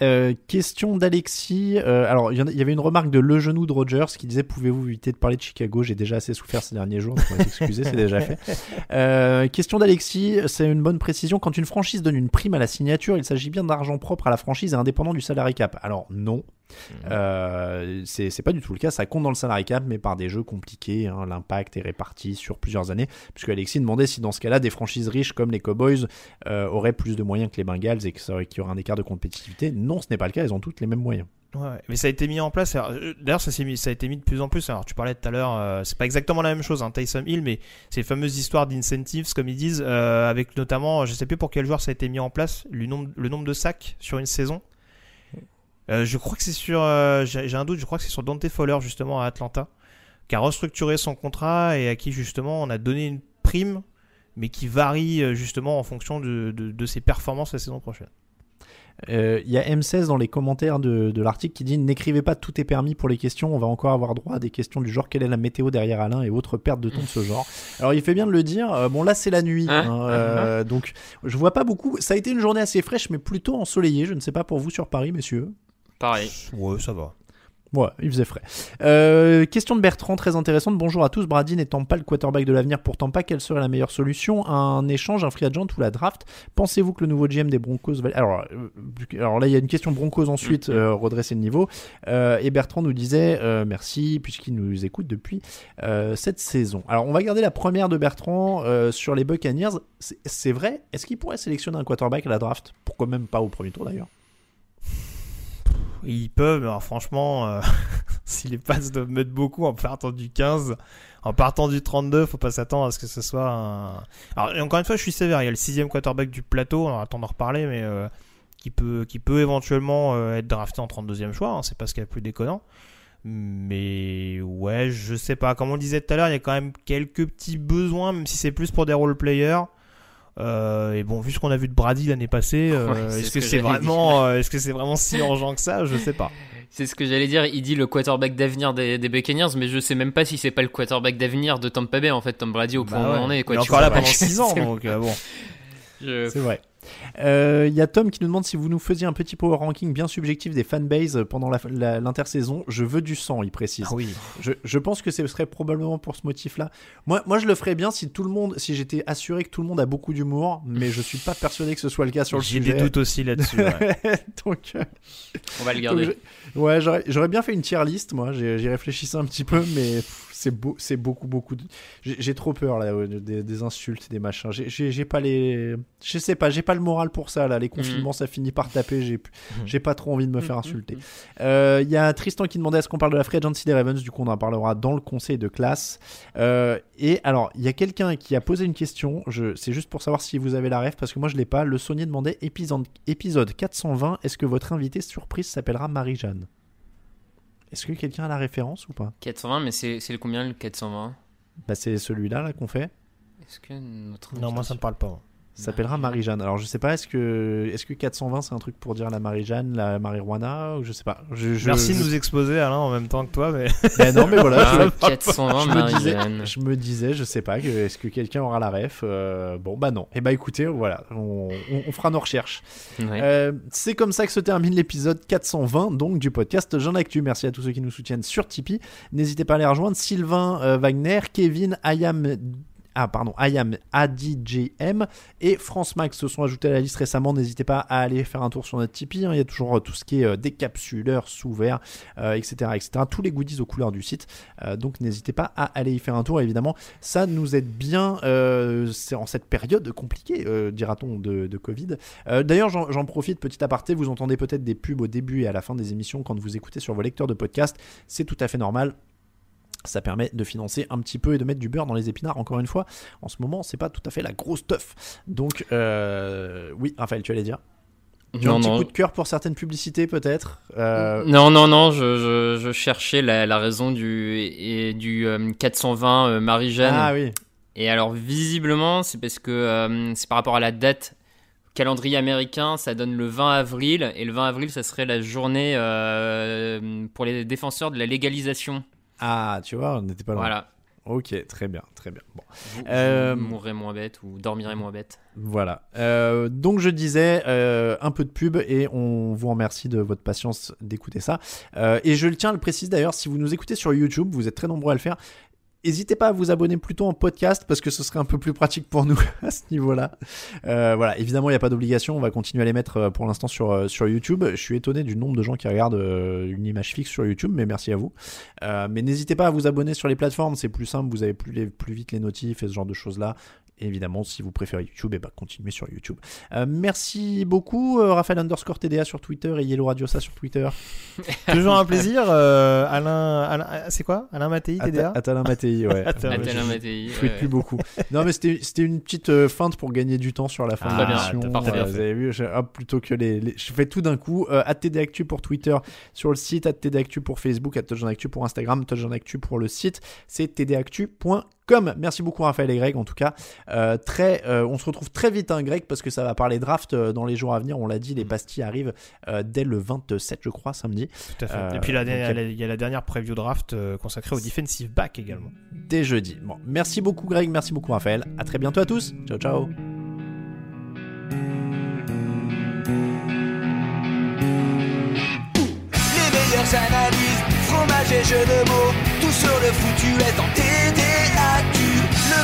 [SPEAKER 2] Euh, question d'Alexis. Euh, alors, il y avait une remarque de Le Genou de Rogers qui disait Pouvez-vous éviter de parler de Chicago? J'ai déjà assez souffert ces derniers jours, donc on va s'excuser, c'est déjà fait. Euh, question d'Alexis C'est une bonne précision. Quand une franchise donne une prime à la signature, il s'agit bien d'argent propre à la franchise et indépendant du salary cap. Alors, non. Euh, c'est c'est pas du tout le cas, ça compte dans le salary cap, mais par des jeux compliqués. hein. L'impact est réparti sur plusieurs années. Puisque Alexis demandait si dans ce cas-là, des franchises riches comme les Cowboys euh, auraient plus de moyens que les Bengals et que ça aurait- qu'il y aurait un écart de compétitivité. Non, ce n'est pas le cas, ils ont toutes les mêmes moyens.
[SPEAKER 3] Ouais, mais ça a été mis en place. euh, D'ailleurs, ça, mis- ça a été mis de plus en plus. Alors, tu parlais tout à l'heure, euh, c'est pas exactement la même chose, hein, Tyson Hill, mais c'est les fameuses histoires d'incentives, comme ils disent, euh, avec notamment, je sais plus pour quel joueur ça a été mis en place, le nombre, le nombre de sacs sur une saison. Euh, je crois que c'est sur, euh, j'ai un doute, je crois que c'est sur Dante Fowler justement à Atlanta, qui a restructuré son contrat et à qui justement on a donné une prime, mais qui varie euh, justement en fonction de, de- de ses performances la saison prochaine.
[SPEAKER 2] Euh, Il y a M16 dans les commentaires de, de l'article qui dit N'écrivez pas tout est permis pour les questions, on va encore avoir droit à des questions du genre quelle est la météo derrière Alain et autres pertes de temps de ce genre. Alors il fait bien de le dire, euh, bon là c'est la nuit,
[SPEAKER 5] Hein
[SPEAKER 2] hein, euh, donc je vois pas beaucoup. Ça a été une journée assez fraîche mais plutôt ensoleillée, je ne sais pas pour vous sur Paris messieurs.
[SPEAKER 5] Pareil.
[SPEAKER 3] Ouais, ça va.
[SPEAKER 2] Ouais, il faisait frais. Euh, question de Bertrand, très intéressante. Bonjour à tous. Brady n'étant pas le quarterback de l'avenir, pourtant pas, quelle serait la meilleure solution? Un échange, un free agent ou la draft? Pensez-vous que le nouveau GM des Broncos va... Alors, euh, alors là, il y a une question Broncos ensuite, euh, redresser le niveau. Euh, et Bertrand nous disait euh, merci, puisqu'il nous écoute depuis euh, cette saison. Alors, on va garder la première de Bertrand euh, sur les Buccaneers. C'est- C'est vrai? Est-ce qu'il pourrait sélectionner un quarterback à la draft? Pourquoi même pas au premier tour d'ailleurs?
[SPEAKER 3] Ils peuvent, mais alors franchement, euh, si les passes doivent mettre beaucoup en partant du 15, en partant du 32, faut pas s'attendre à ce que ce soit un. Alors, encore une fois, je suis sévère. Il y a le sixième quarterback du plateau, on va attendre d'en reparler, mais euh, qui, peut, qui peut éventuellement euh, être drafté en 32e choix. hein, c'est pas ce qu'il y a de plus déconnant. Mais ouais, je sais pas. Comme on disait tout à l'heure, il y a quand même quelques petits besoins, même si c'est plus pour des role players. Euh, et bon, vu ce qu'on a vu de Brady l'année passée, euh,
[SPEAKER 5] Ouais,
[SPEAKER 3] est-ce
[SPEAKER 5] ce
[SPEAKER 3] que
[SPEAKER 5] que
[SPEAKER 3] c'est vraiment, euh, est-ce que c'est vraiment si urgent que ça? Je sais pas.
[SPEAKER 5] C'est ce que j'allais dire. Il dit le quarterback d'avenir des, des Buccaneers, mais je sais même pas si c'est pas le quarterback d'avenir de Tampa Bay. En fait, Tom Brady au point
[SPEAKER 3] Bah
[SPEAKER 5] où
[SPEAKER 3] ouais.
[SPEAKER 5] on en est. Quoi,
[SPEAKER 3] Il est
[SPEAKER 5] tu
[SPEAKER 3] encore là pendant 6 ans, donc bon.
[SPEAKER 5] je-
[SPEAKER 2] C'est vrai. Euh, Il y a Tom qui nous demande si vous nous faisiez un petit power ranking bien subjectif des fanbases pendant la- la- l'intersaison. Je veux du sang, il précise.
[SPEAKER 3] Ah oui.
[SPEAKER 2] Je, je pense que ce serait probablement pour ce motif-là. Moi, moi, je le ferais bien si tout le monde, si j'étais assuré que tout le monde a beaucoup d'humour, mais je suis pas persuadé que ce soit le cas sur le
[SPEAKER 3] J'ai
[SPEAKER 2] sujet.
[SPEAKER 3] des doutes aussi là-dessus. ouais.
[SPEAKER 2] donc, euh,
[SPEAKER 5] On va le
[SPEAKER 2] donc
[SPEAKER 5] garder.
[SPEAKER 2] je- ouais, j'aurais bien fait une tier list, moi. J'ai- J'y réfléchissais un petit peu, mais pff, c'est beau, c'est beaucoup, beaucoup. de- J'ai trop peur là, euh, des, des insultes, des machins. J'ai- pas les, je sais pas, j'ai pas le moral pour ça là. Les confinements, ça finit par taper. J'ai j'ai pas trop envie de me faire insulter. Euh, Il y a Tristan qui demandait est-ce qu'on parle de la free agency des Ravens? Du coup, on en parlera dans le conseil de classe. Euh, et alors, il y a quelqu'un qui a posé une question. Je, c'est juste pour savoir si vous avez la ref parce que moi je l'ai pas. Le Saunier demandait épisode, épisode 420. Est-ce que votre invité surprise s'appellera Marie-Jeanne? Est-ce que quelqu'un a la référence ou pas
[SPEAKER 5] 420, mais c'est c'est le combien le 420
[SPEAKER 2] Bah c'est celui-là là qu'on fait.
[SPEAKER 5] Est-ce que notre
[SPEAKER 3] Non, moi ça me parle pas.
[SPEAKER 2] S'appellera Marie-Jeanne. Alors je sais pas, est-ce que, est-ce que 420 c'est un truc pour dire la Marie-Jeanne, la marijuana ou je sais pas. Je, je-
[SPEAKER 3] Merci de nous exposer Alain en même temps que toi, mais
[SPEAKER 2] Ben non mais voilà.
[SPEAKER 5] Ah,
[SPEAKER 2] je-
[SPEAKER 5] 420
[SPEAKER 2] je me disais,
[SPEAKER 5] Marie-Jeanne.
[SPEAKER 2] je me disais, je sais pas, que- est-ce que quelqu'un aura la ref Euh, Bon, bah non. Et bah écoutez, voilà, on, on- on fera nos recherches.
[SPEAKER 5] Ouais.
[SPEAKER 2] Euh, c'est comme ça que se termine l'épisode 420 donc du podcast Jean Actu. Merci à tous ceux qui nous soutiennent sur Tipeee. N'hésitez pas à les rejoindre. Sylvain euh, Wagner, Kevin, Ayam. Ah, pardon, IAM, ADJM et France Max se sont ajoutés à la liste récemment. N'hésitez pas à aller faire un tour sur notre Tipeee. hein. Il y a toujours euh, tout ce qui est euh, décapsuleur, sous-vert, euh, etc., etc. Tous les goodies aux couleurs du site. Euh, donc n'hésitez pas à aller y faire un tour. Évidemment, ça nous aide bien euh, c'est en cette période compliquée, euh, dira-t-on, de, de Covid. Euh, D'ailleurs, j'en profite, petit aparté. Vous entendez peut-être des pubs au début et à la fin des émissions quand vous écoutez sur vos lecteurs de podcast. C'est tout à fait normal ça permet de financer un petit peu et de mettre du beurre dans les épinards. Encore une fois, en ce moment, c'est pas tout à fait la grosse teuf. Donc, euh, oui, Raphaël, tu allais dire? Tu as un petit
[SPEAKER 5] non.
[SPEAKER 2] coup de cœur pour certaines publicités, peut-être? Euh,
[SPEAKER 5] Non, non, non, je, je, je cherchais la, la raison du, et, du euh, 420 euh, Marie-Jeanne.
[SPEAKER 2] Ah oui.
[SPEAKER 5] Et alors, visiblement, c'est parce que c'est par rapport à la date calendrier américain, ça donne le 20 avril. Et le 20 avril, ça serait la journée pour les défenseurs de la légalisation.
[SPEAKER 2] Ah, tu vois, on n'était pas loin.
[SPEAKER 5] Voilà.
[SPEAKER 2] Ok, très bien, très bien. Bon.
[SPEAKER 5] Vous,
[SPEAKER 2] Euh,
[SPEAKER 5] vous mourrez moins bête ou dormirez moins bête.
[SPEAKER 2] Voilà. Euh, donc je disais euh, un peu de pub et on vous remercie de votre patience d'écouter ça. Et je le tiens à le préciser d'ailleurs, si vous nous écoutez sur YouTube, vous êtes très nombreux à le faire. N'hésitez pas à vous abonner plutôt en podcast parce que ce serait un peu plus pratique pour nous à ce niveau-là. Euh, voilà, évidemment, il n'y a pas d'obligation. On va continuer à les mettre euh, pour l'instant sur, euh, sur YouTube. Je suis étonné du nombre de gens qui regardent une image fixe sur YouTube, mais merci à vous. Mais n'hésitez pas à vous abonner sur les plateformes, c'est plus simple. Vous avez plus, plus vite les notifs et ce genre de choses-là. Et évidemment, si vous préférez YouTube, et bah, continuez sur YouTube. Euh, merci beaucoup, euh, Raphaël underscore TDA sur Twitter et Yellow Radio ça sur Twitter.
[SPEAKER 3] Toujours un plaisir. euh, Alain, Alain- ah, c'est quoi? Alain Mattei, TDA
[SPEAKER 2] Ata- Atalin Mattei, ouais.
[SPEAKER 3] Atalin
[SPEAKER 5] Mattei,
[SPEAKER 2] Je tweete
[SPEAKER 5] ouais.
[SPEAKER 2] plus beaucoup. Non, mais c'était c'était une petite euh, feinte pour gagner du temps sur la fin
[SPEAKER 3] Ah,
[SPEAKER 2] de l'émission. Euh, vous avez vu, je- hop, plutôt que les, les- Je fais tout d'un coup. Euh, TD Actu pour Twitter sur le site, TD Actu pour Facebook, Touchdown Actu pour Instagram, Touchdown Actu pour le site. C'est tdactu.com. Merci beaucoup, Raphaël et Greg, en tout cas. Euh, très, euh, on se retrouve très vite, hein, Greg, parce que ça va parler draft euh, dans les jours à venir. On l'a dit, les pastilles arrivent euh, dès le 27, je crois, samedi.
[SPEAKER 3] Tout à fait.
[SPEAKER 2] Euh,
[SPEAKER 3] Et puis il y a la dernière preview draft euh, consacrée au defensive back également.
[SPEAKER 2] dès jeudi. Bon, merci beaucoup Greg, merci beaucoup Raphaël. À très bientôt à tous. Ciao ciao.
[SPEAKER 8] Les meilleures analyses, fromage et jeux de mots, tout sur le foutu est en.